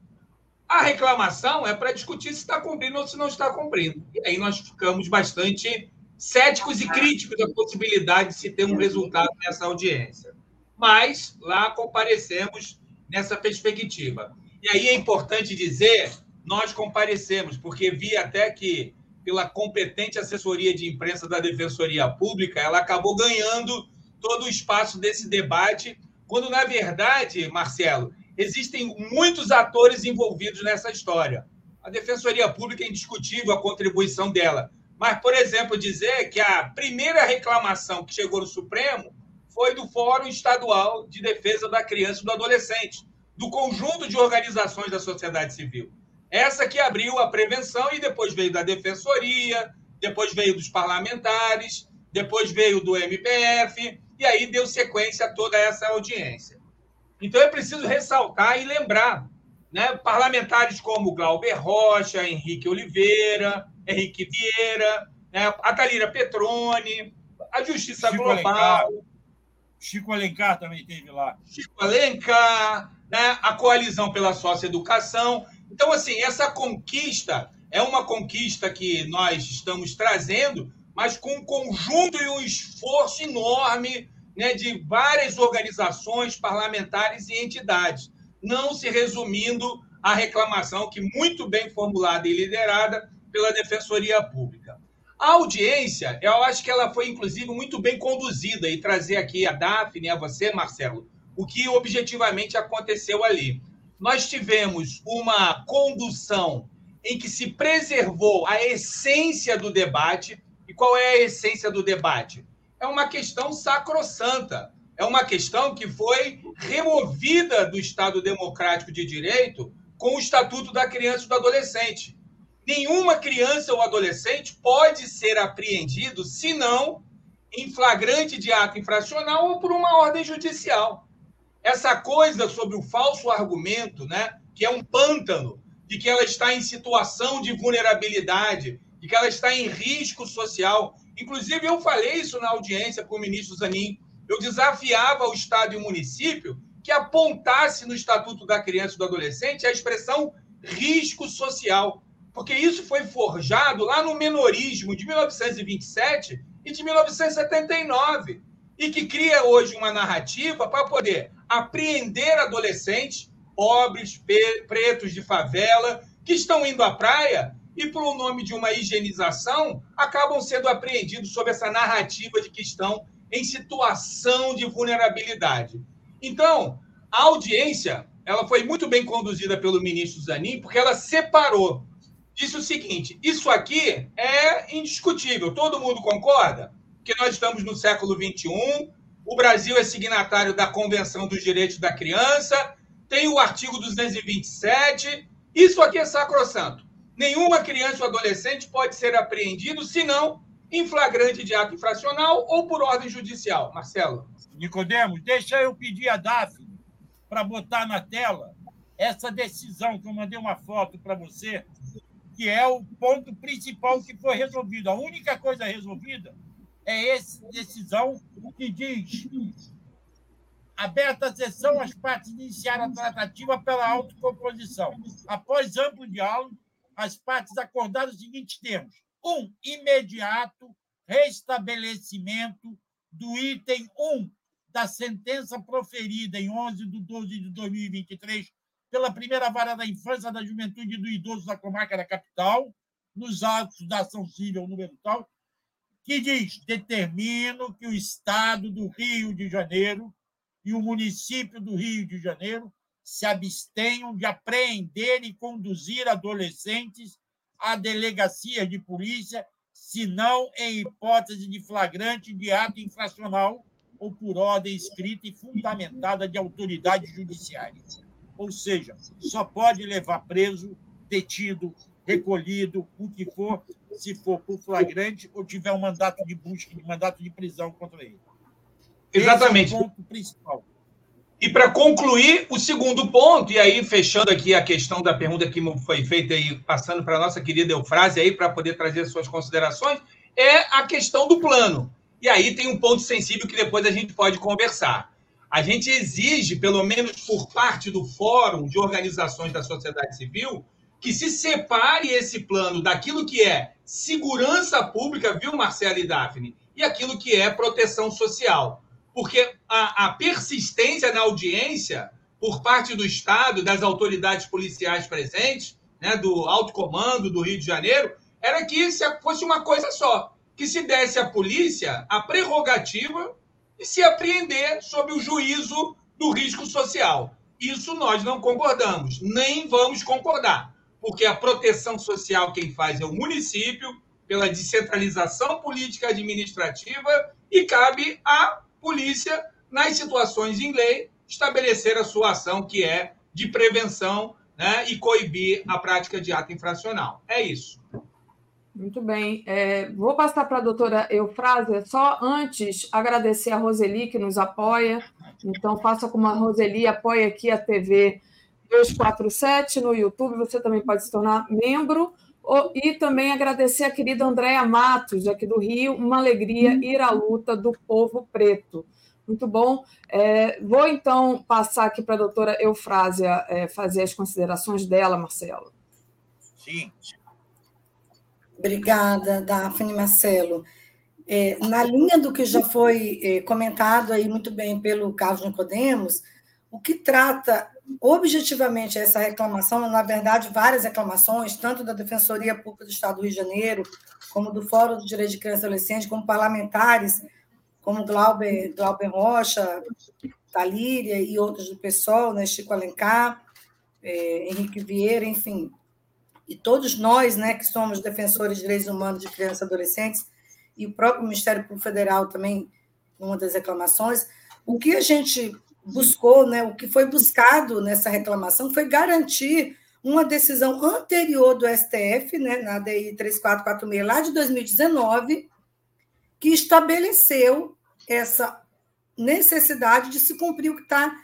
A reclamação é para discutir se está cumprindo ou se não está cumprindo. E aí nós ficamos bastante céticos e críticos da possibilidade de se ter um resultado nessa audiência mas lá comparecemos nessa perspectiva. E aí é importante dizer, nós comparecemos, porque vi até que, pela competente assessoria de imprensa da Defensoria Pública, ela acabou ganhando todo o espaço desse debate, quando, na verdade, Marcelo, existem muitos atores envolvidos nessa história. A Defensoria Pública é indiscutível a contribuição dela. Mas, por exemplo, dizer que a primeira reclamação que chegou no Supremo foi do Fórum Estadual de Defesa da Criança e do Adolescente, do conjunto de organizações da sociedade civil. Essa que abriu a prevenção e depois veio da Defensoria, depois veio dos parlamentares, depois veio do MPF, e aí deu sequência a toda essa audiência. Então é preciso ressaltar e lembrar né, parlamentares como Glauber Rocha, Henrique Oliveira, Henrique Vieira, né, a Talira Petrone, a Justiça Chico Global. Alencar. Chico Alencar também teve lá. Chico Alencar, né, a Coalizão pela Socioeducação. Então, assim, essa conquista é uma conquista que nós estamos trazendo, mas com um conjunto e um esforço enorme né, de várias organizações parlamentares e entidades, não se resumindo à reclamação que muito bem formulada e liderada pela Defensoria Pública. A audiência, eu acho que ela foi, inclusive, muito bem conduzida, e trazer aqui a Daphne, a você, Marcelo, o que objetivamente aconteceu ali. Nós tivemos uma condução em que se preservou a essência do debate. E qual é a essência do debate? É uma questão sacrossanta. É uma questão que foi removida do Estado Democrático de Direito com o Estatuto da Criança e do Adolescente nenhuma criança ou adolescente pode ser apreendido se não em flagrante de ato infracional ou por uma ordem judicial. Essa coisa sobre o falso argumento, né, que é um pântano, de que ela está em situação de vulnerabilidade, de que ela está em risco social. Inclusive, eu falei isso na audiência com o ministro Zanin. Eu desafiava o Estado e o município que apontasse no Estatuto da Criança e do Adolescente a expressão risco social porque isso foi forjado lá no menorismo de 1927 e de 1979, e que cria hoje uma narrativa para poder apreender adolescentes pobres, pretos de favela, que estão indo à praia e, por nome de uma higienização, acabam sendo apreendidos sob essa narrativa de que estão em situação de vulnerabilidade. Então, a audiência ela foi muito bem conduzida pelo ministro Zanin, porque ela separou disse o seguinte: isso aqui é indiscutível, todo mundo concorda que nós estamos no século XXI, o Brasil é signatário da Convenção dos Direitos da Criança, tem o artigo 227, isso aqui é sacrossanto. Nenhuma criança ou adolescente pode ser apreendido senão em flagrante de ato infracional ou por ordem judicial. Marcelo. Nicodemos, deixa eu pedir a Daphne para botar na tela essa decisão que eu mandei uma foto para você que é o ponto principal que foi resolvido. A única coisa resolvida é essa decisão que diz aberta a sessão, as partes iniciaram a tratativa pela autocomposição. Após amplo diálogo, as partes acordaram os seguintes termos. Um, imediato restabelecimento do item 1 da sentença proferida em 11 de 12 de 2023 pela primeira vara da infância, da juventude e do idoso da comarca da capital, nos atos da ação civil número tal, que diz: determino que o Estado do Rio de Janeiro e o município do Rio de Janeiro se abstenham de apreender e conduzir adolescentes à delegacia de polícia, se não em hipótese de flagrante de ato infracional ou por ordem escrita e fundamentada de autoridade judiciária. Ou seja, só pode levar preso, detido, recolhido, o que for, se for por flagrante ou tiver um mandato de busca, um mandato de prisão contra ele. Exatamente. Esse é o ponto principal. E para concluir, o segundo ponto, e aí fechando aqui a questão da pergunta que foi feita aí, passando para a nossa querida Eufrase aí, para poder trazer suas considerações, é a questão do plano. E aí tem um ponto sensível que depois a gente pode conversar. A gente exige, pelo menos por parte do Fórum de Organizações da Sociedade Civil, que se separe esse plano daquilo que é segurança pública, viu, Marcelo e Daphne, e aquilo que é proteção social. Porque a, a persistência na audiência por parte do Estado, das autoridades policiais presentes, né, do alto comando do Rio de Janeiro, era que fosse uma coisa só, que se desse à polícia a prerrogativa e se apreender sob o juízo do risco social. Isso nós não concordamos, nem vamos concordar, porque a proteção social quem faz é o município, pela descentralização política administrativa, e cabe à polícia, nas situações em lei, estabelecer a sua ação, que é de prevenção né, e coibir a prática de ato infracional. É isso. Muito bem. É, vou passar para a doutora Eufrásia, só antes agradecer a Roseli, que nos apoia. Então, faça como a Roseli, apoia aqui a TV 247 no YouTube, você também pode se tornar membro. E também agradecer a querida Andréa Matos, aqui do Rio, uma alegria ir à luta do povo preto. Muito bom. É, vou então passar aqui para a doutora Eufrásia é, fazer as considerações dela, Marcelo. Sim. Obrigada, Daphne Marcelo. É, na linha do que já foi é, comentado aí muito bem pelo Carlos Nicodemos, o que trata objetivamente essa reclamação, na verdade, várias reclamações, tanto da Defensoria Pública do Estado do Rio de Janeiro, como do Fórum do Direito de Criança e Adolescente, como parlamentares, como Glauber, Glauber Rocha, Talíria e outros do PSOL, né, Chico Alencar, é, Henrique Vieira, enfim, e todos nós, né, que somos defensores de direitos humanos de crianças e adolescentes, e o próprio Ministério Público Federal também, numa das reclamações, o que a gente buscou, né, o que foi buscado nessa reclamação foi garantir uma decisão anterior do STF, né, na DI 3446, lá de 2019, que estabeleceu essa necessidade de se cumprir o que está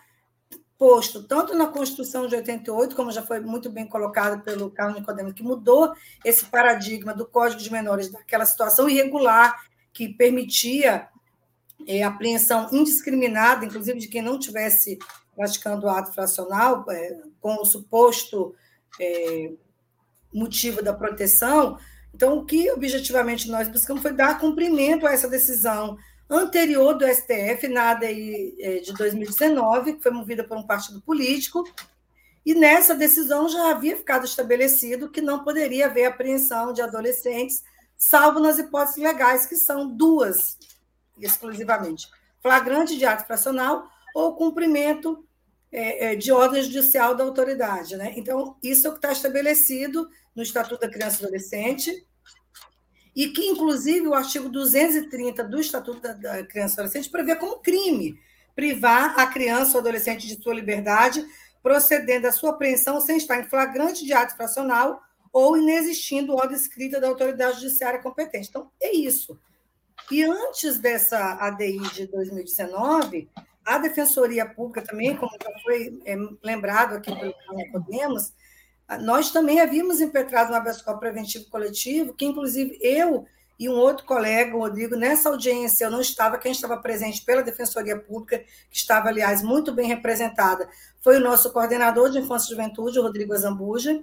posto tanto na Constituição de 88, como já foi muito bem colocado pelo Carlos Nicodemo, que mudou esse paradigma do Código de Menores daquela situação irregular que permitia é, apreensão indiscriminada, inclusive de quem não tivesse praticando o ato fracional, é, com o suposto é, motivo da proteção. Então, o que objetivamente nós buscamos foi dar cumprimento a essa decisão anterior do STF, na ADI é, de 2019, que foi movida por um partido político, e nessa decisão já havia ficado estabelecido que não poderia haver apreensão de adolescentes, salvo nas hipóteses legais, que são duas exclusivamente: flagrante de ato fracional ou cumprimento é, é, de ordem judicial da autoridade. Né? Então, isso é o que está estabelecido no Estatuto da Criança e Adolescente, e que, inclusive, o artigo 230 do Estatuto da Criança e Adolescente prevê como crime privar a criança ou adolescente de sua liberdade, procedendo da sua apreensão sem estar em flagrante de ato fracional ou inexistindo ordem escrita da autoridade judiciária competente. Então, é isso. E antes dessa ADI de 2019, a Defensoria Pública também, como já foi é, lembrado aqui pelo Podemos, nós também havíamos impetrado um habeas corpus preventivo coletivo, que inclusive eu e um outro colega, o Rodrigo, nessa audiência eu não estava, quem estava presente pela Defensoria Pública, que estava, aliás, muito bem representada, foi o nosso coordenador de Infância e Juventude, o Rodrigo Azambuja,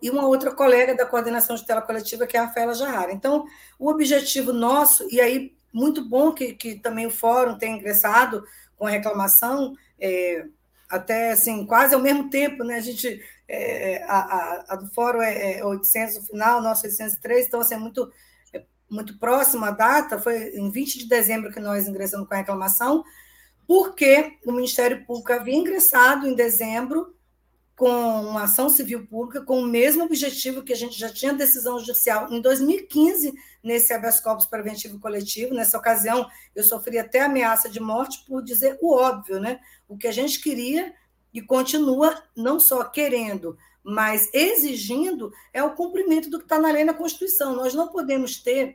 e uma outra colega da coordenação de tela coletiva, que é a Rafaela Jarrara. Então, o objetivo nosso, e aí, muito bom que, que também o fórum tenha ingressado com a reclamação, é, até assim, quase ao mesmo tempo, né? A gente é, a, a, a, do fórum é, é 800 no final, nosso 803, então assim, é muito, é muito próxima a data, foi em 20 de dezembro que nós ingressamos com a reclamação, porque o Ministério Público havia ingressado em dezembro com uma ação civil pública com o mesmo objetivo que a gente já tinha decisão judicial em 2015 nesse habeas corpus preventivo coletivo. Nessa ocasião, eu sofri até ameaça de morte por dizer o óbvio, né? O que a gente queria e continua não só querendo, mas exigindo é o cumprimento do que está na lei na Constituição. Nós não podemos ter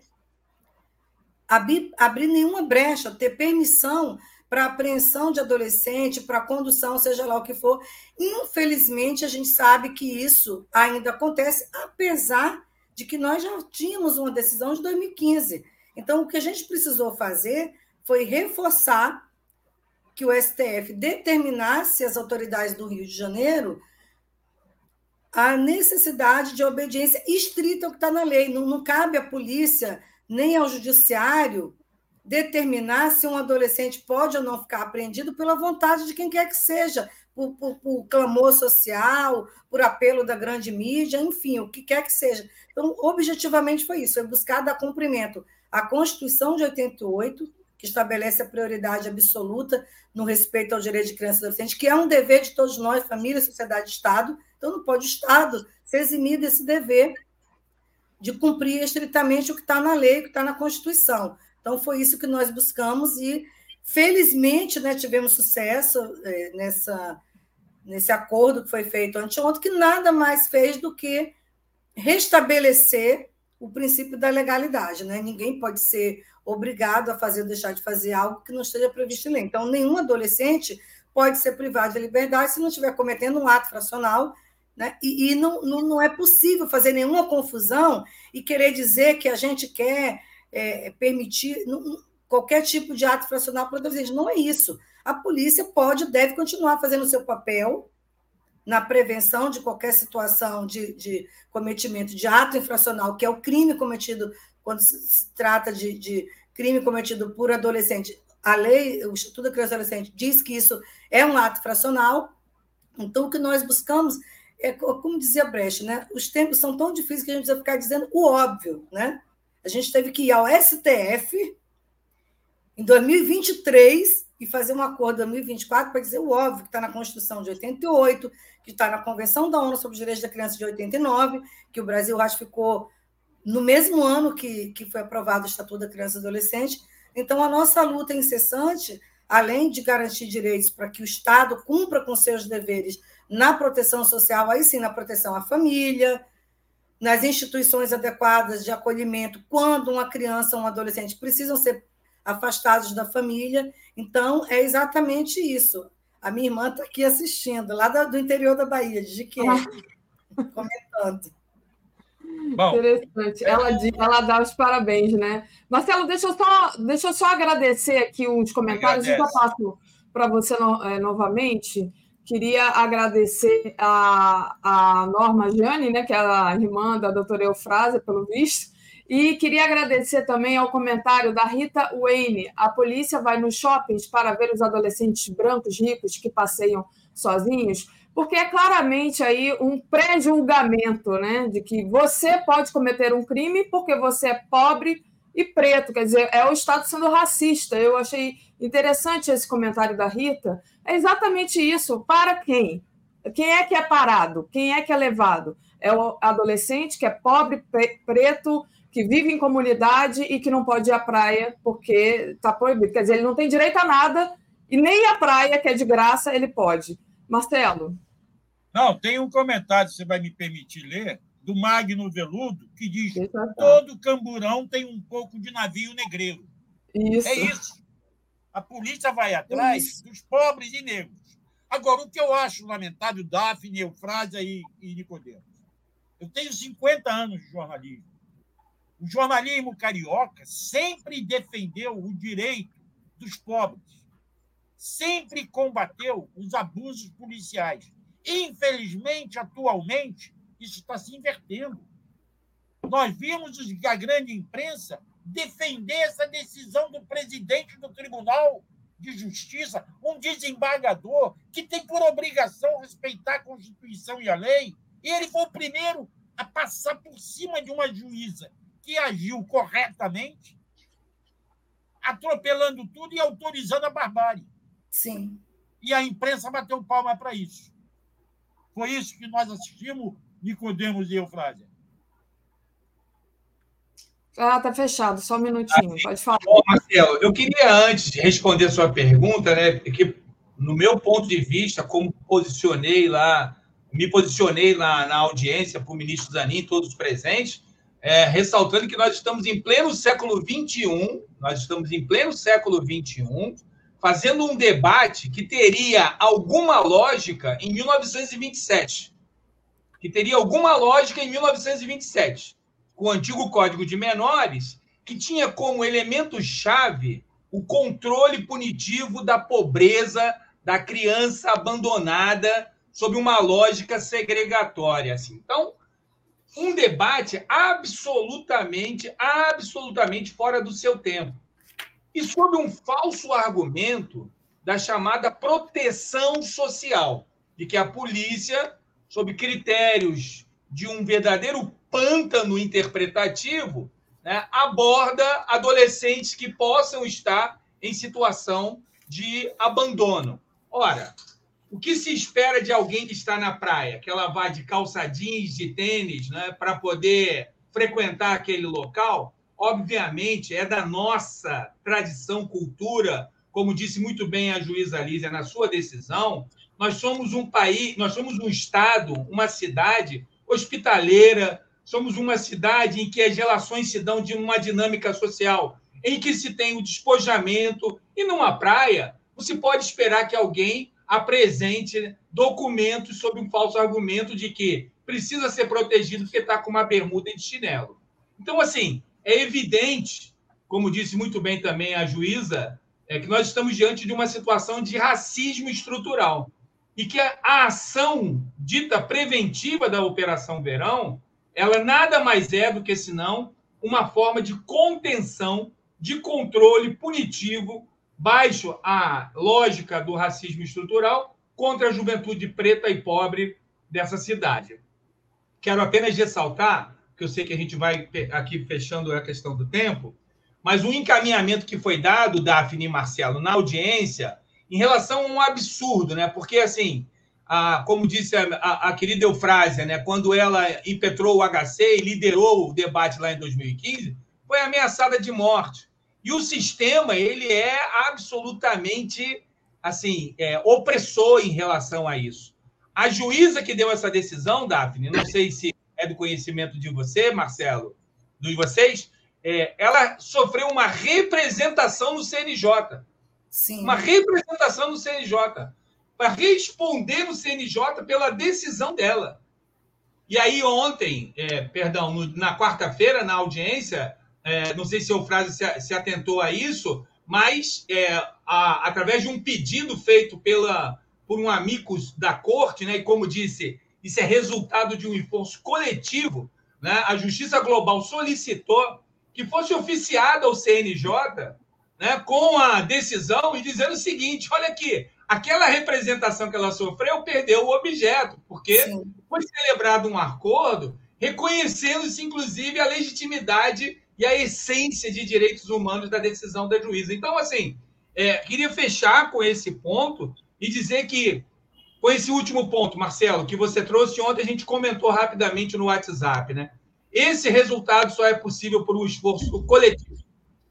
abrir, abrir nenhuma brecha, ter permissão para apreensão de adolescente, para condução, seja lá o que for. Infelizmente, a gente sabe que isso ainda acontece, apesar de que nós já tínhamos uma decisão de 2015. Então, o que a gente precisou fazer foi reforçar que o STF determinasse às autoridades do Rio de Janeiro a necessidade de obediência estrita ao que está na lei. Não, não cabe à polícia nem ao judiciário determinar se um adolescente pode ou não ficar apreendido pela vontade de quem quer que seja, por, por, por, clamor social, por apelo da grande mídia, enfim, o que quer que seja. Então, objetivamente foi isso, é buscar dar cumprimento à Constituição de 88, que estabelece a prioridade absoluta no respeito ao direito de criança e adolescente, que é um dever de todos nós, família, sociedade, Estado. Então, não pode o Estado se eximir desse dever de cumprir estritamente o que está na lei, o que está na Constituição. Então, foi isso que nós buscamos e, felizmente, né, tivemos sucesso é, nessa, nesse acordo que foi feito anteontem, que nada mais fez do que restabelecer o princípio da legalidade, né? Ninguém pode ser obrigado a fazer ou deixar de fazer algo que não esteja previsto em lei. Então, nenhum adolescente pode ser privado de liberdade se não estiver cometendo um ato fracional, né? E, e não, não, não, é possível fazer nenhuma confusão e querer dizer que a gente quer é, permitir não, qualquer tipo de ato fracional para adolescente. Não é isso. A polícia pode, deve continuar fazendo o seu papel na prevenção de qualquer situação de, de cometimento de ato infracional, que é o crime cometido quando se trata de, de crime cometido por adolescente. A lei, o Estatuto da Criança e Adolescente, diz que isso é um ato fracional. Então, o que nós buscamos é, como dizia Brecht, né? os tempos são tão difíceis que a gente precisa ficar dizendo o óbvio. Né? A gente teve que ir ao STF em 2023 e fazer um acordo em 2024 para dizer o óbvio, que está na Constituição de 88, que está na Convenção da ONU sobre os Direitos da Criança de 89, que o Brasil ratificou no mesmo ano que, que foi aprovado o Estatuto da Criança e Adolescente. Então, a nossa luta incessante, além de garantir direitos para que o Estado cumpra com seus deveres na proteção social, aí sim, na proteção à família, nas instituições adequadas de acolhimento, quando uma criança ou um adolescente precisam ser afastados da família. Então, é exatamente isso. A minha irmã está aqui assistindo, lá do interior da Bahia, de Jiqueira, ah. comentando. Bom, Interessante. Ela, ela dá os parabéns, né? Marcelo, deixa eu só, deixa eu só agradecer aqui os comentários, eu já passo para você no, é, novamente. Queria agradecer a, a Norma Jane, né, que é a irmã da doutora Eufrásia, pelo visto, e queria agradecer também ao comentário da Rita Wayne. A polícia vai nos shoppings para ver os adolescentes brancos ricos que passeiam sozinhos, porque é claramente aí um pré-julgamento, né, de que você pode cometer um crime porque você é pobre e preto, quer dizer, é o Estado sendo racista. Eu achei interessante esse comentário da Rita. É exatamente isso. Para quem? Quem é que é parado? Quem é que é levado? É o adolescente que é pobre, preto, que vive em comunidade e que não pode ir à praia porque está proibido. Quer dizer, ele não tem direito a nada e nem a praia, que é de graça, ele pode. Marcelo. Não, tem um comentário, você vai me permitir ler, do Magno Veludo, que diz: todo camburão tem um pouco de navio negreiro. Isso. É isso. A polícia vai atrás dos pobres e negros. Agora, o que eu acho lamentável, Daphne, Eufrásia e, e Nicodemos. Eu tenho 50 anos de jornalismo. O jornalismo carioca sempre defendeu o direito dos pobres, sempre combateu os abusos policiais. Infelizmente, atualmente, isso está se invertendo. Nós vimos a grande imprensa defender essa decisão do presidente do Tribunal de Justiça, um desembargador que tem por obrigação respeitar a Constituição e a lei, e ele foi o primeiro a passar por cima de uma juíza que agiu corretamente, atropelando tudo e autorizando a barbárie. Sim. E a imprensa bateu palma para isso. Foi isso que nós assistimos Nicodemos e Eufrásia. Ah, tá fechado, só um minutinho, pode falar. Bom, Marcelo, eu queria, antes de responder a sua pergunta, né, que no meu ponto de vista, como posicionei lá, me posicionei lá na audiência para o ministro Zanin, todos presentes, é, ressaltando que nós estamos em pleno século XXI, nós estamos em pleno século XXI, fazendo um debate que teria alguma lógica em 1927 que teria alguma lógica em 1927, com o antigo Código de Menores, que tinha como elemento-chave o controle punitivo da pobreza da criança abandonada sob uma lógica segregatória. Assim. Então, um debate absolutamente, absolutamente fora do seu tempo. E sob um falso argumento da chamada proteção social, de que a polícia sob critérios de um verdadeiro pântano interpretativo, né, aborda adolescentes que possam estar em situação de abandono. Ora, o que se espera de alguém que está na praia? Que ela vá de calça jeans, de tênis, né, para poder frequentar aquele local? Obviamente, é da nossa tradição, cultura, como disse muito bem a juíza Lízia na sua decisão, nós somos um país, nós somos um estado, uma cidade hospitaleira, somos uma cidade em que as relações se dão de uma dinâmica social, em que se tem o despojamento, e numa praia, você pode esperar que alguém apresente documentos sob um falso argumento de que precisa ser protegido porque está com uma bermuda de chinelo. Então, assim, é evidente, como disse muito bem também a juíza, é que nós estamos diante de uma situação de racismo estrutural e que a, ação dita preventiva da Operação Verão, ela nada mais é do que senão uma forma de contenção, de controle punitivo baixo a lógica do racismo estrutural contra a juventude preta e pobre dessa cidade. Quero apenas ressaltar, que eu sei que a gente vai aqui fechando a questão do tempo, mas o encaminhamento que foi dado, Daphne e Marcelo, na audiência, em relação a um absurdo, né? Porque, assim, a, como disse a, a, a querida Eufrásia, né? quando ela impetrou o HC e liderou o debate lá em 2015, foi ameaçada de morte. E o sistema, ele é absolutamente, assim, é, opressor em relação a isso. A juíza que deu essa decisão, Daphne, não sei se é do conhecimento de você, Marcelo, de vocês, é, ela sofreu uma representação no CNJ. Sim. Uma representação no CNJ. Para responder no CNJ pela decisão dela. E aí, ontem, é, perdão, no, na quarta-feira, na audiência, é, não sei se o Frase se, se, atentou a isso, mas é, a, através de um pedido feito pela, por um amigo da corte, né, e como disse, isso é resultado de um esforço coletivo, né, a Justiça Global solicitou que fosse oficiada ao CNJ né, com a decisão e dizendo o seguinte: olha aqui, aquela representação que ela sofreu perdeu o objeto, porque Sim. foi celebrado um acordo reconhecendo-se, inclusive, a legitimidade e a essência de direitos humanos da decisão da juíza. Então, assim, é, queria fechar com esse ponto e dizer que, com esse último ponto, Marcelo, que você trouxe ontem, a gente comentou rapidamente no WhatsApp, né? Esse resultado só é possível por um esforço coletivo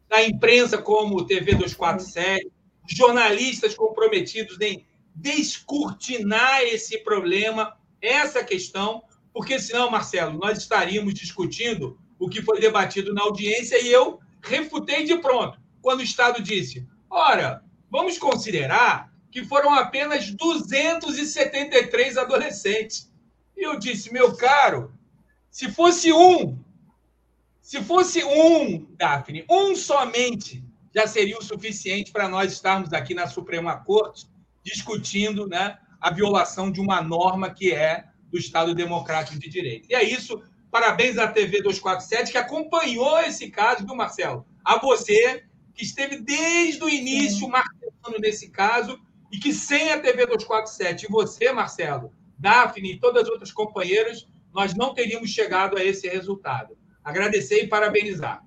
da imprensa, como o TV 247, jornalistas comprometidos em descortinar esse problema, essa questão, porque senão, Marcelo, nós estaríamos discutindo o que foi debatido na audiência e eu refutei de pronto, quando o Estado disse: ora, vamos considerar que foram apenas 273 adolescentes. E eu disse, meu caro, se fosse um, se fosse um, Daphne, um somente, já seria o suficiente para nós estarmos aqui na Suprema Corte discutindo né, a violação de uma norma que é do Estado Democrático de Direito. E é isso. Parabéns à TV 247 que acompanhou esse caso, do Marcelo? A você, que esteve desde o início marcando nesse caso e que sem a TV 247 e você, Marcelo, Daphne e todas as outras companheiras, nós não teríamos chegado a esse resultado. Agradecer e parabenizar.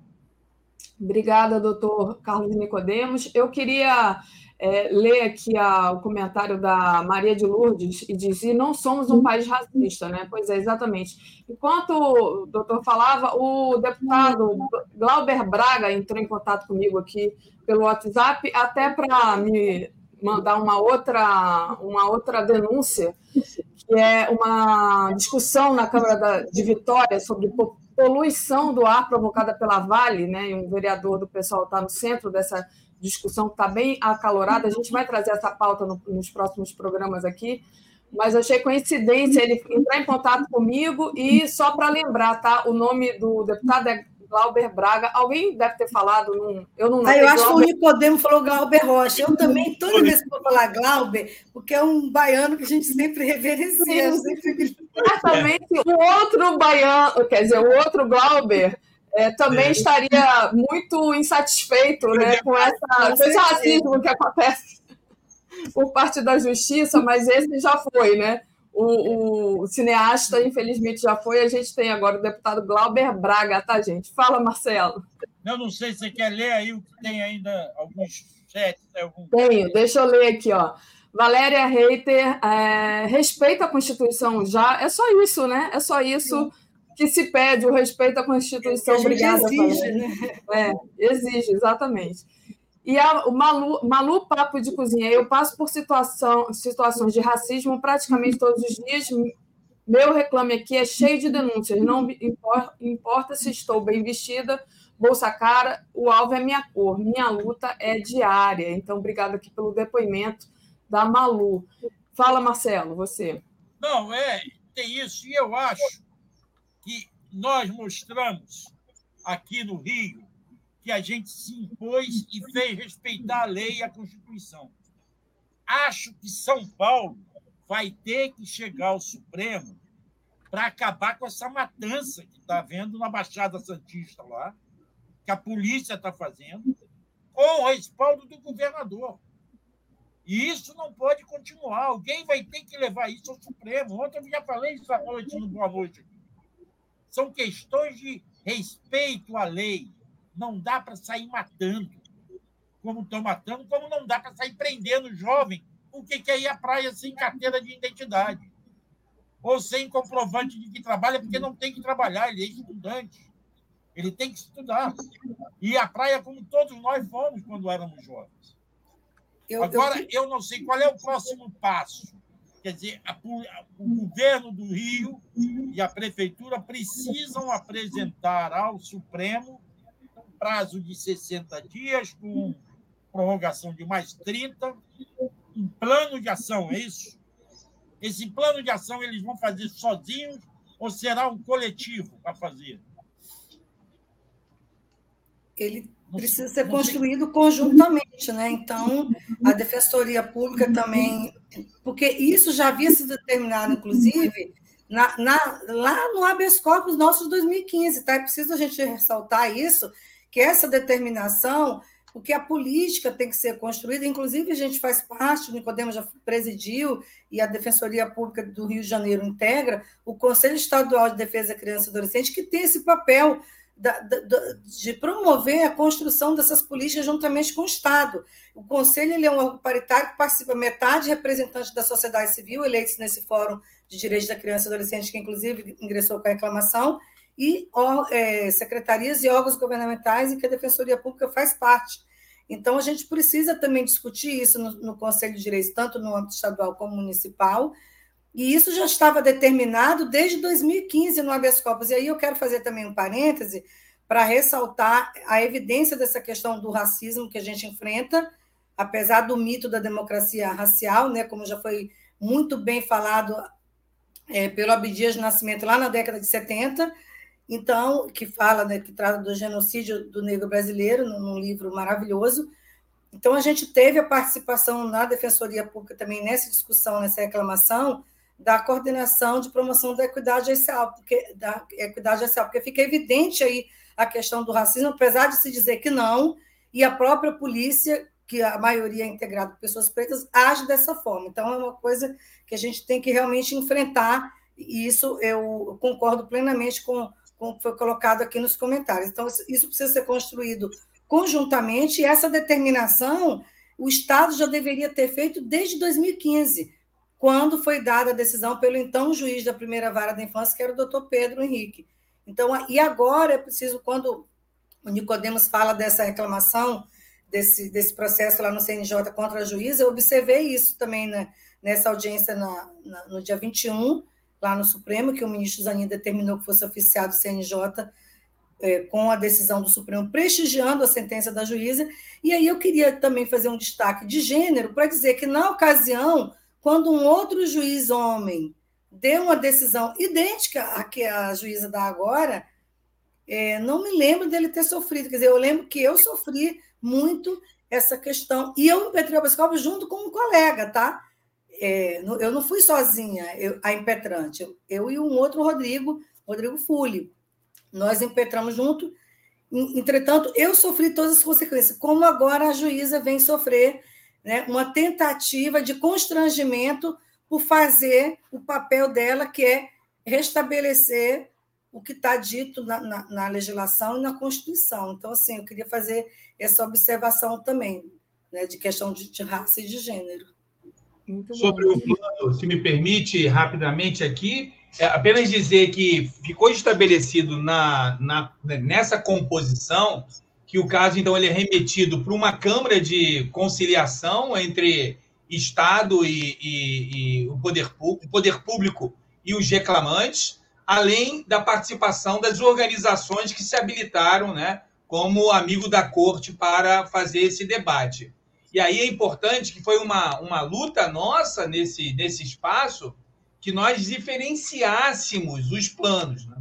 Obrigada, doutor Carlos Nicodemos. Eu queria é, ler aqui a, o comentário da Maria de Lourdes e diz: e não somos um país racista, né? Pois é, exatamente. Enquanto o doutor falava, o deputado Glauber Braga entrou em contato comigo aqui pelo WhatsApp, até para me mandar uma outra, uma outra denúncia, que é uma discussão na Câmara de Vitória sobre poluição do ar provocada pela Vale, né? E um vereador do pessoal está no centro dessa discussão, está bem acalorada. A gente vai trazer essa pauta no, nos próximos programas aqui. Mas achei coincidência ele entrar em contato comigo e só para lembrar, tá? O nome do deputado é Glauber Braga. Alguém deve ter falado, num, eu não ah, Eu acho Glauber... que o Nicodemo falou Glauber Rocha. Eu também, toda vez que vou falar Glauber, porque é um baiano que a gente sempre reverencia. Sempre... Exatamente. O outro baiano, quer dizer, o outro Glauber. É, também é. estaria muito insatisfeito né, com, essa, com esse racismo que acontece por parte da justiça, mas esse já foi, né? O, o, cineasta, infelizmente, já foi. A gente tem agora o deputado Glauber Braga, tá, gente? Fala, Marcelo. Eu não sei se você quer ler aí o que tem ainda, alguns chats. Algum... Tenho, deixa eu ler aqui, ó. Valéria Reiter, é, respeita a Constituição já. É só isso, né? É só isso que se pede, o respeito à Constituição. Obrigada, exige, né? É, exige, exatamente. E a, o Malu, Malu Papo de Cozinha, eu passo por situação, situações de racismo praticamente todos os dias, Meu reclame aqui é cheio de denúncias. Não importa se estou bem vestida, bolsa cara, o alvo é minha cor. Minha luta é diária. Então, obrigado aqui pelo depoimento da Malu. Fala, Marcelo, você. Não, é, tem isso. E eu acho que nós mostramos aqui no Rio que a gente se impôs e fez respeitar a lei e a Constituição. Acho que São Paulo vai ter que chegar ao Supremo para acabar com essa matança que está havendo na Baixada Santista lá, que a polícia está fazendo, com o respaldo do governador. E isso não pode continuar. Alguém vai ter que levar isso ao Supremo. Ontem eu já falei isso à noite no Boa Noite. São questões de respeito à lei. Não dá para sair matando, como estão matando, como não dá para sair prendendo jovem o que quer ir à praia sem carteira de identidade. Ou sem comprovante de que trabalha, porque não tem que trabalhar, ele é estudante. Ele tem que estudar. E a praia, como todos nós fomos quando éramos jovens. Eu, Agora, eu... eu não sei qual é o próximo passo. Quer dizer, a, o governo do Rio e a prefeitura precisam apresentar ao Supremo prazo de 60 dias, com prorrogação de mais 30, um plano de ação, é isso? Esse plano de ação eles vão fazer sozinhos ou será um coletivo para fazer? Ele precisa ser construído conjuntamente, né? Então, a Defensoria Pública também, porque isso já havia sido determinado, inclusive, na, na, lá no habeas corpus nosso de 2015, tá? É preciso a gente ressaltar isso, que essa determinação porque a política tem que ser construída, inclusive a gente faz parte, o Nicodemo já presidiu, e a Defensoria Pública do Rio de Janeiro integra, o Conselho Estadual de Defesa da Criança e Adolescente, que tem esse papel da, da, de promover a construção dessas políticas juntamente com o Estado. O Conselho ele é um órgão paritário que participa metade representante da sociedade civil, eleitos nesse Fórum de Direitos da Criança e Adolescente, que inclusive ingressou com a reclamação, e é, secretarias e órgãos governamentais em que a Defensoria Pública faz parte. Então, a gente precisa também discutir isso no, no Conselho de Direitos, tanto no âmbito estadual como municipal, e isso já estava determinado desde 2015 no habeas corpus. E aí eu quero fazer também um parêntese para ressaltar a evidência dessa questão do racismo que a gente enfrenta, apesar do mito da democracia racial, né, como já foi muito bem falado é, pelo Abdias de Nascimento lá na década de 70, então, que fala, né, que trata do genocídio do negro brasileiro, num livro maravilhoso. Então, a gente teve a participação na Defensoria Pública também nessa discussão, nessa reclamação, da coordenação de promoção da equidade racial, porque, da equidade racial, porque fica evidente aí a questão do racismo, apesar de se dizer que não, e a própria polícia, que a maioria é integrada por pessoas pretas, age dessa forma. Então, é uma coisa que a gente tem que realmente enfrentar, e isso eu concordo plenamente com como foi colocado aqui nos comentários. Então, isso precisa ser construído conjuntamente, e essa determinação o Estado já deveria ter feito desde 2015, quando foi dada a decisão pelo então juiz da primeira vara da infância, que era o doutor Pedro Henrique. Então, e agora é preciso, quando o Nicodemos fala dessa reclamação, desse, desse processo lá no CNJ contra a juíza, eu observei isso também né, nessa audiência na, na, no dia 21, lá no Supremo, que o ministro Zanin determinou que fosse oficiado o CNJ é, com a decisão do Supremo, prestigiando a sentença da juíza. E aí eu queria também fazer um destaque de gênero para dizer que, na ocasião, quando um outro juiz homem deu uma decisão idêntica à que a juíza dá agora, é, não me lembro dele ter sofrido. Quer dizer, eu lembro que eu sofri muito essa questão. E eu impetrei o junto com um colega, tá? É, eu não fui sozinha eu, a impetrante, eu, eu, e um outro Rodrigo, Rodrigo Fulli. Nós impetramos junto. Entretanto, eu sofri todas as consequências, como agora a juíza vem sofrer né, uma tentativa de constrangimento por fazer o papel dela, que é restabelecer o que está dito na, na, na, legislação e na Constituição. Então, assim, eu queria fazer essa observação também, né, de questão de, de raça e de gênero. Sobre o plano, se me permite rapidamente aqui, é apenas dizer que ficou estabelecido na, na, nessa composição que o caso, então, ele é remetido para uma Câmara de Conciliação entre Estado e, e, e o, poder, o poder Público e os reclamantes, além da participação das organizações que se habilitaram, né, como amigo da corte para fazer esse debate. E aí é importante que foi uma, uma luta nossa nesse, nesse espaço que nós diferenciássemos os planos. Né?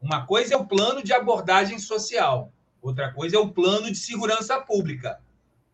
Uma coisa é o plano de abordagem social, outra coisa é o plano de segurança pública.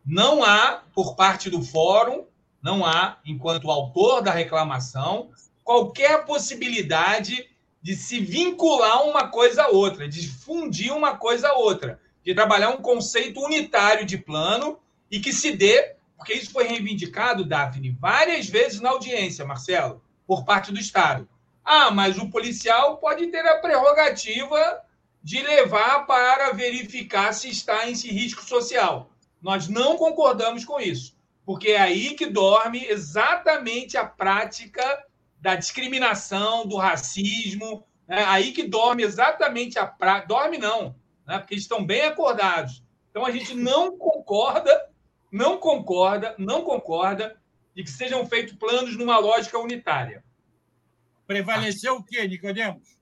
Não há, por parte do fórum, não há, enquanto autor da reclamação, qualquer possibilidade de se vincular uma coisa a outra, de fundir uma coisa a outra, de trabalhar um conceito unitário de plano e que se dê, porque isso foi reivindicado, Daphne, várias vezes na audiência, Marcelo, por parte do Estado. Ah, mas o policial pode ter a prerrogativa de levar para verificar se está em risco social. Nós não concordamos com isso, porque é aí que dorme exatamente a prática da discriminação, do racismo, é aí que dorme exatamente a prática. Dorme não, né? porque estão bem acordados. Então a gente não concorda, não concorda, não concorda de que sejam feitos planos numa lógica unitária. Prevaleceu o quê, Nicodemos?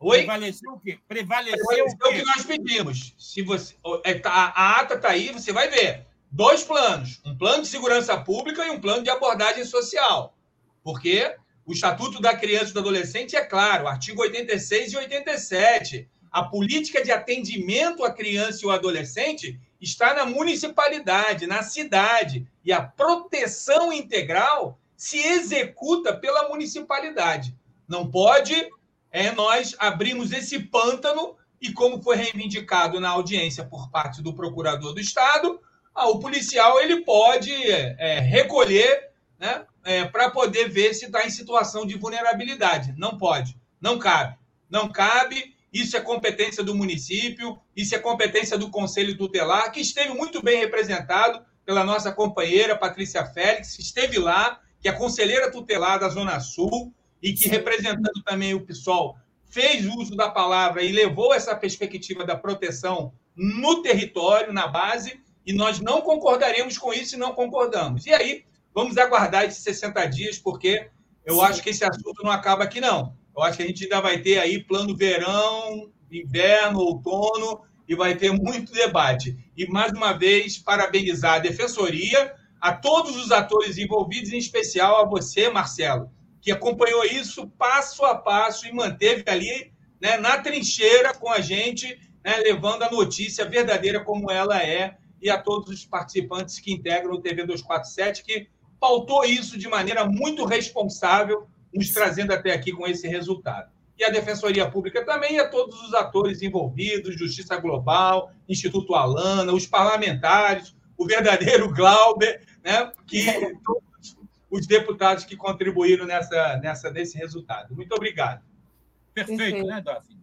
Oi? Prevaleceu o quê? Prevaleceu, Prevaleceu o, que nós pedimos. Se você, é, tá, a ata está aí, você vai ver. Dois planos: um plano de segurança pública e um plano de abordagem social. Porque o Estatuto da Criança e do Adolescente é claro, artigo 86 e 87. A política de atendimento à criança e ao adolescente está na municipalidade, na cidade, e a proteção integral se executa pela municipalidade. Não pode é, nós abrimos esse pântano e, como foi reivindicado na audiência por parte do procurador do Estado, ah, o policial ele pode é, recolher né, é, para poder ver se está em situação de vulnerabilidade. Não pode, não cabe. Não cabe, isso é competência do município, isso é competência do Conselho Tutelar, que esteve muito bem representado pela nossa companheira Patrícia Félix, esteve lá, que é conselheira tutelar da Zona Sul, e que, representando também o PSOL, fez uso da palavra e levou essa perspectiva da proteção no território, na base, e nós não concordaremos com isso e não concordamos. E aí, vamos aguardar esses 60 dias, porque eu Sim. acho que esse assunto não acaba aqui, não. Eu acho que a gente ainda vai ter aí plano verão, inverno, outono, e vai ter muito debate. E, mais uma vez, parabenizar a Defensoria, a todos os atores envolvidos, em especial a você, Marcelo, que acompanhou isso passo a passo e manteve ali né, na trincheira com a gente, né, levando a notícia verdadeira como ela é, e a todos os participantes que integram o TV 247, que pautou isso de maneira muito responsável, nos trazendo até aqui com esse resultado. E a Defensoria Pública também, e a todos os atores envolvidos, Justiça Global, Instituto Alana, os parlamentares, o verdadeiro Glauber, né, que os deputados que contribuíram nessa, nessa, nesse resultado. Muito obrigado. Perfeito, Perfeito. né, Daphne?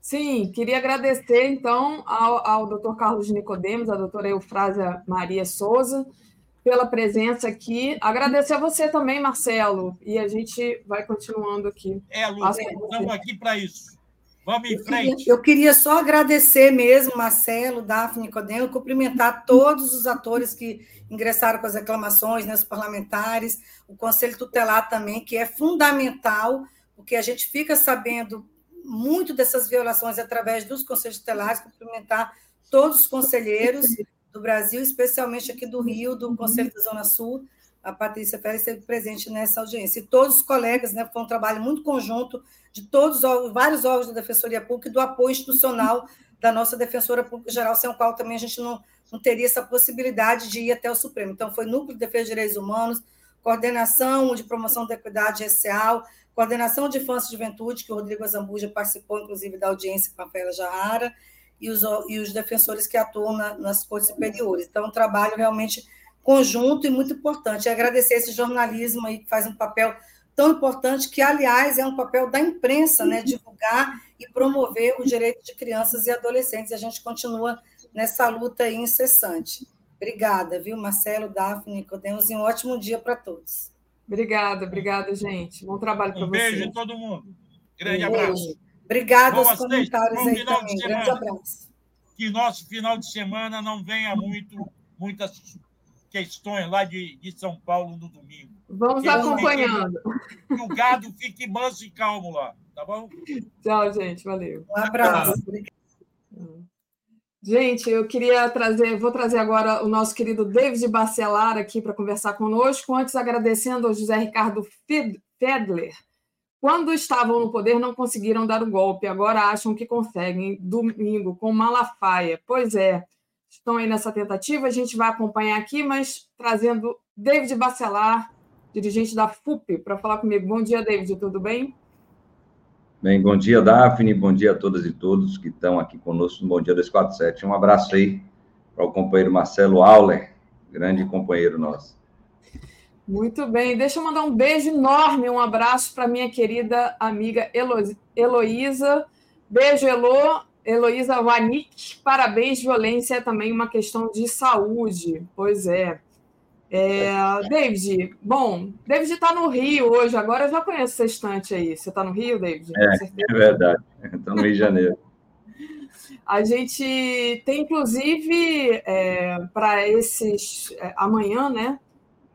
Sim, queria agradecer, então, ao, ao doutor Carlos Nicodemos, à doutora Eufrásia Maria Souza, pela presença aqui. Agradecer a você também, Marcelo, e a gente vai continuando aqui. É, Lu, estamos aqui para isso. Vamos em frente. Eu queria, eu queria só agradecer mesmo, Marcelo, Daphne, Nicodemo, cumprimentar todos os atores que ingressaram com as reclamações, né, os parlamentares, o Conselho Tutelar também, que é fundamental, porque a gente fica sabendo muito dessas violações através dos conselhos tutelares, cumprimentar todos os conselheiros do Brasil, especialmente aqui do Rio, do Conselho da Zona Sul, a Patrícia Pérez esteve presente nessa audiência. E todos os colegas, né, foi um trabalho muito conjunto de todos os vários órgãos da Defensoria Pública e do apoio institucional da nossa Defensora Pública Geral, sem o qual também a gente não, não teria essa possibilidade de ir até o Supremo. Então, foi Núcleo de Defesa de Direitos Humanos, Coordenação de Promoção da Equidade Racial, Coordenação de Infância e Juventude, que o Rodrigo Azambuja participou, inclusive, da audiência com a Rafaela Jahara, e os, e os defensores que atuam na, nas cortes superiores. Então, um trabalho realmente conjunto e muito importante. E agradecer esse jornalismo aí que faz um papel tão importante, que, aliás, é um papel da imprensa, né, divulgar e promover o direito de crianças e adolescentes. A gente continua nessa luta incessante. Obrigada, viu, Marcelo, Daphne, Nicodemos, e um ótimo dia para todos. Obrigada, obrigada, gente. Bom trabalho para um vocês. Um beijo em todo mundo. Grande um abraço. Obrigada aos comentários aí também. Grande abraço. Que nosso final de semana não venha muito, muitas questões lá de, de São Paulo no domingo. Vamos acompanhando. Que o gado fique manso e calmo lá, tá bom? Tchau, gente. Valeu. Um abraço. Gente, eu queria trazer, vou trazer agora o nosso querido David Bacelar aqui para conversar conosco. Antes, agradecendo ao José Ricardo Fedler. Quando estavam no poder, não conseguiram dar o golpe, agora acham que conseguem. Domingo, com Malafaia. Pois é, estão aí nessa tentativa, a gente vai acompanhar aqui, mas trazendo David Bacelar, dirigente da FUP, para falar comigo. Bom dia, David, tudo bem? Bem, bom dia, Daphne, bom dia a todas e todos que estão aqui conosco no Bom Dia 247. Um abraço aí para o companheiro Marcelo Auler, grande companheiro nosso. Muito bem, deixa eu mandar um beijo enorme, um abraço para minha querida amiga Elo... Heloísa. Beijo, Elo. Heloísa Vanik, parabéns, violência é também uma questão de saúde. Pois é. É, David, bom, David está no Rio hoje, agora eu já conheço essa estante aí. Você está no Rio, David? É, é verdade, estou no Rio de Janeiro. A gente tem, inclusive, é, para esses. É, amanhã, né?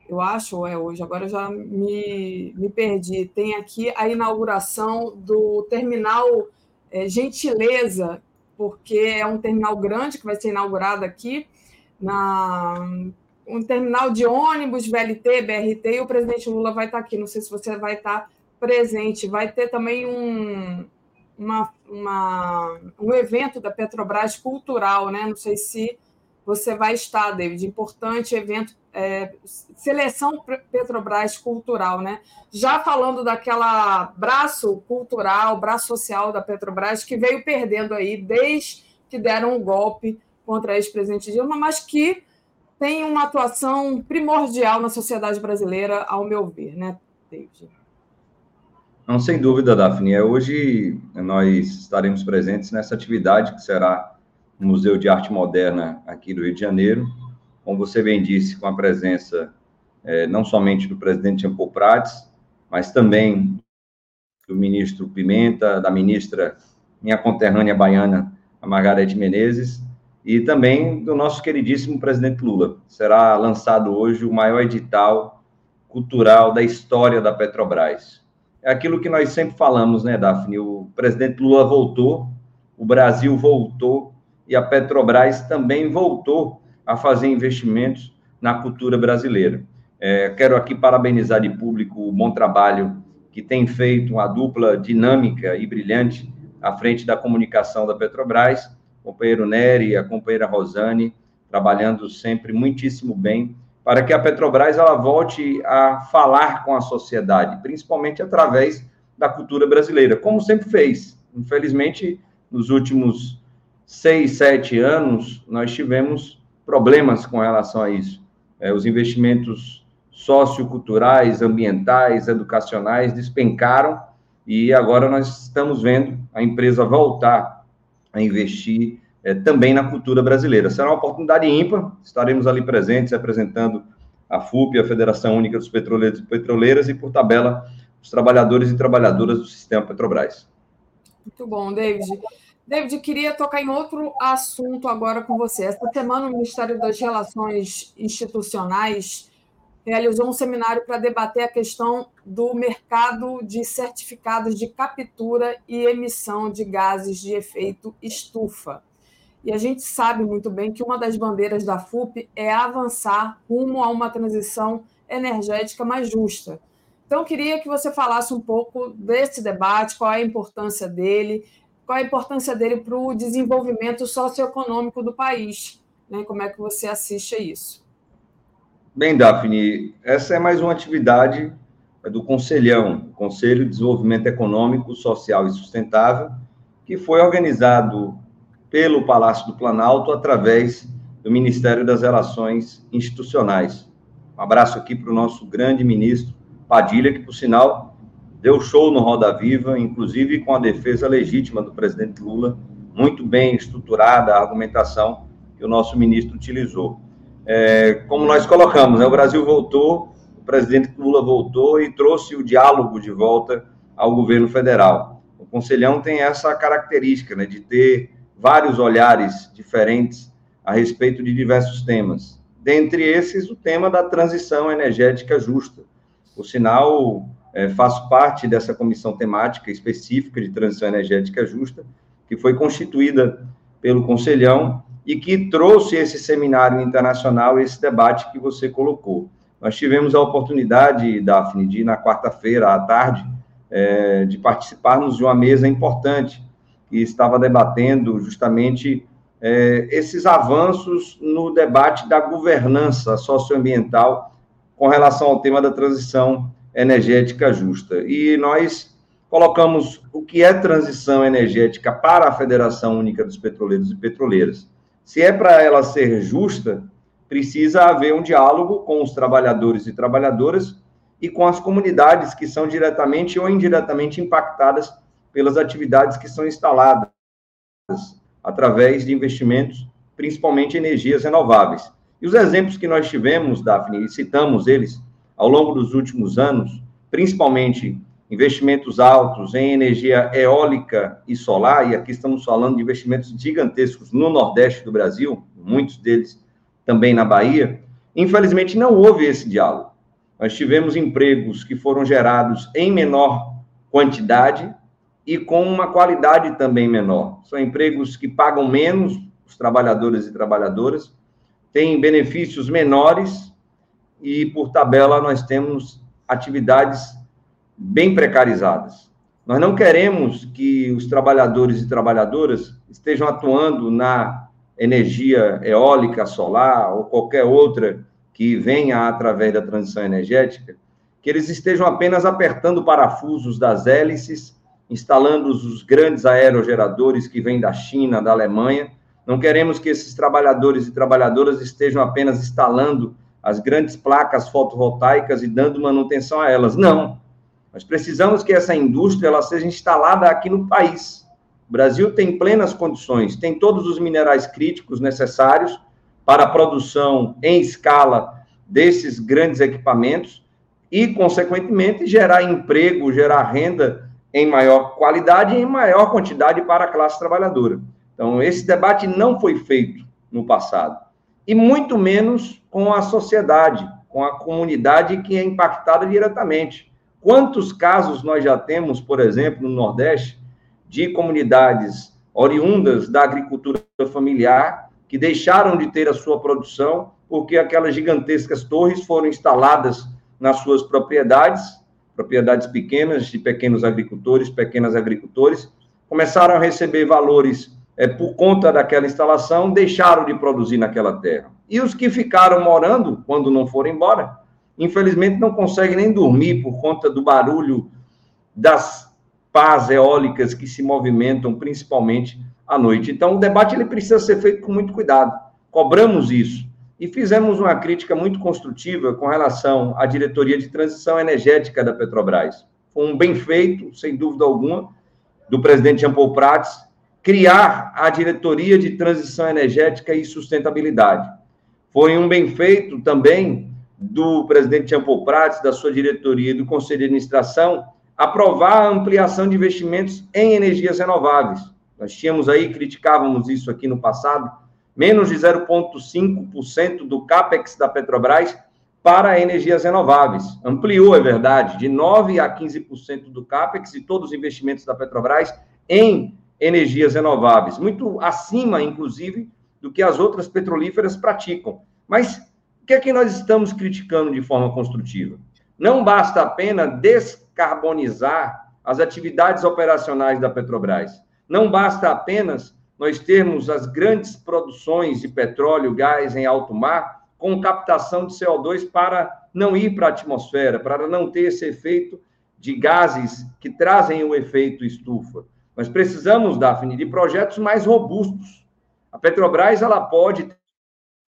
Eu acho, ou é hoje, agora já me, me perdi. Tem aqui a inauguração do terminal é, Gentileza, porque é um terminal grande que vai ser inaugurado aqui na um terminal de ônibus, VLT, BRT, e o presidente Lula vai estar aqui. Não sei se você vai estar presente. Vai ter também um, uma, uma, um evento da Petrobras cultural, né? Não sei se você vai estar, David. Importante evento, é, seleção Petrobras cultural, né? Já falando daquela braço cultural, braço social da Petrobras, que veio perdendo aí desde que deram o um golpe contra a ex-presidente Dilma, mas que tem uma atuação primordial na sociedade brasileira, ao meu ver, né, David? Não, sem dúvida, Daphne. É, hoje nós estaremos presentes nessa atividade que será no Museu de Arte Moderna aqui do Rio de Janeiro, como você bem disse, com a presença é, não somente do presidente Jean Paul Prats, mas também do ministro Pimenta, da ministra, minha conterrânea baiana, a Margarete Menezes, e também do nosso queridíssimo presidente Lula. Será lançado hoje o maior edital cultural da história da Petrobras. É aquilo que nós sempre falamos, né, Daphne? O presidente Lula voltou, o Brasil voltou e a Petrobras também voltou a fazer investimentos na cultura brasileira. É, quero aqui parabenizar de público o bom trabalho que tem feito uma dupla dinâmica e brilhante à frente da comunicação da Petrobras companheiro Nery, a companheira Rosane, trabalhando sempre muitíssimo bem para que a Petrobras ela volte a falar com a sociedade, principalmente através da cultura brasileira, como sempre fez. Infelizmente, nos últimos seis, sete anos, nós tivemos problemas com relação a isso. É, os investimentos socioculturais, ambientais, educacionais despencaram e agora nós estamos vendo a empresa voltar a investir é, também na cultura brasileira. Será uma oportunidade ímpar, estaremos ali presentes representando a FUP, a Federação Única dos Petroleiros e Petroleiras, e, por tabela, os trabalhadores e trabalhadoras do sistema Petrobras. Muito bom, David. David, queria tocar em outro assunto agora com você. Esta semana, o Ministério das Relações Institucionais realizou um seminário para debater a questão do mercado de certificados de captura e emissão de gases de efeito estufa. E a gente sabe muito bem que uma das bandeiras da FUP é avançar rumo a uma transição energética mais justa. Então, queria que você falasse um pouco desse debate, qual é a importância dele, qual a importância dele para o desenvolvimento socioeconômico do país. Né? Como é que você assiste a isso? Bem, Daphne, essa é mais uma atividade do Conselhão, Conselho de Desenvolvimento Econômico, Social e Sustentável, que foi organizado pelo Palácio do Planalto através do Ministério das Relações Institucionais. Um abraço aqui para o nosso grande ministro Padilha, que, por sinal, deu show no Roda Viva, inclusive com a defesa legítima do presidente Lula, muito bem estruturada a argumentação que o nosso ministro utilizou é, como nós colocamos, né, o Brasil voltou, o presidente Lula voltou e trouxe o diálogo de volta ao governo federal. O Conselhão tem essa característica né, de ter vários olhares diferentes a respeito de diversos temas. dentre esses, o tema da transição energética justa. O sinal é, faço parte dessa comissão temática específica de transição energética justa, que foi constituída pelo Conselhão e que trouxe esse seminário internacional, esse debate que você colocou. Nós tivemos a oportunidade, Daphne, de na quarta-feira à tarde, é, de participarmos de uma mesa importante que estava debatendo justamente é, esses avanços no debate da governança socioambiental com relação ao tema da transição energética justa. E nós colocamos o que é transição energética para a Federação Única dos Petroleiros e Petroleiras. Se é para ela ser justa, precisa haver um diálogo com os trabalhadores e trabalhadoras e com as comunidades que são diretamente ou indiretamente impactadas pelas atividades que são instaladas através de investimentos, principalmente em energias renováveis. E os exemplos que nós tivemos, Daphne, e citamos eles ao longo dos últimos anos, principalmente investimentos altos em energia eólica e solar, e aqui estamos falando de investimentos gigantescos no Nordeste do Brasil, muitos deles também na Bahia, infelizmente não houve esse diálogo. Nós tivemos empregos que foram gerados em menor quantidade e com uma qualidade também menor. São empregos que pagam menos os trabalhadores e trabalhadoras, têm benefícios menores e, por tabela, nós temos atividades bem precarizadas. Nós não queremos que os trabalhadores e trabalhadoras estejam atuando na energia eólica, solar ou qualquer outra que venha através da transição energética, que eles estejam apenas apertando parafusos das hélices, instalando os grandes aerogeradores que vêm da China, da Alemanha. Não queremos que esses trabalhadores e trabalhadoras estejam apenas instalando as grandes placas fotovoltaicas e dando manutenção a elas. Não. Nós precisamos que essa indústria ela seja instalada aqui no país. O Brasil tem plenas condições, tem todos os minerais críticos necessários para a produção em escala desses grandes equipamentos e, consequentemente, gerar emprego, gerar renda em maior qualidade e em maior quantidade para a classe trabalhadora. Então, esse debate não foi feito no passado, e muito menos com a sociedade, com a comunidade que é impactada diretamente. Quantos casos nós já temos, por exemplo, no Nordeste, de comunidades oriundas da agricultura familiar que deixaram de ter a sua produção porque aquelas gigantescas torres foram instaladas nas suas propriedades, propriedades pequenas de pequenos agricultores, pequenas agricultores, começaram a receber valores é, por conta daquela instalação, deixaram de produzir naquela terra. E os que ficaram morando, quando não foram embora, infelizmente não consegue nem dormir por conta do barulho das pás eólicas que se movimentam principalmente à noite. Então, o debate ele precisa ser feito com muito cuidado. Cobramos isso e fizemos uma crítica muito construtiva com relação à diretoria de transição energética da Petrobras. Foi um bem feito, sem dúvida alguma, do presidente Jean Paul Prats, criar a diretoria de transição energética e sustentabilidade. Foi um bem feito também do presidente Paul Prats, da sua diretoria e do Conselho de Administração, aprovar a ampliação de investimentos em energias renováveis. Nós tínhamos aí, criticávamos isso aqui no passado, menos de 0,5% do CAPEX da Petrobras para energias renováveis. Ampliou, é verdade, de 9% a 15% do CAPEX e todos os investimentos da Petrobras em energias renováveis, muito acima, inclusive, do que as outras petrolíferas praticam. Mas que é que nós estamos criticando de forma construtiva? Não basta apenas descarbonizar as atividades operacionais da Petrobras. Não basta apenas nós termos as grandes produções de petróleo, gás em alto mar, com captação de CO2 para não ir para a atmosfera, para não ter esse efeito de gases que trazem o efeito estufa. Nós precisamos, Daphne, de projetos mais robustos. A Petrobras ela pode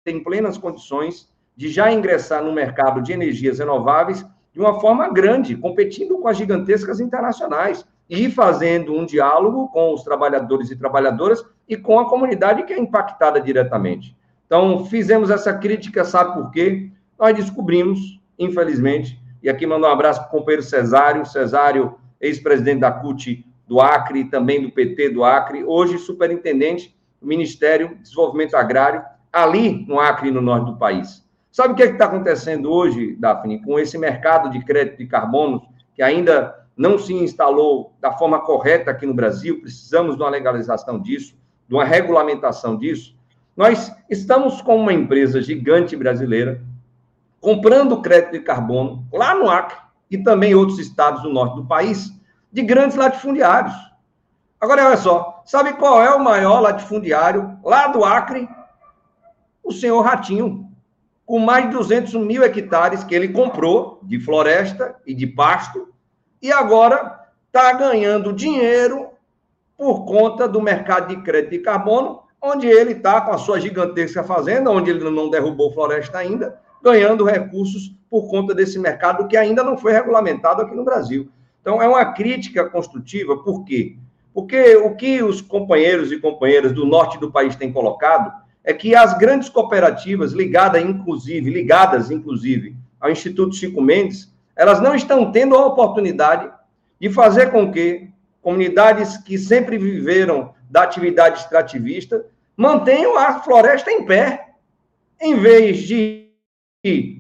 ter plenas condições de já ingressar no mercado de energias renováveis de uma forma grande, competindo com as gigantescas internacionais e fazendo um diálogo com os trabalhadores e trabalhadoras e com a comunidade que é impactada diretamente. Então, fizemos essa crítica, sabe por quê? Nós descobrimos, infelizmente, e aqui mando um abraço para o companheiro Cesário, Cesário, ex-presidente da CUT do Acre, também do PT do Acre, hoje superintendente do Ministério do Desenvolvimento Agrário, ali no Acre no norte do país. Sabe o que é está acontecendo hoje, Daphne, com esse mercado de crédito de carbono que ainda não se instalou da forma correta aqui no Brasil? Precisamos de uma legalização disso, de uma regulamentação disso. Nós estamos com uma empresa gigante brasileira comprando crédito de carbono lá no Acre e também em outros estados do norte do país, de grandes latifundiários. Agora, olha só, sabe qual é o maior latifundiário lá do Acre? O senhor Ratinho, com mais de 200 mil hectares que ele comprou de floresta e de pasto, e agora está ganhando dinheiro por conta do mercado de crédito de carbono, onde ele está com a sua gigantesca fazenda, onde ele não derrubou floresta ainda, ganhando recursos por conta desse mercado que ainda não foi regulamentado aqui no Brasil. Então, é uma crítica construtiva, por quê? Porque o que os companheiros e companheiras do norte do país têm colocado é que as grandes cooperativas, ligadas inclusive, ligadas inclusive ao Instituto Chico Mendes, elas não estão tendo a oportunidade de fazer com que comunidades que sempre viveram da atividade extrativista mantenham a floresta em pé, em vez de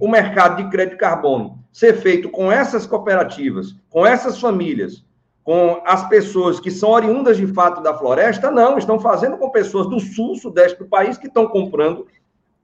o mercado de crédito carbono ser feito com essas cooperativas, com essas famílias, com as pessoas que são oriundas de fato da floresta, não, estão fazendo com pessoas do sul, sudeste do país que estão comprando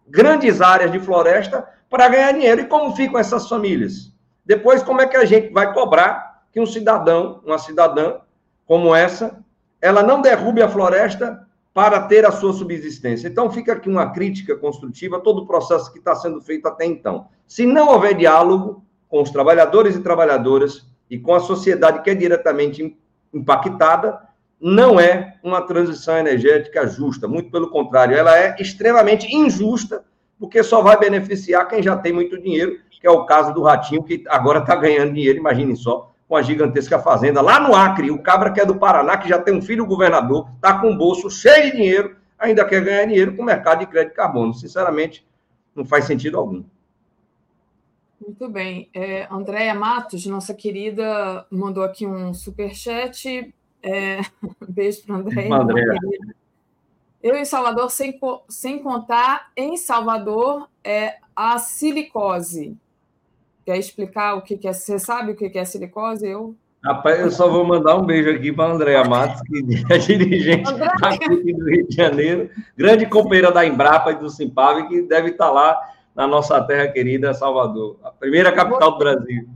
grandes áreas de floresta para ganhar dinheiro. E como ficam essas famílias? Depois, como é que a gente vai cobrar que um cidadão, uma cidadã como essa, ela não derrube a floresta para ter a sua subsistência? Então, fica aqui uma crítica construtiva a todo o processo que está sendo feito até então. Se não houver diálogo com os trabalhadores e trabalhadoras, e com a sociedade que é diretamente impactada, não é uma transição energética justa, muito pelo contrário, ela é extremamente injusta, porque só vai beneficiar quem já tem muito dinheiro, que é o caso do Ratinho, que agora está ganhando dinheiro, imaginem só, com a gigantesca fazenda lá no Acre, o cabra que é do Paraná, que já tem um filho governador, está com o bolso cheio de dinheiro, ainda quer ganhar dinheiro com o mercado de crédito de carbono. Sinceramente, não faz sentido algum. Muito bem. É, Andréia Matos, nossa querida, mandou aqui um superchat. É, beijo para a Andréia. Eu em Salvador, sem, sem contar, em Salvador, é a silicose. Quer explicar o que, é? Você sabe o que é silicose? Eu Rapaz, eu só vou mandar um beijo aqui para a Andréa Matos, que é dirigente aqui do Rio de Janeiro, grande companheira da Embrapa e do Simpave, que deve estar lá na nossa terra querida Salvador, a primeira capital do Brasil.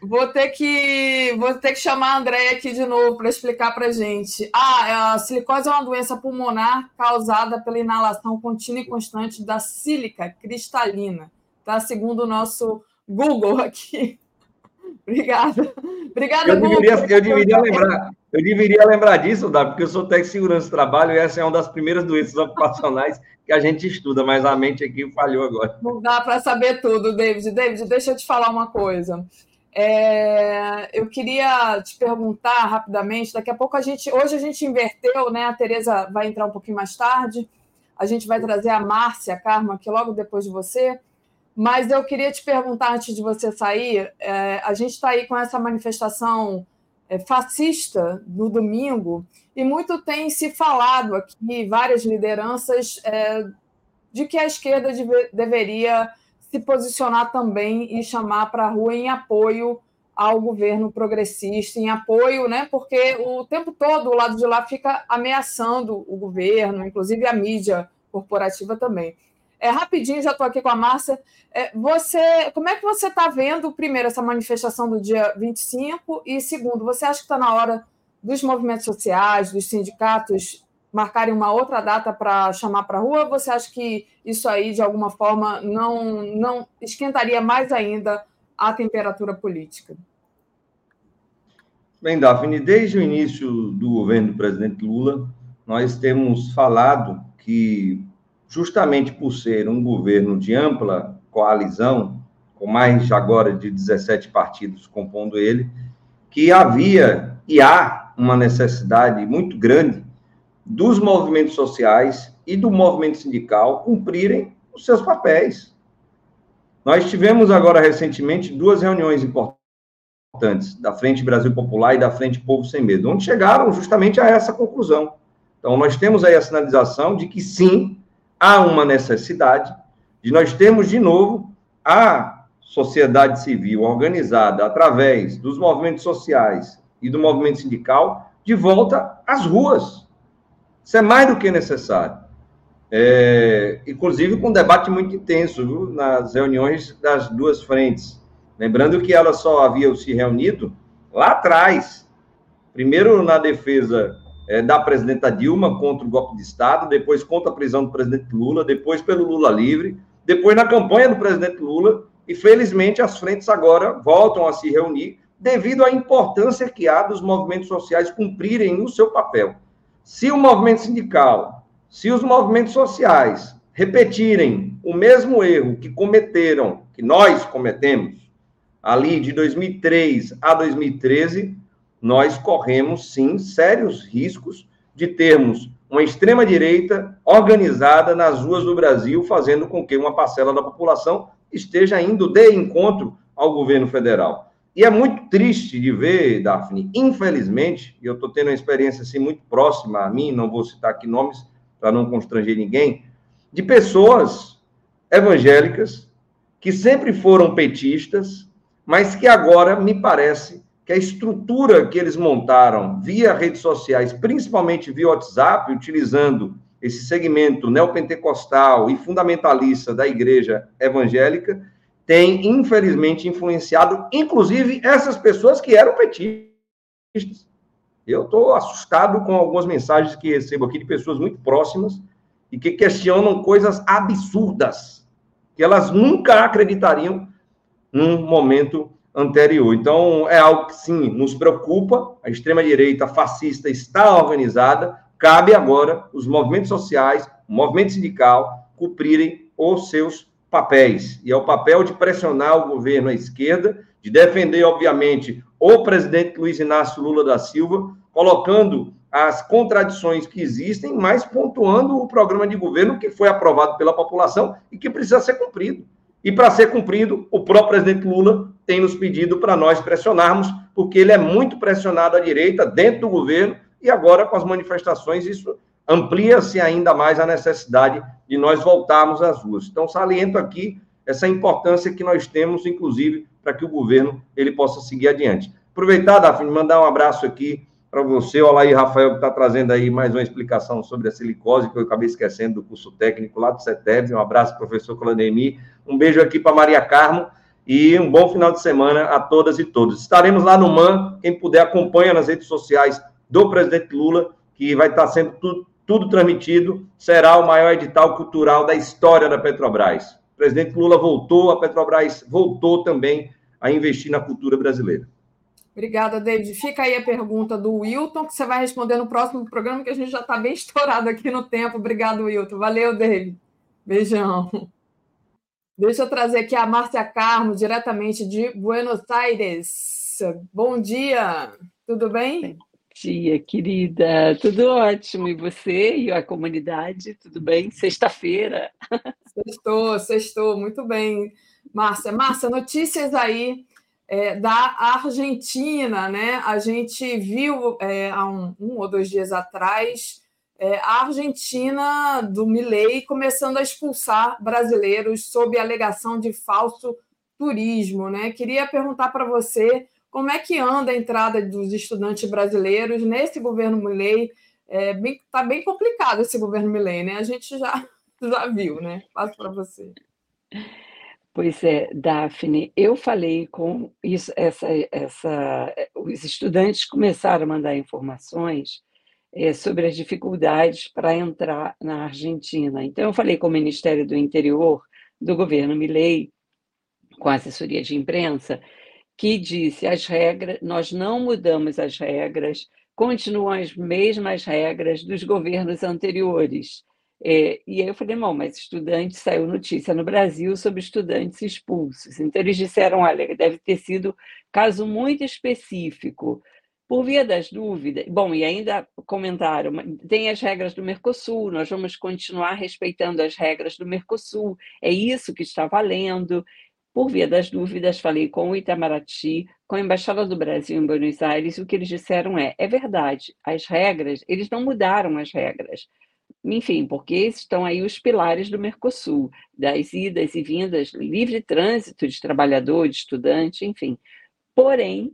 Vou ter que vou ter que chamar a Andréia aqui de novo para explicar para gente. Ah, a silicose é uma doença pulmonar causada pela inalação contínua e constante da sílica cristalina, tá? Segundo o nosso Google aqui. Obrigada. Obrigada, eu deveria, Google. Eu deveria lembrar, eu deveria lembrar disso, Davi, porque eu sou técnico de segurança do trabalho e essa é uma das primeiras doenças ocupacionais que a gente estuda, mas a mente aqui falhou agora. Não dá para saber tudo, David. David, deixa eu te falar uma coisa. É, eu queria te perguntar rapidamente, daqui a pouco a gente, hoje a gente inverteu, né? A Tereza vai entrar um pouquinho mais tarde, a gente vai trazer a Márcia Karma aqui logo depois de você, mas eu queria te perguntar antes de você sair, é, a gente está aí com essa manifestação fascista no domingo, e muito tem se falado aqui, várias lideranças, é, de que a esquerda deve, deveria se posicionar também e chamar para a rua em apoio ao governo progressista, em apoio, né? Porque o tempo todo o lado de lá fica ameaçando o governo, inclusive a mídia corporativa também. É, rapidinho, já estou aqui com a Márcia. É, você, como é que você está vendo, primeiro, essa manifestação do dia 25? E, segundo, você acha que está na hora dos movimentos sociais, dos sindicatos marcarem uma outra data para chamar para a rua? Você acha que isso aí, de alguma forma, não, não esquentaria mais ainda a temperatura política? Bem, Daphne, desde o início do governo do presidente Lula, nós temos falado que justamente por ser um governo de ampla coalizão, com mais agora de 17 partidos compondo ele, que havia e há uma necessidade muito grande dos movimentos sociais e do movimento sindical cumprirem os seus papéis. Nós tivemos agora recentemente duas reuniões importantes da Frente Brasil Popular e da Frente Povo Sem Medo, onde chegaram justamente a essa conclusão. Então, nós temos aí a sinalização de que sim, há uma necessidade de nós termos de novo a sociedade civil organizada através dos movimentos sociais e do movimento sindical de volta às ruas. Isso é mais do que necessário. É, inclusive com um debate muito intenso viu, nas reuniões das duas frentes. Lembrando que elas só haviam se reunido lá atrás. Primeiro na defesa é, da presidenta Dilma contra o golpe de Estado, depois contra a prisão do presidente Lula, depois pelo Lula livre, depois na campanha do presidente Lula, e felizmente as frentes agora voltam a se reunir devido à importância que há dos movimentos sociais cumprirem o seu papel. Se o movimento sindical, se os movimentos sociais repetirem o mesmo erro que cometeram, que nós cometemos, ali de 2003 a 2013, nós corremos, sim, sérios riscos de termos uma extrema-direita organizada nas ruas do Brasil, fazendo com que uma parcela da população esteja indo de encontro ao governo federal. E é muito triste de ver, Daphne, infelizmente, e eu estou tendo uma experiência assim muito próxima a mim, não vou citar aqui nomes para não constranger ninguém, de pessoas evangélicas que sempre foram petistas, mas que agora me parece que a estrutura que eles montaram via redes sociais, principalmente via WhatsApp, utilizando esse segmento neopentecostal e fundamentalista da igreja evangélica, tem, infelizmente, influenciado, inclusive, essas pessoas que eram petistas. Eu estou assustado com algumas mensagens que recebo aqui de pessoas muito próximas e que questionam coisas absurdas, que elas nunca acreditariam num momento anterior. Então, é algo que, sim, nos preocupa. A extrema-direita fascista está organizada. Cabe agora os movimentos sociais, o movimento sindical, cumprirem os seus papéis. E é o papel de pressionar o governo à esquerda, de defender, obviamente, o presidente Luiz Inácio Lula da Silva, colocando as contradições que existem, mas pontuando o programa de governo que foi aprovado pela população e que precisa ser cumprido. E para ser cumprido, o próprio presidente Lula tem nos pedido para nós pressionarmos, porque ele é muito pressionado à direita, dentro do governo, e agora com as manifestações, isso amplia-se ainda mais a necessidade de nós voltarmos às ruas. Então, saliento aqui essa importância que nós temos, inclusive, para que o governo ele possa seguir adiante. Aproveitar, Daphne, mandar um abraço aqui para você. Olá aí, Rafael, que está trazendo aí mais uma explicação sobre a silicose, que eu acabei esquecendo do curso técnico lá do CETEB. Um abraço, professor Colandemi. Um beijo aqui para Maria Carmo e um bom final de semana a todas e todos. Estaremos lá no MAN, quem puder acompanha nas redes sociais do presidente Lula, que vai estar sendo tudo, tudo transmitido, será o maior edital cultural da história da Petrobras. O presidente Lula voltou, a Petrobras voltou também a investir na cultura brasileira. Obrigada, David. Fica aí a pergunta do Wilton, que você vai responder no próximo programa, que a gente já está bem estourado aqui no tempo. Obrigado, Wilton. Valeu, David. Beijão. Deixa eu trazer aqui a Márcia Carmo, diretamente de Buenos Aires. Bom dia, tudo bem? Bom dia, querida. Tudo ótimo. E você e a comunidade, tudo bem? Sexta-feira. Sextou, sextou, muito bem. Márcia, Márcia, notícias aí é, da Argentina, né? A gente viu é, há um, um ou dois dias atrás é, a Argentina do Milei começando a expulsar brasileiros sob alegação de falso turismo. Né? Queria perguntar para você como é que anda a entrada dos estudantes brasileiros nesse governo Milei. É, bem, tá bem complicado esse governo Milei, né? A gente já, já viu, né? Passo para você. Pois é, Daphne, eu falei com isso, essa, essa, os estudantes começaram a mandar informações é, sobre as dificuldades para entrar na Argentina. Então, eu falei com o Ministério do Interior do governo Milei, com a assessoria de imprensa, que disse as regras, nós não mudamos as regras, continuam as mesmas regras dos governos anteriores. É, e aí eu falei, mas estudante, saiu notícia no Brasil sobre estudantes expulsos. Então eles disseram, olha, deve ter sido caso muito específico. Por via das dúvidas, bom, e ainda comentaram, tem as regras do Mercosul, nós vamos continuar respeitando as regras do Mercosul, é isso que está valendo. Por via das dúvidas, falei com o Itamaraty, com a Embaixada do Brasil em Buenos Aires, e o que eles disseram é: é verdade, as regras, eles não mudaram as regras. enfim, porque estão aí os pilares do Mercosul, das idas e vindas, livre trânsito de trabalhador, de estudante, enfim. Porém,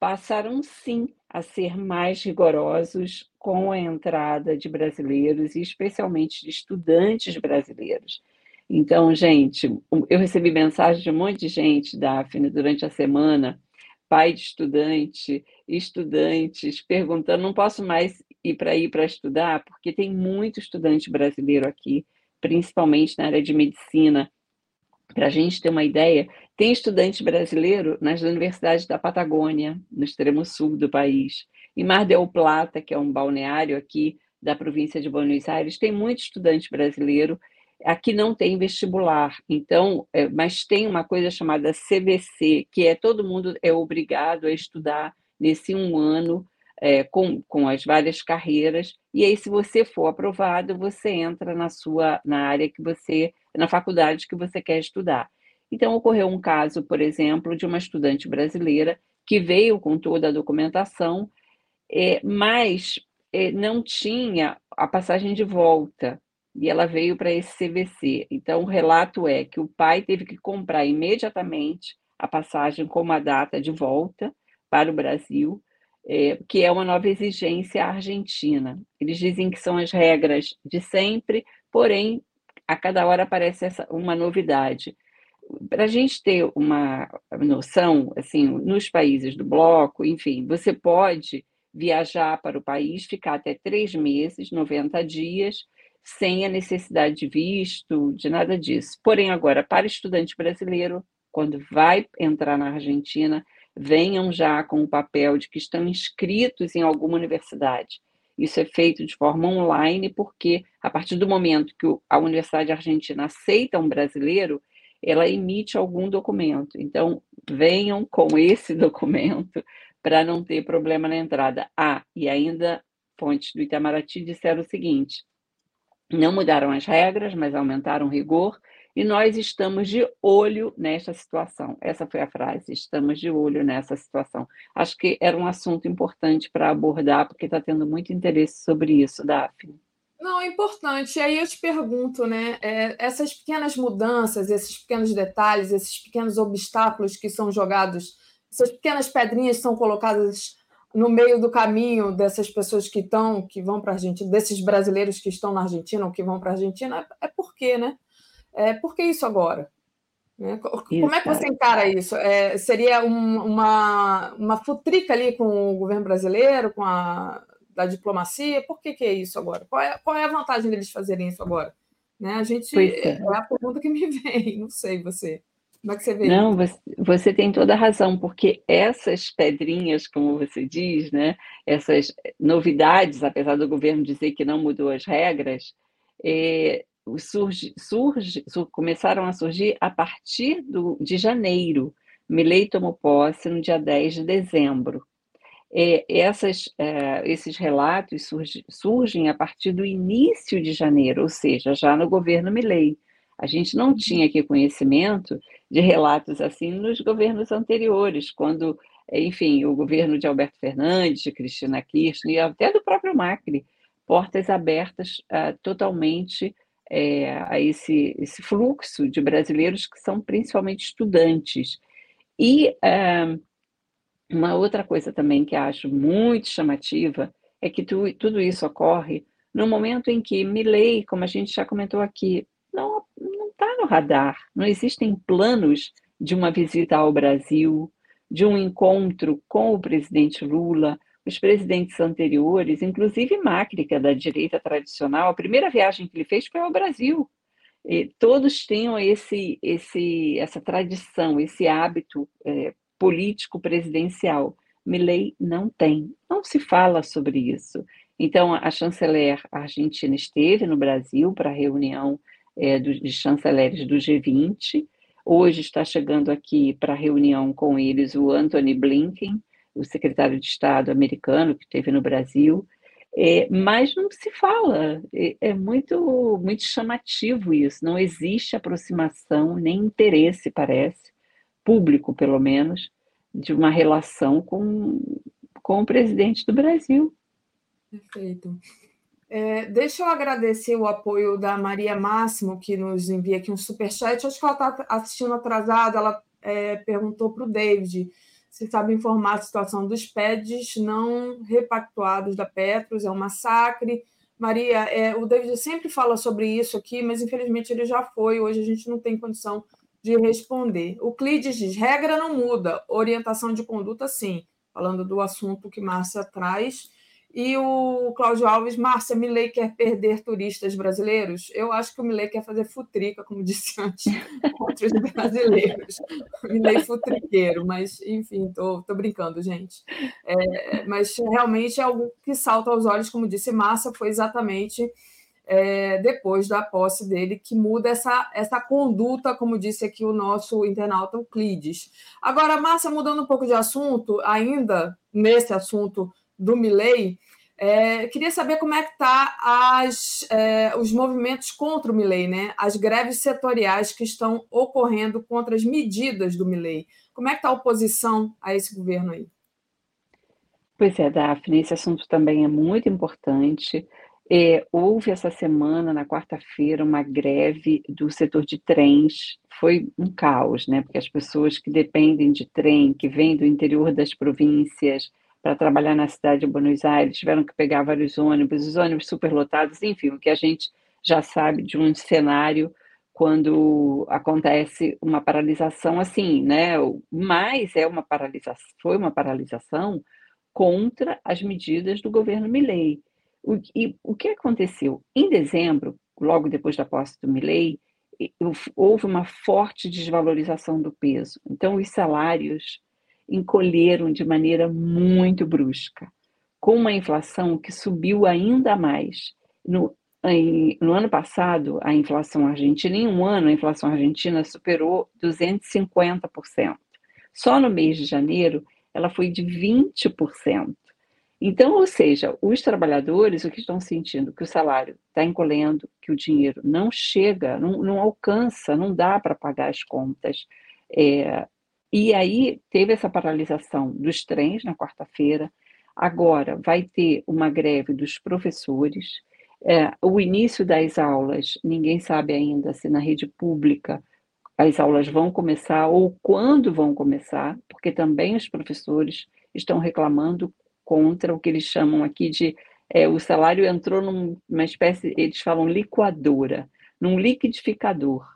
passaram sim a ser mais rigorosos com a entrada de brasileiros e especialmente de estudantes brasileiros. Então, gente, eu recebi mensagem de um monte de gente, Daphne, durante a semana, pai de estudante, estudantes, perguntando: não posso mais ir para ir para estudar, porque tem muito estudante brasileiro aqui, principalmente na área de medicina. Para a gente ter uma ideia, tem estudante brasileiro nas universidades da Patagônia, no extremo sul do país. Em Mar del Plata, que é um balneário aqui da província de Buenos Aires, tem muito estudante brasileiro. Aqui não tem vestibular, então, é, mas tem uma coisa chamada CVC, que é todo mundo é obrigado a estudar nesse um ano é, com, com as várias carreiras, e aí, se você for aprovado, você entra na sua na área que você, na faculdade que você quer estudar. Então, ocorreu um caso, por exemplo, de uma estudante brasileira que veio com toda a documentação, é, mas é, não tinha a passagem de volta, e ela veio para esse CVC. Então, o relato é que o pai teve que comprar imediatamente a passagem com uma data de volta para o Brasil, é, que é uma nova exigência argentina. Eles dizem que são as regras de sempre, porém, a cada hora aparece essa, uma novidade. Para a gente ter uma noção, assim, nos países do bloco, enfim, você pode viajar para o país, ficar até três meses, 90 dias, sem a necessidade de visto, de nada disso. Porém, agora, para estudante brasileiro, quando vai entrar na Argentina, venham já com o papel de que estão inscritos em alguma universidade. Isso é feito de forma online, porque a partir do momento que a Universidade Argentina aceita um brasileiro, ela emite algum documento. Então, venham com esse documento para não ter problema na entrada. Ah, e ainda fontes do Itamaraty disseram o seguinte: não mudaram as regras, mas aumentaram o rigor e nós estamos de olho nesta situação. Essa foi a frase, estamos de olho nessa situação. Acho que era um assunto importante para abordar, porque está tendo muito interesse sobre isso, Daphne. Não, é importante. E aí eu te pergunto, né? É, essas pequenas mudanças, esses pequenos detalhes, esses pequenos obstáculos que são jogados, essas pequenas pedrinhas que são colocadas no meio do caminho dessas pessoas que estão, que vão para a Argentina, desses brasileiros que estão na Argentina ou que vão para a Argentina, é, é por quê, né? É, por que isso agora? Né? Como é que você encara isso? É, seria um, uma, uma futrica ali com o governo brasileiro, com a da diplomacia? Por que, que é isso agora? Qual é, qual é a vantagem deles fazerem isso agora? Né? A gente é. é a pergunta que me vem, não sei você. Como é que você vê Não, você, você, tem toda a razão, porque essas pedrinhas, como você diz, né, essas novidades, apesar do governo dizer que não mudou as regras, é, surge, surge, começaram a surgir a partir do, de janeiro. Milley tomou posse no dia 10 de dezembro. É, essas, é, esses relatos surgi, surgem a partir do início de janeiro, ou seja, já no governo Milley. A gente não tinha aqui conhecimento de relatos assim nos governos anteriores, quando, enfim, o governo de Alberto Fernandes, de Cristina Kirchner e até do próprio Macri, portas abertas uh, totalmente é, a esse, esse fluxo de brasileiros que são principalmente estudantes. E é, uma outra coisa também que acho muito chamativa é que tu, tudo isso ocorre no momento em que Milley, como a gente já comentou aqui, não está no radar. Não existem planos de uma visita ao Brasil, de um encontro com o presidente Lula, os presidentes anteriores, inclusive Macri, que é da direita tradicional, a primeira viagem que ele fez foi ao Brasil. E todos tinham esse, esse, essa tradição, esse hábito é, político presidencial. Milley não tem, não se fala sobre isso. Então, a chanceler argentina esteve no Brasil para a reunião é, do, de chanceleres do G20. Hoje está chegando aqui para a reunião com eles o Anthony Blinken, o secretário de Estado americano que esteve no Brasil, é, mas não se fala. É, é, muito, muito chamativo isso. Não existe aproximação nem interesse, parece, público pelo menos, de uma relação com, com o presidente do Brasil. Perfeito. É, deixa eu agradecer o apoio da Maria Máximo, que nos envia aqui um superchat. Acho que ela está assistindo atrasada. Ela é, perguntou para o David se sabe informar a situação dos PEDs não repactuados da Petros. É um massacre. Maria, é, o David sempre fala sobre isso aqui, mas infelizmente ele já foi. Hoje a gente não tem condição de responder. O Clides diz: regra não muda, orientação de conduta sim. Falando do assunto que Márcia traz. E o Cláudio Alves, Márcia, Milley quer perder turistas brasileiros? Eu acho que o Milley quer fazer futrica, como disse antes, contra os brasileiros. Milley futriqueiro, mas, enfim, estou brincando, gente. É, mas realmente é algo que salta aos olhos, como disse Márcia, foi exatamente é, depois da posse dele que muda essa, essa conduta, como disse aqui o nosso internauta Euclides. Agora, Márcia, mudando um pouco de assunto, ainda nesse assunto do Milley, é, queria saber como é que tá é, os movimentos contra o Milley, né? As greves setoriais que estão ocorrendo contra as medidas do Milley. Como é que está a oposição a esse governo aí? Pois é, Daphne, esse assunto também é muito importante. É, houve essa semana, na quarta-feira, uma greve do setor de trens. Foi um caos, né? Porque as pessoas que dependem de trem, que vêm do interior das províncias, para trabalhar na cidade de Buenos Aires, tiveram que pegar vários ônibus, os ônibus superlotados, enfim, o que a gente já sabe de um cenário quando acontece uma paralisação assim, né? Mas é uma paralisação, foi uma paralisação contra as medidas do governo Milley. O, e o que aconteceu? Em dezembro, logo depois da posse do Milley, houve uma forte desvalorização do peso. Então, os salários encolheram de maneira muito brusca, com uma inflação que subiu ainda mais. No, em, no ano passado, a inflação argentina, em um ano, a inflação argentina superou 250%. Só no mês de janeiro, ela foi de 20%. Então, ou seja, os trabalhadores, o que estão sentindo? Que o salário está encolhendo, que o dinheiro não chega, não, não alcança, não dá para pagar as contas. É, e aí teve essa paralisação dos trens na quarta-feira. Agora vai ter uma greve dos professores. É, o início das aulas, ninguém sabe ainda se na rede pública as aulas vão começar ou quando vão começar, porque também os professores estão reclamando contra o que eles chamam aqui de é, o salário entrou numa espécie, eles falam liquadora, num liquidificador,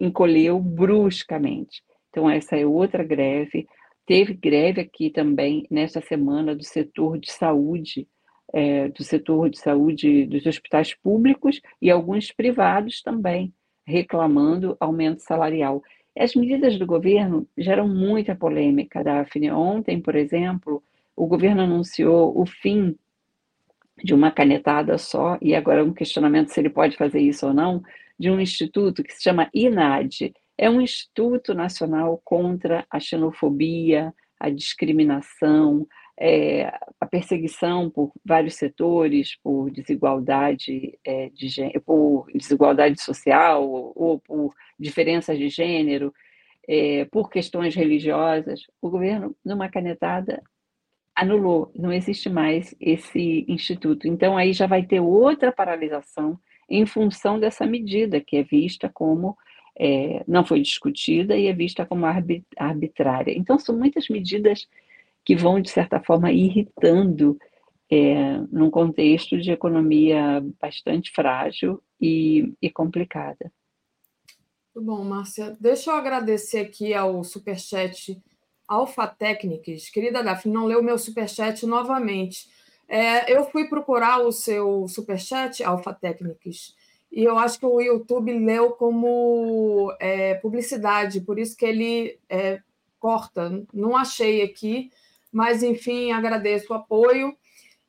encolheu bruscamente. Então, essa é outra greve. Teve greve aqui também nesta semana do setor de saúde, é, do setor de saúde dos hospitais públicos e alguns privados também, reclamando aumento salarial. As medidas do governo geram muita polêmica, Daphne. Ontem, por exemplo, o governo anunciou o fim de uma canetada só, e agora um questionamento se ele pode fazer isso ou não, de um instituto que se chama INAD, é um Instituto Nacional contra a Xenofobia, a discriminação, é, a perseguição por vários setores, por desigualdade, é, de, por desigualdade social ou por diferenças de gênero, é, por questões religiosas, o governo, numa canetada, anulou, não existe mais esse instituto. Então, aí já vai ter outra paralisação em função dessa medida, que é vista como é, não foi discutida e é vista como arbitrária. Então, são muitas medidas que vão, de certa forma, irritando é, num contexto de economia bastante frágil e, e complicada. Muito bom, Márcia. Deixa eu agradecer aqui ao superchat Alfa Técnicas. Querida Daphne, não leu meu superchat novamente. É, eu fui procurar o seu superchat, Alfa Técnicas, e eu acho que o YouTube leu como é, publicidade, por isso que ele é, corta. Não achei aqui, mas enfim, agradeço o apoio.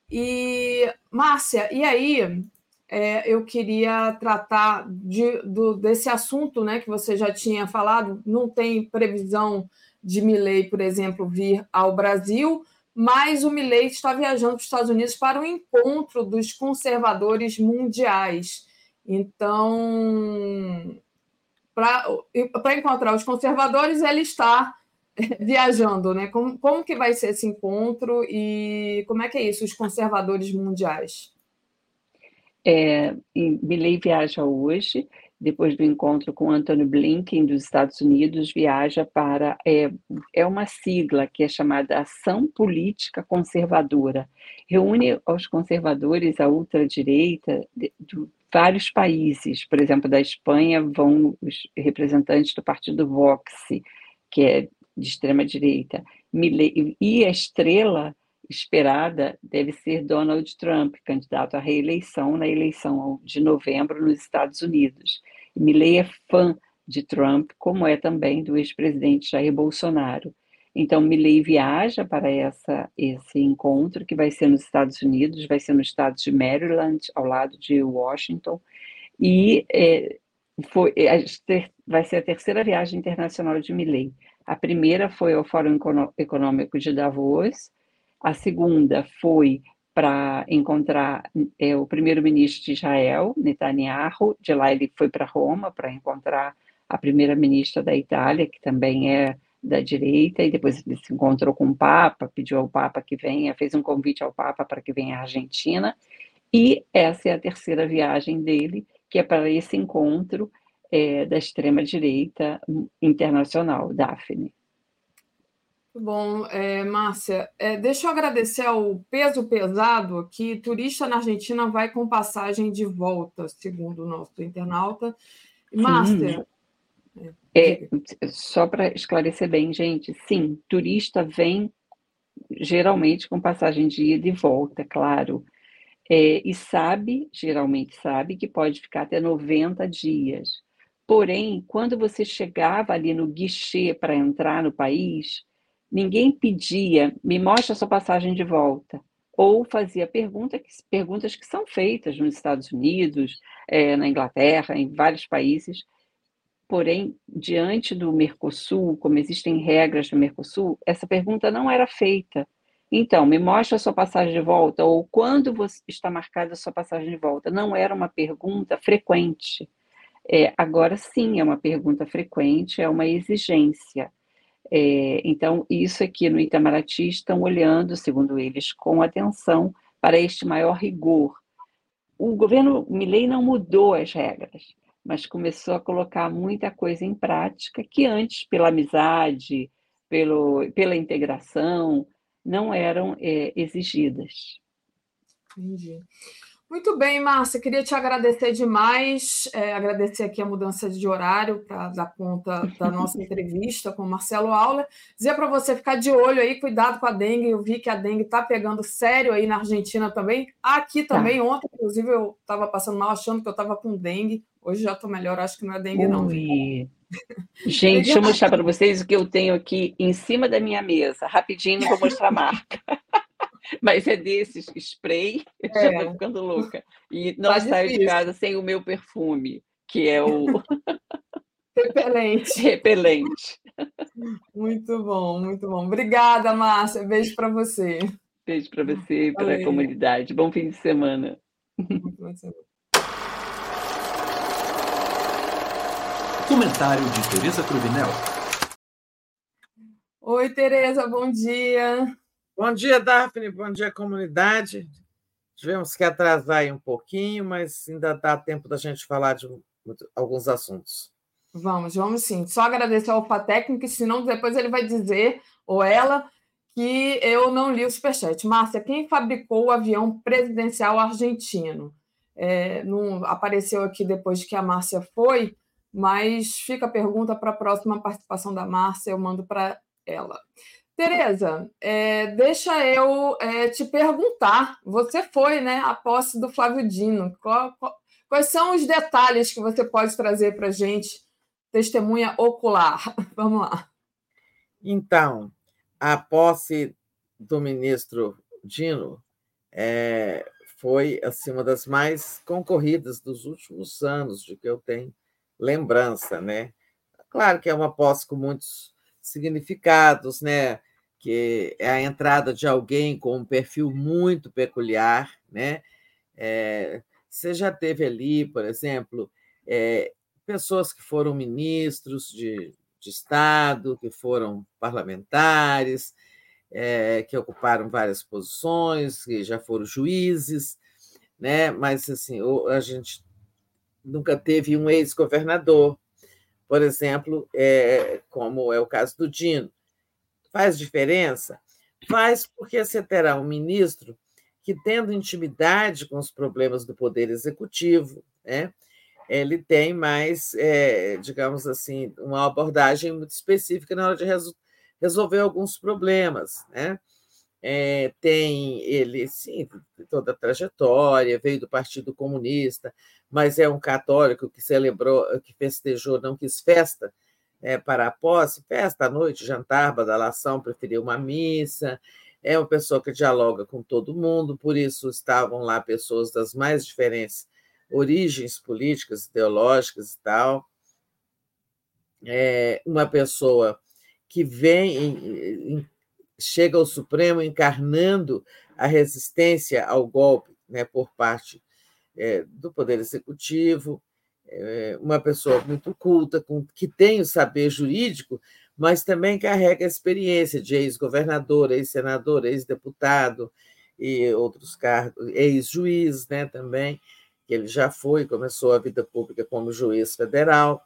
E, Márcia, e aí é, eu queria tratar de, do, desse assunto né, que você já tinha falado. Não tem previsão de Milley, por exemplo, vir ao Brasil, mas o Milley está viajando para os Estados Unidos para o encontro dos conservadores mundiais. Então, para encontrar os conservadores, ele está viajando, né? Como, como que vai ser esse encontro e como é que é isso, os conservadores mundiais? É, Milley viaja hoje, depois do encontro com Antony Blinken dos Estados Unidos, viaja para é, é uma sigla que é chamada Ação Política Conservadora. Reúne os conservadores, a ultradireita de, de vários países. Por exemplo, da Espanha vão os representantes do partido Vox, que é de extrema direita. E a estrela esperada deve ser Donald Trump, candidato à reeleição na eleição de novembro nos Estados Unidos. Milley é fã de Trump, como é também do ex-presidente Jair Bolsonaro. Então, Milley viaja para essa, esse encontro, que vai ser nos Estados Unidos, vai ser no estado de Maryland, ao lado de Washington, e é, foi, é, vai ser a terceira viagem internacional de Milley. A primeira foi ao Fórum Econômico de Davos, a segunda foi para encontrar é, o primeiro-ministro de Israel, Netanyahu. De lá ele foi para Roma para encontrar a primeira-ministra da Itália, que também é da direita, e depois ele se encontrou com o Papa, pediu ao Papa que venha, fez um convite ao Papa para que venha à Argentina. E essa é a terceira viagem dele, que é para esse encontro é, da extrema-direita internacional, Daphne. Bom, é, Márcia, é, deixa eu agradecer ao Peso Pesado, que turista na Argentina vai com passagem de volta, segundo o nosso internauta. Márcia. É, só para esclarecer bem, gente, sim, turista vem geralmente com passagem de ida e volta, claro. É, e sabe, geralmente sabe, que pode ficar até 90 dias. Porém, quando você chegava ali no guichê para entrar no país, Ninguém pedia, me mostra a sua passagem de volta. Ou fazia pergunta que, perguntas que são feitas nos Estados Unidos, é, na Inglaterra, em vários países. Porém, diante do Mercosul, como existem regras do Mercosul, essa pergunta não era feita. Então, me mostra a sua passagem de volta, ou quando está marcada a sua passagem de volta. Não era uma pergunta frequente. É, agora sim é uma pergunta frequente, é uma exigência. É, então, isso aqui no Itamaraty estão olhando, segundo eles, com atenção para este maior rigor. O governo Milley não mudou as regras, mas começou a colocar muita coisa em prática que antes, pela amizade, pelo, pela integração, não eram é, exigidas. Entendi. Muito bem, Márcia, queria te agradecer demais, é, agradecer aqui a mudança de horário para dar conta da nossa entrevista com o Marcelo Aula. Dizer para você ficar de olho aí, cuidado com a dengue. Eu vi que a dengue está pegando sério aí na Argentina também. Aqui tá. também, tá. ontem, inclusive, eu estava passando mal achando que eu estava com dengue. Hoje já estou melhor, acho que não é dengue, Ui. não. Gente, deixa eu mostrar para vocês o que eu tenho aqui em cima da minha mesa. Rapidinho, vou mostrar a marca. Mas é desses spray, eu é. já estou ficando louca. E não Faz saio difícil. de casa sem o meu perfume, que é o. Repelente. Repelente. Muito bom, muito bom. Obrigada, Márcia. Beijo para você. Beijo para você e para a comunidade. Bom fim de semana. Muito bom semana. Comentário de Tereza Cruvinel. Oi, Tereza, bom dia. Bom dia, Daphne. Bom dia, comunidade. Tivemos que atrasar aí um pouquinho, mas ainda dá tempo da gente falar de alguns assuntos. Vamos, vamos sim. Só agradecer ao técnico, senão depois ele vai dizer, ou ela, que eu não li o superchat. Márcia, quem fabricou o avião presidencial argentino? É, não apareceu aqui depois que a Márcia foi, mas fica a pergunta para a próxima participação da Márcia, eu mando para ela. Tereza, é, deixa eu é, te perguntar. Você foi, né, a posse do Flávio Dino. Qual, qual, quais são os detalhes que você pode trazer para a gente, testemunha ocular? Vamos lá. Então, a posse do ministro Dino é, foi assim, uma das mais concorridas dos últimos anos, de que eu tenho lembrança, né? Claro que é uma posse com muitos significados, né? que é a entrada de alguém com um perfil muito peculiar, né? É, você já teve ali, por exemplo, é, pessoas que foram ministros de, de Estado, que foram parlamentares, é, que ocuparam várias posições, que já foram juízes. né? Mas assim, a gente nunca teve um ex-governador, por exemplo, é, como é o caso do Dino. Faz diferença? Faz porque você terá um ministro que, tendo intimidade com os problemas do Poder Executivo, né, ele tem mais, é, digamos assim, uma abordagem muito específica na hora de resolver alguns problemas. Né? É, tem ele, sim, toda a trajetória, veio do Partido Comunista, mas é um católico que celebrou, que festejou, não quis festa é, para a posse, festa à noite, jantar, badalação, preferiu uma missa, é uma pessoa que dialoga com todo mundo, por isso estavam lá pessoas das mais diferentes origens políticas, ideológicas e tal. É uma pessoa que vem, chega ao Supremo encarnando a resistência ao golpe né, por parte é, do Poder Executivo, é uma pessoa muito culta, com, que tem o saber jurídico, mas também carrega a experiência de ex-governador, ex-senador, ex-deputado e outros cargos, ex-juiz né, também, que ele já foi, começou a vida pública como juiz federal.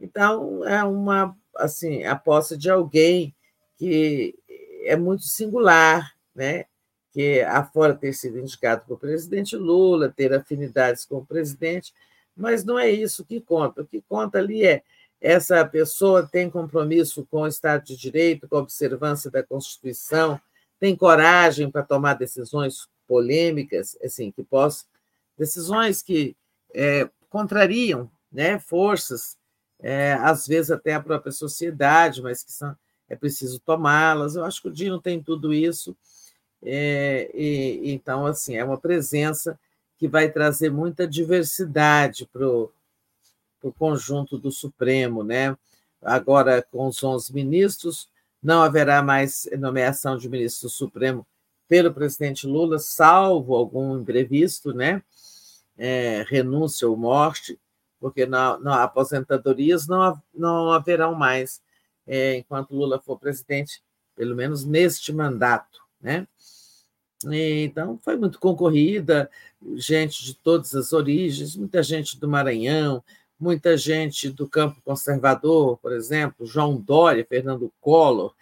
Então, é uma assim, a posse de alguém que é muito singular, né? que afora ter sido indicado por presidente Lula, ter afinidades com o presidente, mas não é isso que conta. O que conta ali é essa pessoa tem compromisso com o Estado de Direito, com a observância da Constituição, tem coragem para tomar decisões polêmicas, assim, que possam, decisões que é, contrariam né, forças, é, às vezes até a própria sociedade, mas que são, é preciso tomá-las. Eu acho que o Dino tem tudo isso. É, e, então, assim, é uma presença que vai trazer muita diversidade para o conjunto do Supremo, né? Agora, com os 11 ministros, não haverá mais nomeação de ministro Supremo pelo presidente Lula, salvo algum imprevisto, né? É, renúncia ou morte, porque na aposentadorias não, não haverão mais é, enquanto Lula for presidente, pelo menos neste mandato, né? Então, foi muito concorrida, gente de todas as origens, muita gente do Maranhão, muita gente do campo conservador, por exemplo, João Dória, Fernando Collor,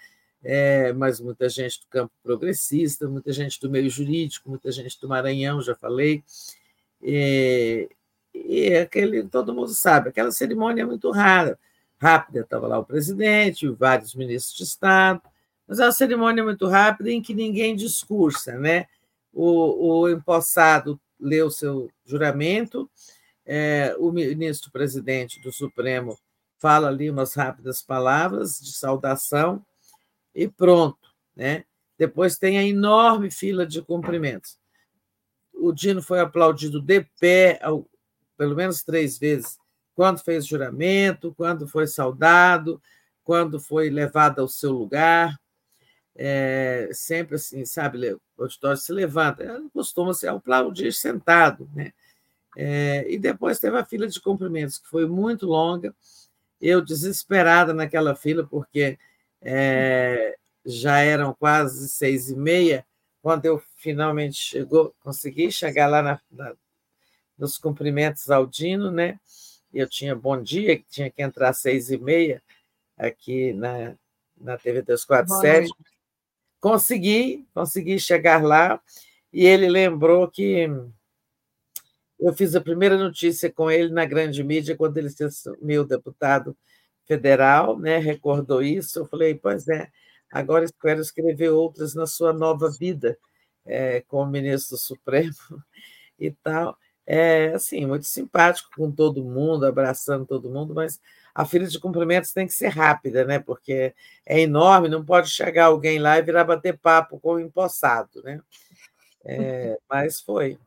é, mas muita gente do campo progressista, muita gente do meio jurídico, muita gente do Maranhão, já falei. E, e aquele, todo mundo sabe, aquela cerimônia é muito rara, rápida, estava lá o presidente, vários ministros de Estado, mas é uma cerimônia muito rápida em que ninguém discursa, né? O, o empossado lê o seu juramento, é, o ministro-presidente do Supremo fala ali umas rápidas palavras de saudação e pronto, né? Depois tem a enorme fila de cumprimentos. O Dino foi aplaudido de pé, pelo menos três vezes, quando fez juramento, quando foi saudado, quando foi levado ao seu lugar é, sempre assim, sabe, o auditório se levanta, costuma se aplaudir sentado, né? É, e depois teve a fila de cumprimentos, que foi muito longa, eu desesperada naquela fila, porque é, já eram quase seis e meia, quando eu finalmente chegou, consegui chegar lá na, na, nos cumprimentos ao Dino, né? Eu tinha bom dia, tinha que entrar às seis e meia aqui na, na TV 247. Consegui, consegui chegar lá e ele lembrou que eu fiz a primeira notícia com ele na grande mídia quando ele se assumiu deputado federal, né? Recordou isso. Eu falei, pois é, agora espero escrever outras na sua nova vida é, como ministro supremo e tal. É assim, muito simpático com todo mundo, abraçando todo mundo, mas a fila de cumprimentos tem que ser rápida, né? Porque é enorme, não pode chegar alguém lá e virar bater papo com o empossado, né? É, mas foi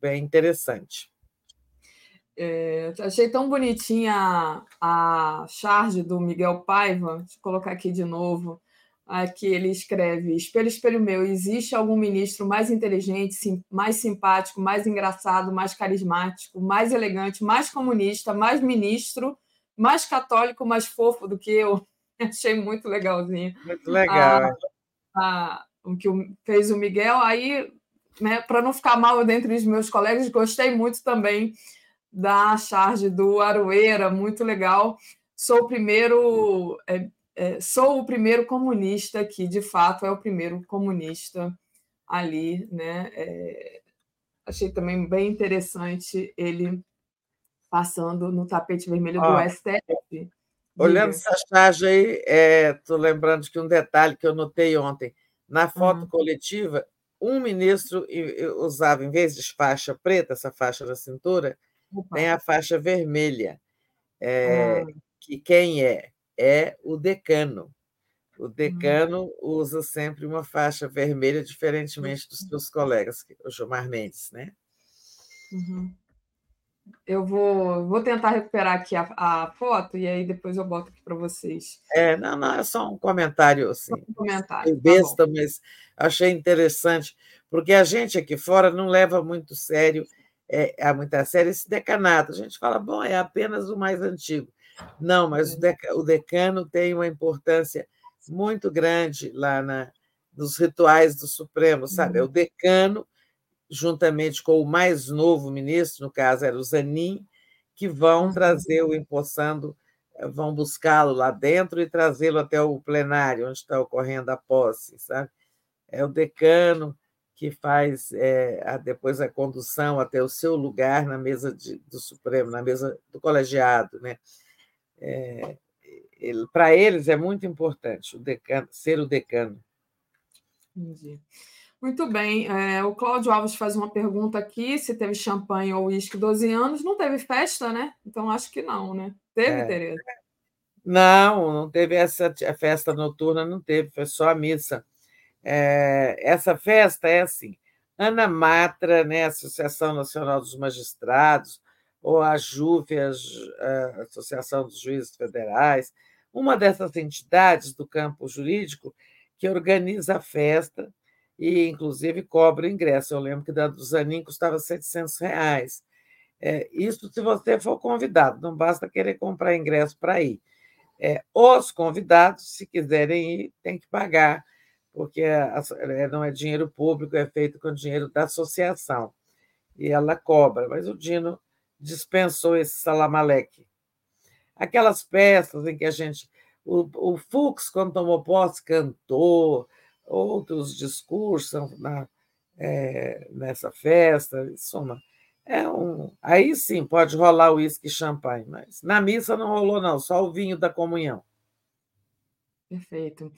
bem interessante. É, achei tão bonitinha a, a charge do Miguel Paiva, deixa eu colocar aqui de novo. Aqui ele escreve: Espelho, espelho meu, existe algum ministro mais inteligente, sim, mais simpático, mais engraçado, mais carismático, mais elegante, mais comunista, mais ministro mais católico, mais fofo do que eu. Achei muito legalzinho. Muito legal. A, a, o que fez o Miguel, aí né, para não ficar mal dentre os meus colegas, gostei muito também da charge do Aroeira, muito legal. Sou o primeiro, é, sou o primeiro comunista que, de fato, é o primeiro comunista ali, né? É, achei também bem interessante ele passando no tapete vermelho do STF. Olhando essa charge aí, estou é, lembrando que um detalhe que eu notei ontem, na foto uhum. coletiva, um ministro usava, em vez de faixa preta, essa faixa na cintura, Opa. tem a faixa vermelha. É, ah. Que quem é? É o decano. O hum. decano uhum. usa sempre uma faixa vermelha, diferentemente dos seus colegas, o Gilmar Mendes, né? Uhum. Eu vou, vou tentar recuperar aqui a, a foto e aí depois eu boto aqui para vocês. É, não, não, é só um comentário assim. Um comentário. Tá besta, tá mas achei interessante, porque a gente aqui fora não leva muito sério, é, é muito a sério esse decanato. A gente fala, bom, é apenas o mais antigo. Não, mas o, deca, o decano tem uma importância muito grande lá na, nos rituais do Supremo, sabe? É o uhum. decano juntamente com o mais novo ministro, no caso era o Zanin, que vão uhum. trazer o empossando, eh, vão buscá-lo lá dentro e trazê-lo até o plenário, onde está ocorrendo a posse, sabe? É o decano que faz é, a, depois a condução até o seu lugar na mesa de, do Supremo, na mesa do colegiado, né? É, Para eles é muito importante o decano, ser o decano. Entendi. Muito bem. É, o Cláudio Alves faz uma pergunta aqui: se teve champanhe ou uísque 12 anos. Não teve festa, né? Então acho que não, né? Teve, é. Tereza? Não, não teve essa festa noturna, não teve, foi só a missa. É, essa festa é assim: Ana Matra, né, Associação Nacional dos Magistrados, ou a JUF, a Associação dos Juízes Federais, uma dessas entidades do campo jurídico que organiza a festa e, inclusive, cobra o ingresso. Eu lembro que da do Zanin custava 700 reais. É, isso se você for convidado, não basta querer comprar ingresso para ir. É, os convidados, se quiserem ir, têm que pagar, porque é, não é dinheiro público, é feito com dinheiro da associação. E ela cobra, mas o Dino dispensou esse salamaleque. Aquelas peças em que a gente. O, o Fux, quando tomou posse, cantou, outros discursos na, é, nessa festa, suma. É um, aí sim pode rolar uísque e champanhe, mas na missa não rolou, não, só o vinho da comunhão. Perfeito.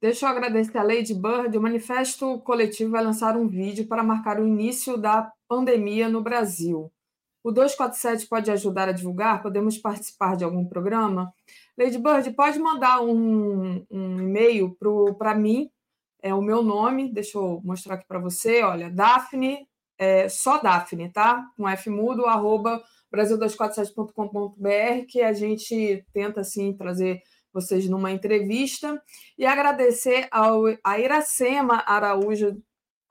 Deixa eu agradecer a Lady Bird. O Manifesto Coletivo vai lançar um vídeo para marcar o início da pandemia no Brasil. O 247 pode ajudar a divulgar? Podemos participar de algum programa? Lady Bird, pode mandar um, um e-mail para mim, é o meu nome, deixa eu mostrar aqui para você, olha, Daphne, é, só Daphne, tá? Com F mudo, arroba brasil247.com.br, que a gente tenta, assim, trazer vocês numa entrevista, e agradecer ao, a Iracema Araújo,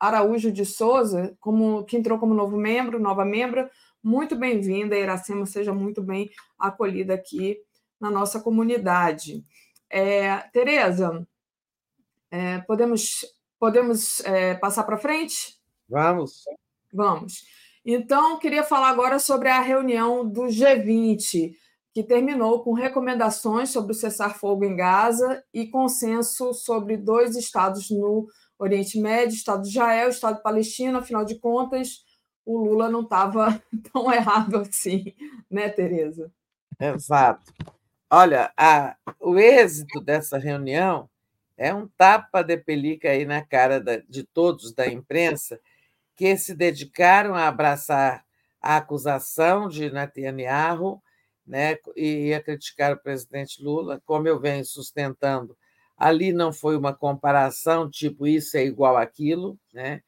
Araújo de Souza, como, que entrou como novo membro, nova membro, muito bem-vinda, Iracema, seja muito bem acolhida aqui na nossa comunidade. É, Tereza, é, podemos podemos é, passar para frente? Vamos. Vamos. Então, queria falar agora sobre a reunião do G20, que terminou com recomendações sobre o cessar-fogo em Gaza e consenso sobre dois estados no Oriente Médio, Estado de Israel, Estado Palestino. Afinal de contas, o Lula não estava tão errado assim, né, Tereza? Exato. Olha, a, o êxito dessa reunião é um tapa de pelica aí na cara da, de todos da imprensa que se dedicaram a abraçar a acusação de Netanyahu né, e a criticar o presidente Lula, como eu venho sustentando. Ali não foi uma comparação tipo isso é igual aquilo, né?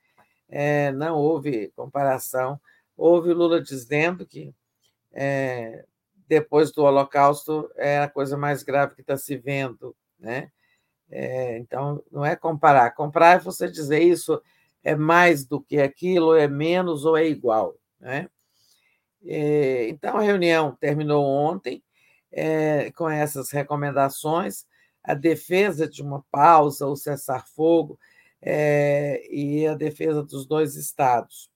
É, não houve comparação. Houve Lula dizendo que é, depois do Holocausto é a coisa mais grave que está se vendo, né? É, então, não é comparar. Comparar é você dizer isso é mais do que aquilo, é menos ou é igual. Né? É, então, a reunião terminou ontem é, com essas recomendações. A defesa de uma pausa ou cessar-fogo é, e a defesa dos dois estados.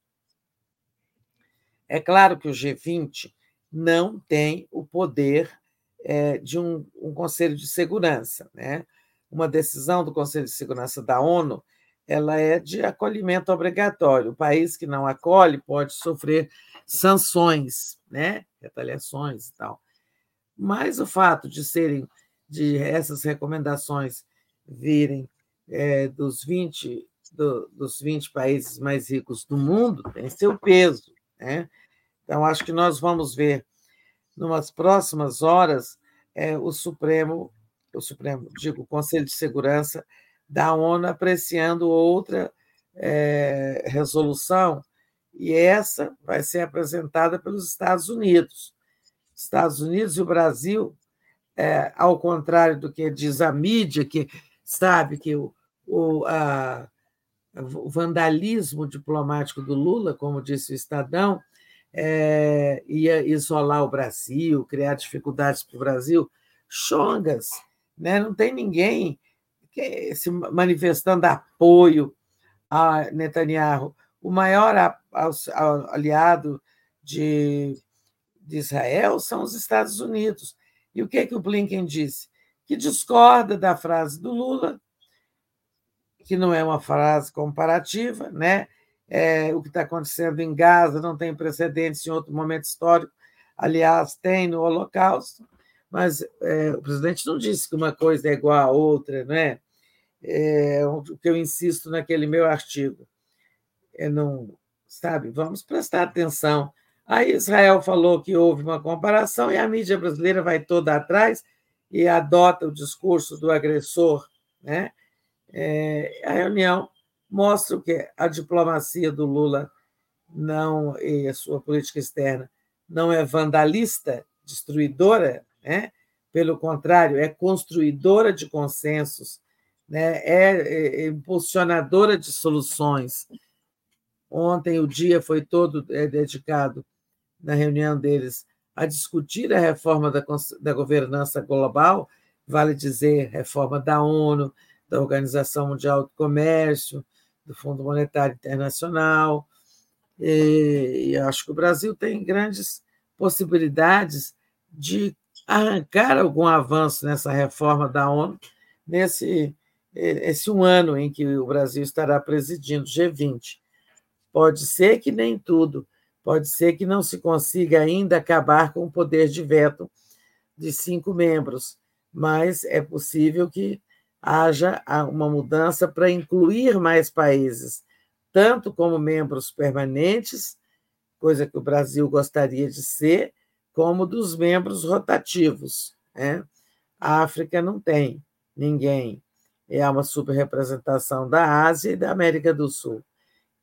É claro que o G20 não tem o poder é, de um, um, Conselho de Segurança. Né? Uma decisão do Conselho de Segurança da ONU ela é de acolhimento obrigatório. O país que não acolhe pode sofrer sanções, né? retaliações e tal. Mas o fato de serem de essas recomendações virem é, dos 20 do, dos 20 países mais ricos do mundo tem seu peso, né? Então acho que nós vamos ver numas próximas horas é, o Supremo, o Supremo, digo, o Conselho de Segurança da ONU apreciando outra é, resolução e essa vai ser apresentada pelos Estados Unidos. Estados Unidos e o Brasil, é, ao contrário do que diz a mídia, que sabe que o, o, a, vandalismo diplomático do Lula, como disse o Estadão, é, ia isolar o Brasil, criar dificuldades para o Brasil. Chongas, né? não tem ninguém se manifestando apoio a Netanyahu. O maior aliado de, de Israel são os Estados Unidos. E o que, é que o Blinken disse? Que discorda da frase do Lula, que não é uma frase comparativa, né? É, o que está acontecendo em Gaza não tem precedentes em outro momento histórico, aliás, tem no Holocausto, mas é, o presidente não disse que uma coisa é igual a outra, não é? é o que eu insisto naquele meu artigo. É não, sabe, vamos prestar atenção. Aí Israel falou que houve uma comparação e a mídia brasileira vai toda atrás e adota o discurso do agressor, né? É, a reunião mostra que a diplomacia do Lula não e a sua política externa não é vandalista, destruidora, né? Pelo contrário, é construidora de consensos, né? é, é impulsionadora de soluções. Ontem o dia foi todo é, dedicado na reunião deles a discutir a reforma da, da governança global, vale dizer, reforma da ONU, da Organização Mundial do Comércio, do Fundo Monetário Internacional. E, acho que o Brasil tem grandes possibilidades de arrancar algum avanço nessa reforma da ONU, nesse esse um ano em que o Brasil estará presidindo o G20. Pode ser que nem tudo, pode ser que não se consiga ainda acabar com o poder de veto de cinco membros, mas é possível que haja uma mudança para incluir mais países, tanto como membros permanentes, coisa que o Brasil gostaria de ser, como dos membros rotativos. Né? A África não tem ninguém, é uma superrepresentação da Ásia e da América do Sul.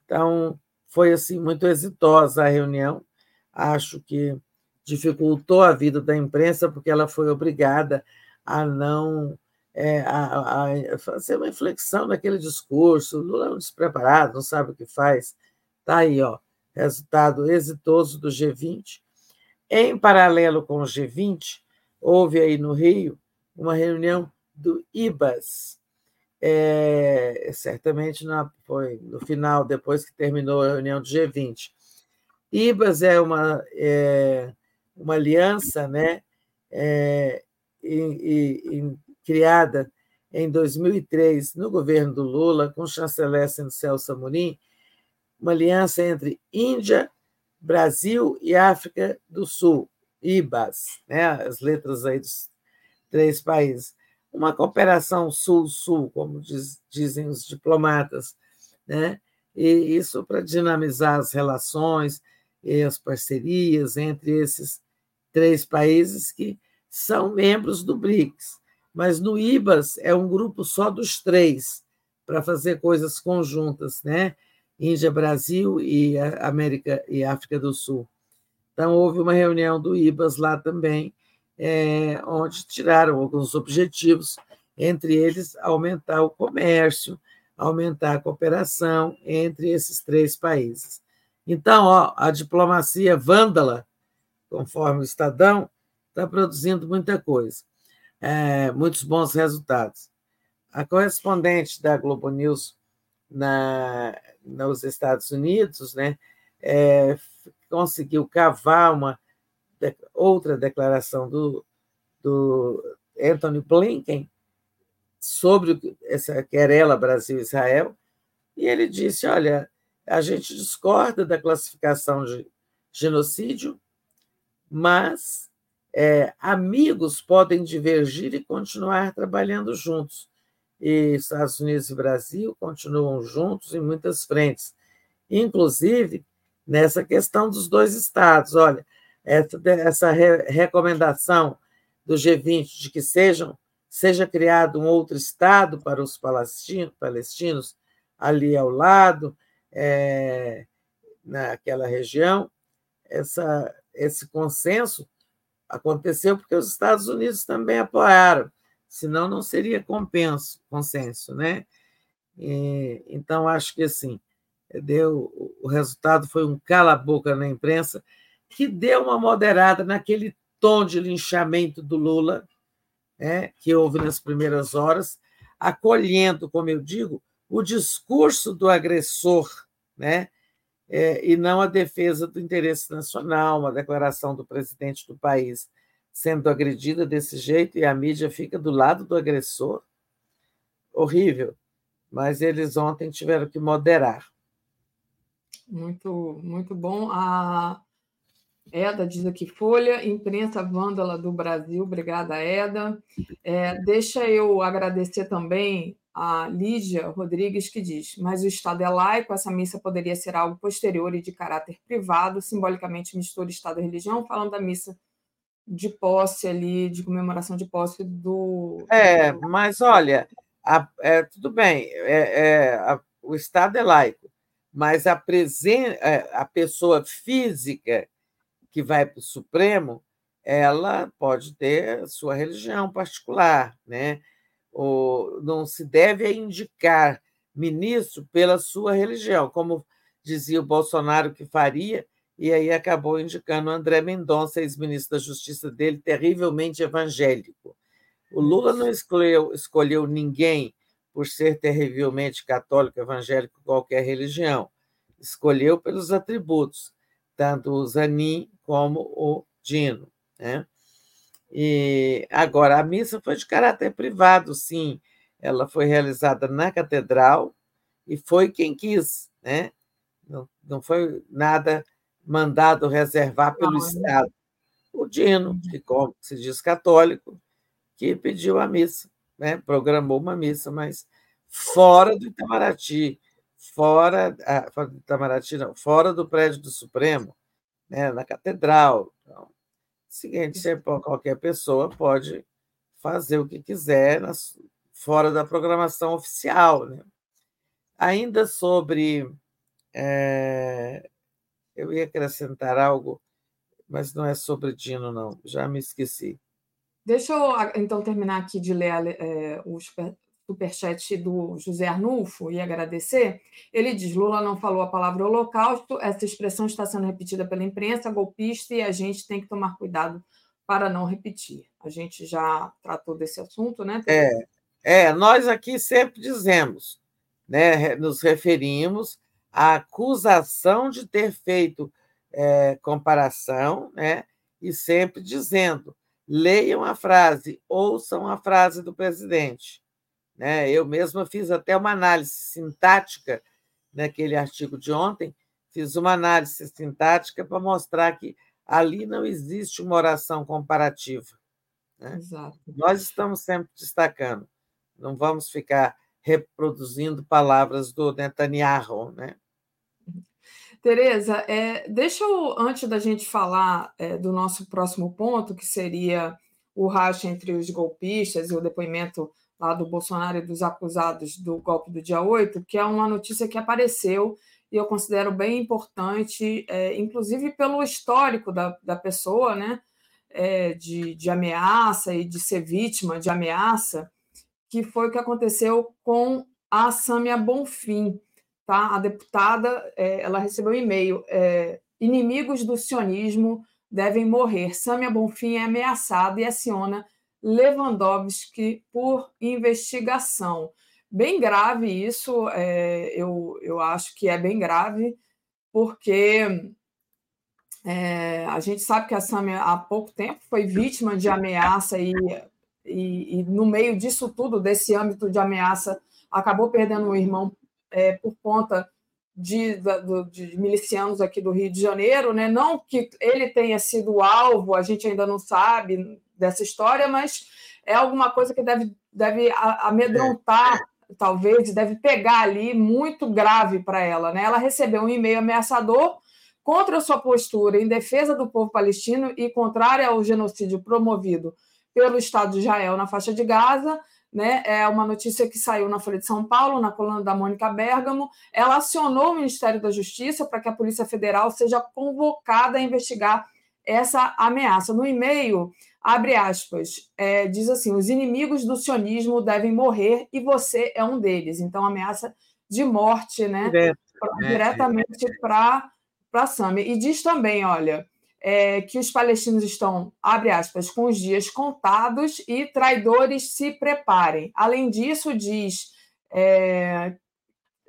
Então, foi assim muito exitosa a reunião. Acho que dificultou a vida da imprensa, porque ela foi obrigada a não é, a, a, fazer uma inflexão naquele discurso. Lula é um despreparado, não sabe o que faz. Está aí, ó, resultado exitoso do G20. Em paralelo com o G20, houve aí no Rio uma reunião do IBAS. É, certamente na, foi no final, depois que terminou a reunião do G20. IBAS é uma, é, uma aliança né, é, e, e, criada em 2003 no governo do Lula, com o chanceler Celso Amorim, uma aliança entre Índia, Brasil e África do Sul, IBAS, né, as letras aí dos três países. Uma cooperação sul-sul, como diz, dizem os diplomatas, né? e isso para dinamizar as relações e as parcerias entre esses três países que são membros do BRICS. Mas no IBAS é um grupo só dos três, para fazer coisas conjuntas, né? Índia, Brasil e América e África do Sul. Então, houve uma reunião do IBAS lá também, é, onde tiraram alguns objetivos, entre eles aumentar o comércio, aumentar a cooperação entre esses três países. Então, ó, a diplomacia vândala, conforme o Estadão, está produzindo muita coisa, é, muitos bons resultados. A correspondente da Globo News na, nos Estados Unidos, né, é, conseguiu cavar uma outra declaração do, do Anthony Blinken sobre essa querela Brasil-Israel, e ele disse: olha, a gente discorda da classificação de genocídio, mas é, amigos podem divergir e continuar trabalhando juntos. E Estados Unidos e Brasil continuam juntos em muitas frentes, inclusive nessa questão dos dois estados. Olha, essa, essa re, recomendação do G20 de que sejam, seja criado um outro estado para os palestinos, ali ao lado, é, naquela região, essa, esse consenso aconteceu porque os Estados Unidos também apoiaram, senão não seria compenso, consenso, né? E, então, acho que assim, deu, o resultado foi um cala-boca na imprensa, que deu uma moderada naquele tom de linchamento do Lula, né, que houve nas primeiras horas, acolhendo, como eu digo, o discurso do agressor, né, e não a defesa do interesse nacional, uma declaração do presidente do país sendo agredida desse jeito e a mídia fica do lado do agressor. Horrível. Mas eles ontem tiveram que moderar. Muito, muito bom. A Eda diz aqui, Folha, imprensa vândala do Brasil. Obrigada, Eda. É, deixa eu agradecer também a Lídia Rodrigues, que diz: Mas o Estado é laico, essa missa poderia ser algo posterior e de caráter privado, simbolicamente mistura Estado e religião, falando da missa de posse ali, de comemoração de posse do. É, mas olha, a, é, tudo bem, é, é a, o Estado é laico, mas a, presen é, a pessoa física que vai para o Supremo, ela pode ter sua religião particular, né? Ou não se deve indicar ministro pela sua religião, como dizia o Bolsonaro que faria, e aí acabou indicando o André Mendonça, ex-ministro da Justiça dele, terrivelmente evangélico. O Lula não escolheu, escolheu ninguém por ser terrivelmente católico, evangélico, qualquer religião. Escolheu pelos atributos, tanto o Zanin como o Dino. Né? E agora a missa foi de caráter privado, sim. Ela foi realizada na catedral e foi quem quis, né? Não, não foi nada mandado reservar pelo não, Estado. O Dino, que como se diz católico, que pediu a missa, né? Programou uma missa, mas fora do Itamaraty, fora, ah, fora do Itamaraty, não, fora do prédio do Supremo, né? Na catedral. Então, Seguinte, qualquer pessoa pode fazer o que quiser nas, fora da programação oficial. Né? Ainda sobre. É, eu ia acrescentar algo, mas não é sobre Dino, não, já me esqueci. Deixa eu então terminar aqui de ler é, os superchat do José Arnulfo e agradecer. Ele diz: Lula não falou a palavra holocausto, essa expressão está sendo repetida pela imprensa golpista e a gente tem que tomar cuidado para não repetir. A gente já tratou desse assunto, né? É, é nós aqui sempre dizemos, né, nos referimos à acusação de ter feito é, comparação, né, e sempre dizendo: leiam a frase, ouçam a frase do presidente. Né? Eu mesma fiz até uma análise sintática naquele artigo de ontem, fiz uma análise sintática para mostrar que ali não existe uma oração comparativa. Né? Exato. Nós estamos sempre destacando, não vamos ficar reproduzindo palavras do Netanyahu. Né? Tereza, é, deixa eu, antes da gente falar é, do nosso próximo ponto, que seria o racha entre os golpistas e o depoimento lá do Bolsonaro e dos acusados do golpe do dia 8, que é uma notícia que apareceu e eu considero bem importante, é, inclusive pelo histórico da, da pessoa, né? É, de, de ameaça e de ser vítima de ameaça, que foi o que aconteceu com a Sâmia Bonfim. Tá? A deputada é, ela recebeu um e-mail: é, inimigos do sionismo devem morrer. Sâmia Bonfim é ameaçada e aciona Lewandowski por investigação. bem grave isso, é, eu, eu acho que é bem grave, porque é, a gente sabe que a Sami há pouco tempo foi vítima de ameaça e, e, e, no meio disso tudo, desse âmbito de ameaça, acabou perdendo o irmão é, por conta de, de, de, milicianos aqui do Rio de Janeiro, né? Não que ele tenha sido alvo, a gente ainda não sabe dessa história, mas é alguma coisa que deve, deve amedrontar, é. talvez, deve pegar ali muito grave para ela, né? Ela recebeu um e-mail ameaçador contra a sua postura em defesa do povo palestino e contrária ao genocídio promovido pelo Estado de Israel na faixa de Gaza né? É uma notícia que saiu na Folha de São Paulo, na coluna da Mônica Bergamo. Ela acionou o Ministério da Justiça para que a Polícia Federal seja convocada a investigar essa ameaça. No e-mail, abre aspas, é, diz assim: os inimigos do sionismo devem morrer e você é um deles. Então, ameaça de morte, né? Direto, é, diretamente é. para a Sami. E diz também: olha é, que os palestinos estão, abre aspas, com os dias contados e traidores se preparem. Além disso, diz. É,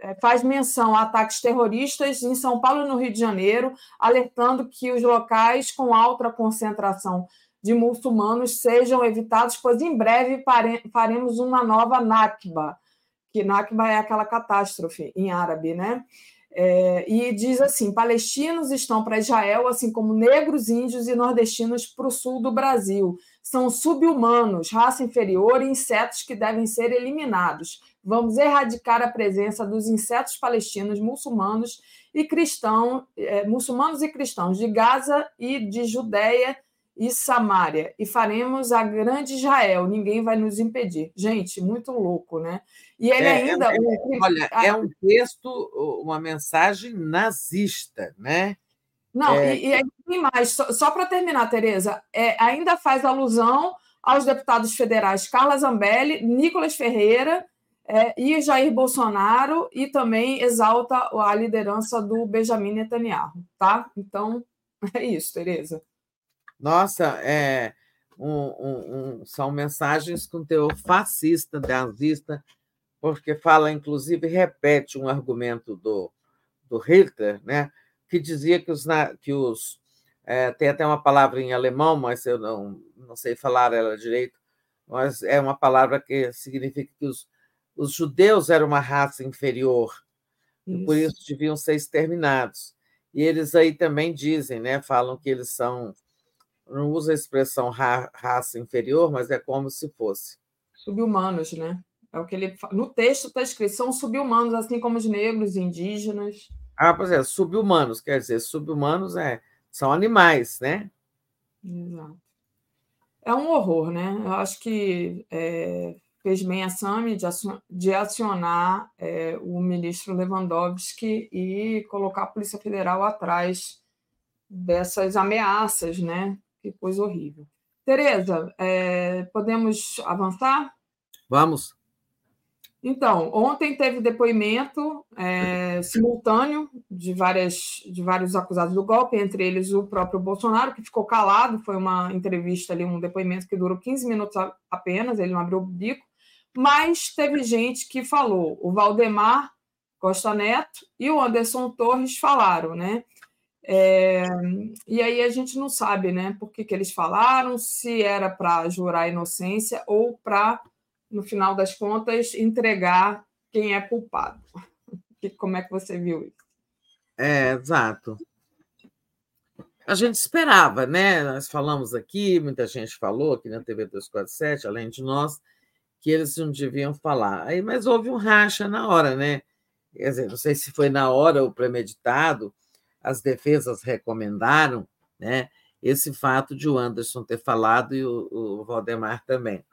é, faz menção a ataques terroristas em São Paulo e no Rio de Janeiro, alertando que os locais com alta concentração de muçulmanos sejam evitados, pois em breve faremos uma nova Nakba, que Nakba é aquela catástrofe em árabe, né? É, e diz assim: palestinos estão para Israel, assim como negros, índios e nordestinos para o sul do Brasil. São subhumanos, raça inferior e insetos que devem ser eliminados. Vamos erradicar a presença dos insetos palestinos, muçulmanos e cristãos, é, muçulmanos e cristãos de Gaza e de Judéia e Samária, e faremos a grande Israel, ninguém vai nos impedir. Gente, muito louco, né? E ele é, ainda. É, olha, é um texto, uma mensagem nazista, né? Não, é... e, e tem mais, só, só para terminar, Tereza, é, ainda faz alusão aos deputados federais Carla Zambelli, Nicolas Ferreira é, e Jair Bolsonaro, e também exalta a liderança do Benjamin Netanyahu, tá? Então, é isso, Tereza. Nossa, é, um, um, um, são mensagens com teor fascista, nazista, porque fala, inclusive, repete um argumento do, do Hitler, né, que dizia que os. Que os é, tem até uma palavra em alemão, mas eu não, não sei falar ela direito, mas é uma palavra que significa que os, os judeus eram uma raça inferior, isso. e por isso deviam ser exterminados. E eles aí também dizem, né, falam que eles são não usa a expressão ra raça inferior, mas é como se fosse. Subhumanos, né? É o que ele no texto está escrito, são subhumanos, assim como os negros, indígenas. Ah, pois é, subhumanos, quer dizer, subhumanos é, são animais, né? Exato. É um horror, né? Eu acho que é, fez bem a SAMI de acionar é, o ministro Lewandowski e colocar a Polícia Federal atrás dessas ameaças, né? Que coisa horrível. Tereza, é, podemos avançar? Vamos. Então, ontem teve depoimento é, simultâneo de, várias, de vários acusados do golpe, entre eles o próprio Bolsonaro, que ficou calado. Foi uma entrevista ali, um depoimento que durou 15 minutos apenas, ele não abriu o bico. Mas teve gente que falou. O Valdemar Costa Neto e o Anderson Torres falaram, né? É, e aí a gente não sabe né, por que, que eles falaram, se era para jurar inocência ou para, no final das contas, entregar quem é culpado. Como é que você viu isso? É, exato. A gente esperava, né? Nós falamos aqui, muita gente falou aqui na TV 247, além de nós, que eles não deviam falar. Aí, mas houve um racha na hora, né? Quer dizer, não sei se foi na hora o premeditado, as defesas recomendaram né, esse fato de o Anderson ter falado e o, o Valdemar também.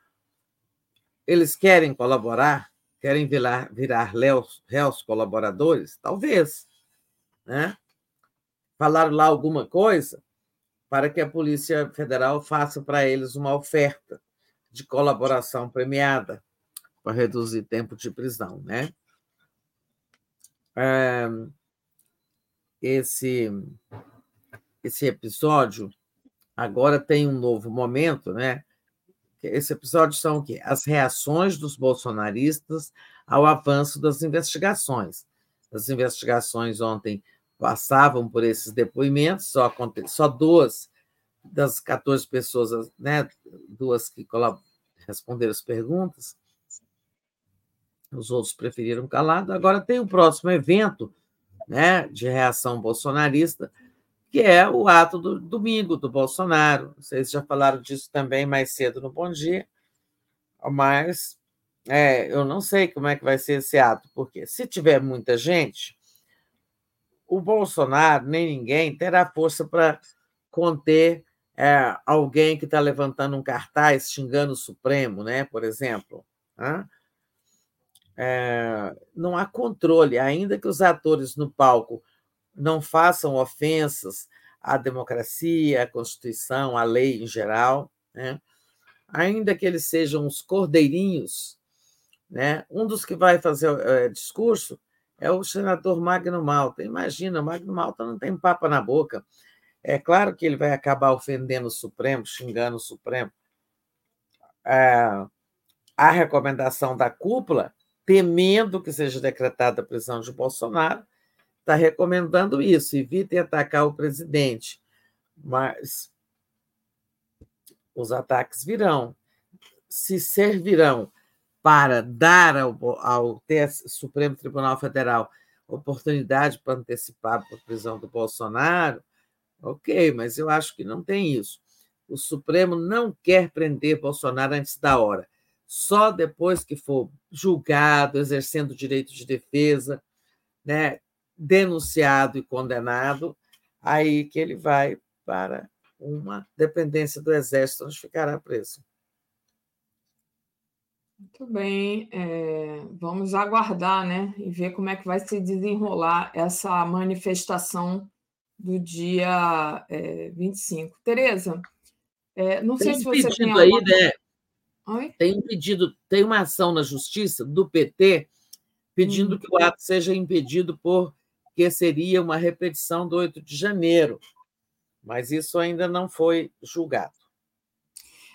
Eles querem colaborar? Querem virar, virar réus, réus colaboradores? Talvez. Né? Falaram lá alguma coisa para que a Polícia Federal faça para eles uma oferta de colaboração premiada para reduzir tempo de prisão. Né? É, esse esse episódio agora tem um novo momento, né? Esse episódio são o quê? As reações dos bolsonaristas ao avanço das investigações. As investigações ontem passavam por esses depoimentos, só, só duas das 14 pessoas, né, duas que responderam as perguntas, os outros preferiram calado. Agora tem o próximo evento né, de reação bolsonarista, que é o ato do domingo do Bolsonaro. Vocês já falaram disso também mais cedo no Bom Dia, mas é, eu não sei como é que vai ser esse ato, porque se tiver muita gente, o Bolsonaro nem ninguém terá força para conter é, alguém que está levantando um cartaz xingando o Supremo, né? Por exemplo. Né? É, não há controle, ainda que os atores no palco não façam ofensas à democracia, à Constituição, à lei em geral, né? ainda que eles sejam os cordeirinhos, né? um dos que vai fazer é, discurso é o senador Magno Malta. Imagina, Magno Malta não tem papa na boca. É claro que ele vai acabar ofendendo o Supremo, xingando o Supremo. É, a recomendação da cúpula temendo que seja decretada a prisão de Bolsonaro, está recomendando isso, evitem atacar o presidente. Mas os ataques virão. Se servirão para dar ao, ao Supremo Tribunal Federal oportunidade para antecipar a prisão do Bolsonaro, ok, mas eu acho que não tem isso. O Supremo não quer prender Bolsonaro antes da hora só depois que for julgado, exercendo o direito de defesa, né, denunciado e condenado, aí que ele vai para uma dependência do Exército, onde ficará preso. Muito bem, é, vamos aguardar, né, e ver como é que vai se desenrolar essa manifestação do dia é, 25. Tereza, é, não tem sei se você tem alguma... aí, né? Oi? Tem um pedido, tem uma ação na justiça do PT pedindo hum. que o ato seja impedido porque seria uma repetição do 8 de janeiro. Mas isso ainda não foi julgado.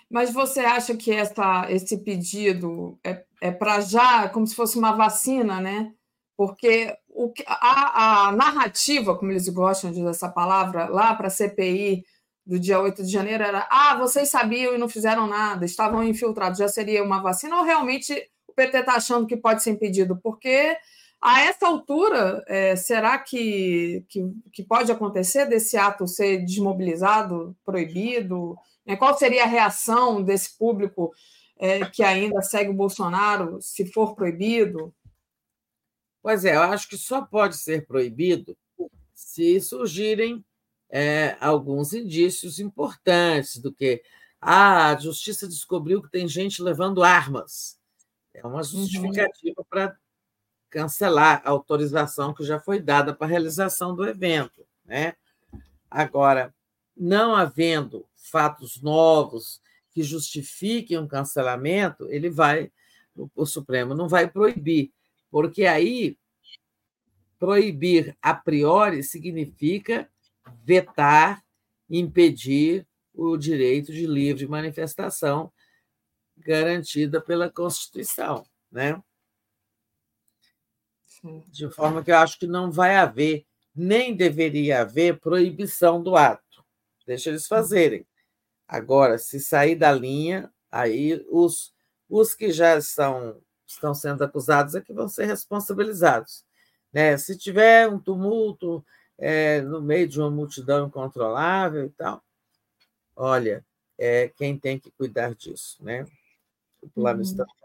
Mas você acha que essa, esse pedido é, é para já, como se fosse uma vacina, né? Porque o, a, a narrativa, como eles gostam de usar essa palavra, lá para a CPI do dia 8 de janeiro era: ah, vocês sabiam e não fizeram nada, estavam infiltrados, já seria uma vacina? Ou realmente o PT está achando que pode ser impedido? Porque a essa altura, é, será que, que, que, pode acontecer desse ato ser desmobilizado, proibido? É, qual seria a reação desse público é, que ainda segue o Bolsonaro se for proibido? Pois é, eu acho que só pode ser proibido se surgirem é, alguns indícios importantes do que ah, a justiça descobriu que tem gente levando armas. É uma uhum. justificativa uhum. para cancelar a autorização que já foi dada para a realização do evento. Né? Agora, não havendo fatos novos que justifiquem um cancelamento, ele vai, o Supremo não vai proibir, porque aí proibir a priori significa vetar, impedir o direito de livre manifestação garantida pela Constituição, né? De forma que eu acho que não vai haver, nem deveria haver proibição do ato. Deixa eles fazerem. Agora, se sair da linha, aí os, os que já estão, estão sendo acusados é que vão ser responsabilizados. Né? Se tiver um tumulto, é, no meio de uma multidão incontrolável e tal. Olha, é quem tem que cuidar disso, né? O plano uhum. estatal.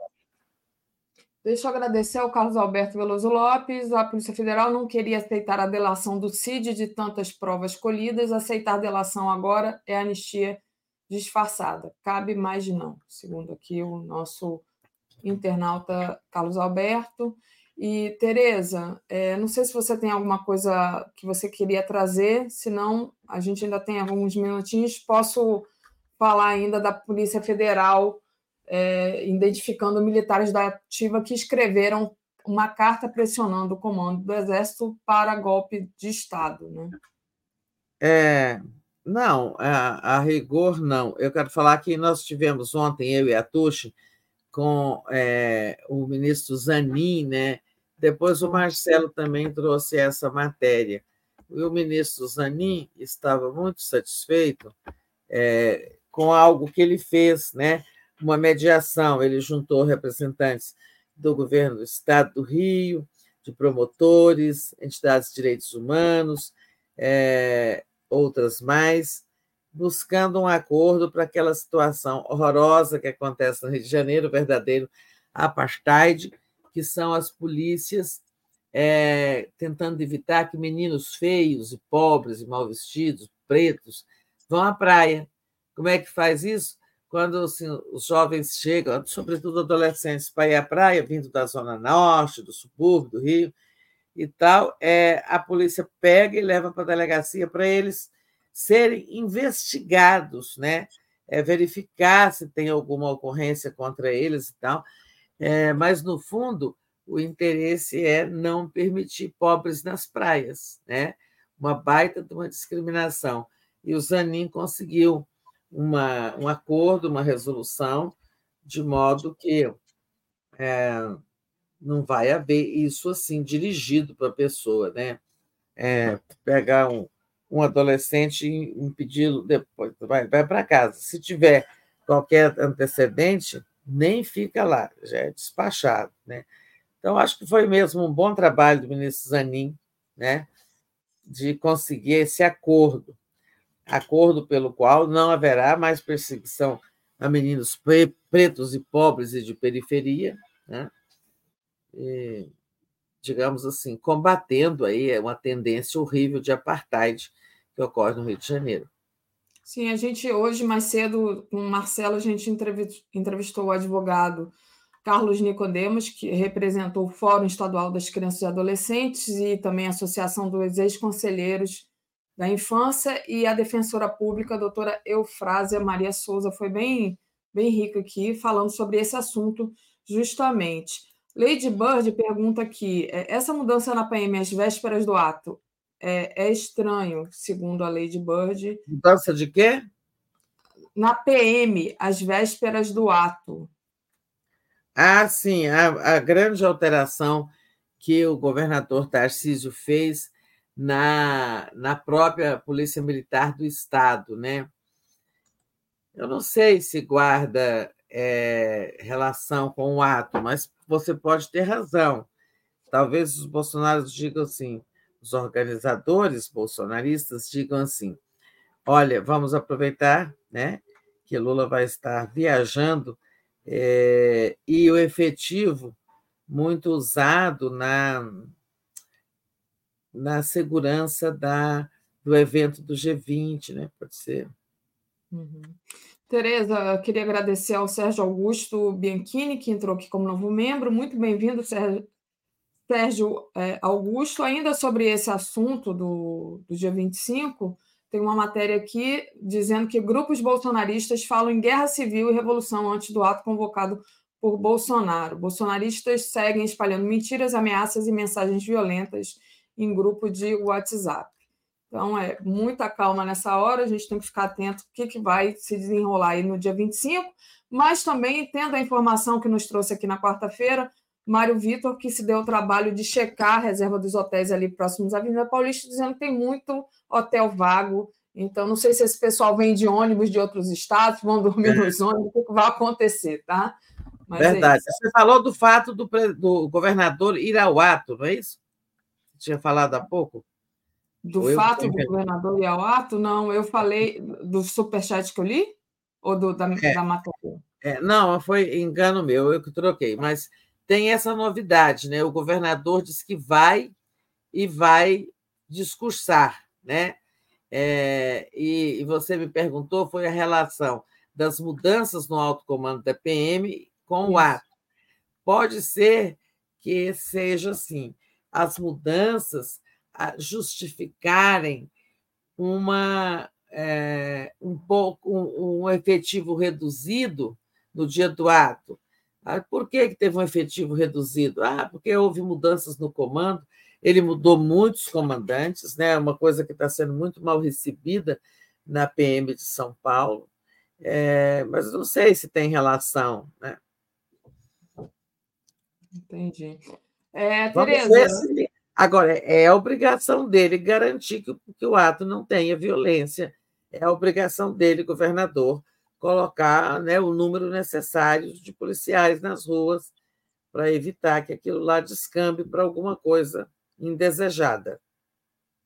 Deixa eu agradecer ao Carlos Alberto Veloso Lopes. A Polícia Federal não queria aceitar a delação do CID de tantas provas colhidas. Aceitar delação agora é anistia disfarçada. Cabe mais não, segundo aqui o nosso internauta Carlos Alberto. E, Tereza, é, não sei se você tem alguma coisa que você queria trazer, senão a gente ainda tem alguns minutinhos. Posso falar ainda da Polícia Federal é, identificando militares da ativa que escreveram uma carta pressionando o comando do Exército para golpe de Estado. Né? É, não, a, a rigor, não. Eu quero falar que nós tivemos ontem, eu e a Tuxi, com é, o ministro Zanin, né? Depois o Marcelo também trouxe essa matéria. E o ministro Zanin estava muito satisfeito é, com algo que ele fez, né? Uma mediação. Ele juntou representantes do governo do Estado do Rio, de promotores, entidades de direitos humanos, é, outras mais, buscando um acordo para aquela situação horrorosa que acontece no Rio de Janeiro, verdadeiro apartheid, que são as polícias é, tentando evitar que meninos feios e pobres e mal vestidos, pretos, vão à praia. Como é que faz isso? Quando assim, os jovens chegam, sobretudo adolescentes, para ir à praia, vindo da Zona Norte, do subúrbio, do Rio e tal, é, a polícia pega e leva para a delegacia para eles serem investigados, né? É, verificar se tem alguma ocorrência contra eles e tal. É, mas, no fundo, o interesse é não permitir pobres nas praias, né? uma baita de uma discriminação. E o Zanin conseguiu uma, um acordo, uma resolução, de modo que é, não vai haver isso assim dirigido para a pessoa, né? É, pegar um, um adolescente e impedi-lo depois, vai, vai para casa. Se tiver qualquer antecedente, nem fica lá, já é despachado. Né? Então, acho que foi mesmo um bom trabalho do ministro Zanin né, de conseguir esse acordo acordo pelo qual não haverá mais perseguição a meninos pretos e pobres e de periferia, né? E, digamos assim, combatendo aí uma tendência horrível de apartheid que ocorre no Rio de Janeiro. Sim, a gente hoje, mais cedo, com o Marcelo, a gente entrevistou o advogado Carlos Nicodemos, que representou o Fórum Estadual das Crianças e Adolescentes e também a Associação dos Ex-Conselheiros da Infância, e a defensora pública, a doutora Eufrásia Maria Souza, foi bem, bem rica aqui, falando sobre esse assunto justamente. Lady Bird pergunta aqui: é, essa mudança na PM às vésperas do ato é, é estranho, segundo a Lady Bird. Mudança de quê? Na PM, às vésperas do ato. Ah, sim, a, a grande alteração que o governador Tarcísio fez na, na própria Polícia Militar do Estado, né? Eu não sei se guarda é, relação com o ato, mas você pode ter razão. Talvez os bolsonaristas digam assim, os organizadores bolsonaristas digam assim: olha, vamos aproveitar né, que Lula vai estar viajando é, e o efetivo muito usado na, na segurança da, do evento do G20, né? Pode ser. Uhum. Tereza, queria agradecer ao Sérgio Augusto Bianchini, que entrou aqui como novo membro. Muito bem-vindo, Sérgio, Sérgio é, Augusto, ainda sobre esse assunto do, do dia 25, tem uma matéria aqui dizendo que grupos bolsonaristas falam em guerra civil e revolução antes do ato convocado por Bolsonaro. Bolsonaristas seguem espalhando mentiras, ameaças e mensagens violentas em grupo de WhatsApp. Então, é muita calma nessa hora, a gente tem que ficar atento o que, que vai se desenrolar aí no dia 25, mas também tendo a informação que nos trouxe aqui na quarta-feira, Mário Vitor, que se deu o trabalho de checar a reserva dos hotéis ali próximos à Avenida Paulista, dizendo que tem muito hotel vago. Então, não sei se esse pessoal vem de ônibus de outros estados, vão dormir é. nos ônibus, o que vai acontecer, tá? Mas é Verdade. É Você falou do fato do, do governador ir ao ato, não é isso? Você tinha falado há pouco? Do Ou fato do governador ir ao ato? Não, eu falei do superchat que eu li? Ou do, da, é. da matéria? É, não, foi engano meu, eu que troquei, mas tem essa novidade, né? O governador disse que vai e vai discursar, né? É, e, e, você me perguntou foi a relação das mudanças no alto comando da PM com o ato. Pode ser que seja assim, as mudanças justificarem uma é, um pouco um, um efetivo reduzido no dia do ato, ah, por que, que teve um efetivo reduzido? Ah, porque houve mudanças no comando, ele mudou muitos comandantes, né? uma coisa que está sendo muito mal recebida na PM de São Paulo, é, mas não sei se tem relação. Né? Entendi. É, ver se... Agora, é a obrigação dele garantir que, que o ato não tenha violência. É a obrigação dele, governador, colocar né, o número necessário de policiais nas ruas para evitar que aquilo lá descambe para alguma coisa indesejada.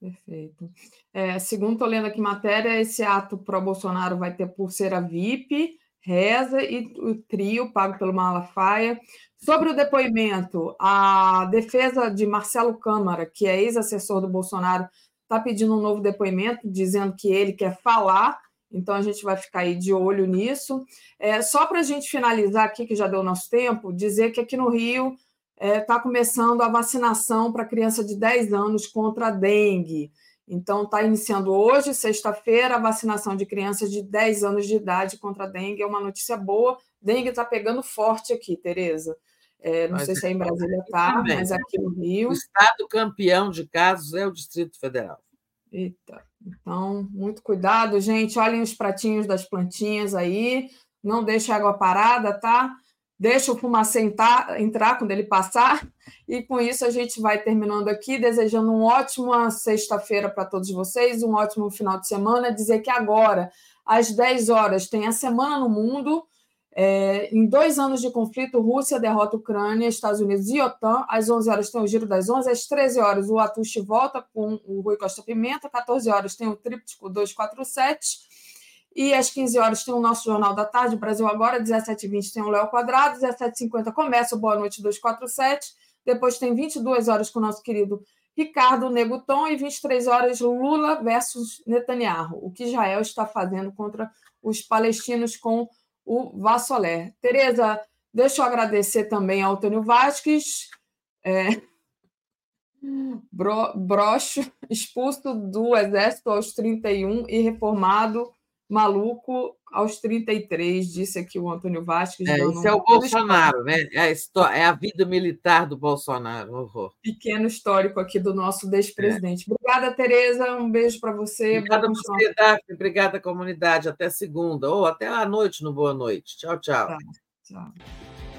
Perfeito. É, segundo estou lendo aqui matéria, esse ato pró-Bolsonaro vai ter pulseira VIP, reza e o trio pago pelo Malafaia. Sobre o depoimento, a defesa de Marcelo Câmara, que é ex-assessor do Bolsonaro, está pedindo um novo depoimento, dizendo que ele quer falar, então a gente vai ficar aí de olho nisso. É, só para a gente finalizar aqui, que já deu nosso tempo, dizer que aqui no Rio está é, tá começando a vacinação para criança de 10 anos contra a dengue. Então, está iniciando hoje, sexta-feira, a vacinação de crianças de 10 anos de idade contra a dengue. É uma notícia boa. Dengue está pegando forte aqui, Tereza. É, não mas sei se aí em Brasília está, mas aqui no Rio. O estado campeão de casos é o Distrito Federal. Eita, então, muito cuidado, gente. Olhem os pratinhos das plantinhas aí. Não deixe a água parada, tá? Deixa o fumacê entrar quando ele passar. E com isso a gente vai terminando aqui, desejando uma ótima sexta-feira para todos vocês, um ótimo final de semana. Dizer que agora, às 10 horas, tem a Semana no Mundo. É, em dois anos de conflito, Rússia derrota Ucrânia, Estados Unidos e OTAN. Às 11 horas tem o Giro das 11, às 13 horas o Atushi volta com o Rui Costa Pimenta, às 14 horas tem o Tríptico 247 e às 15 horas tem o nosso Jornal da Tarde, Brasil Agora, 17h20 tem o Léo Quadrado, 17h50 começa o Boa Noite 247, depois tem 22 horas com o nosso querido Ricardo Neguton e 23 horas Lula versus Netanyahu, o que Israel está fazendo contra os palestinos com o Vassoler. Tereza, deixa eu agradecer também ao Antônio Vasques, é, bro, broxo, expulso do Exército aos 31 e reformado maluco aos 33, disse aqui o Antônio Vasquez. É, isso é o Bolsonaro, né? É a, história, é a vida militar do Bolsonaro. Horror. Pequeno histórico aqui do nosso despresidente. É. Obrigada, Tereza. Um beijo para você. Obrigada, você, Daphne. Obrigada, comunidade. Até segunda, ou até a noite no Boa Noite. Tchau, tchau. Tá, tchau.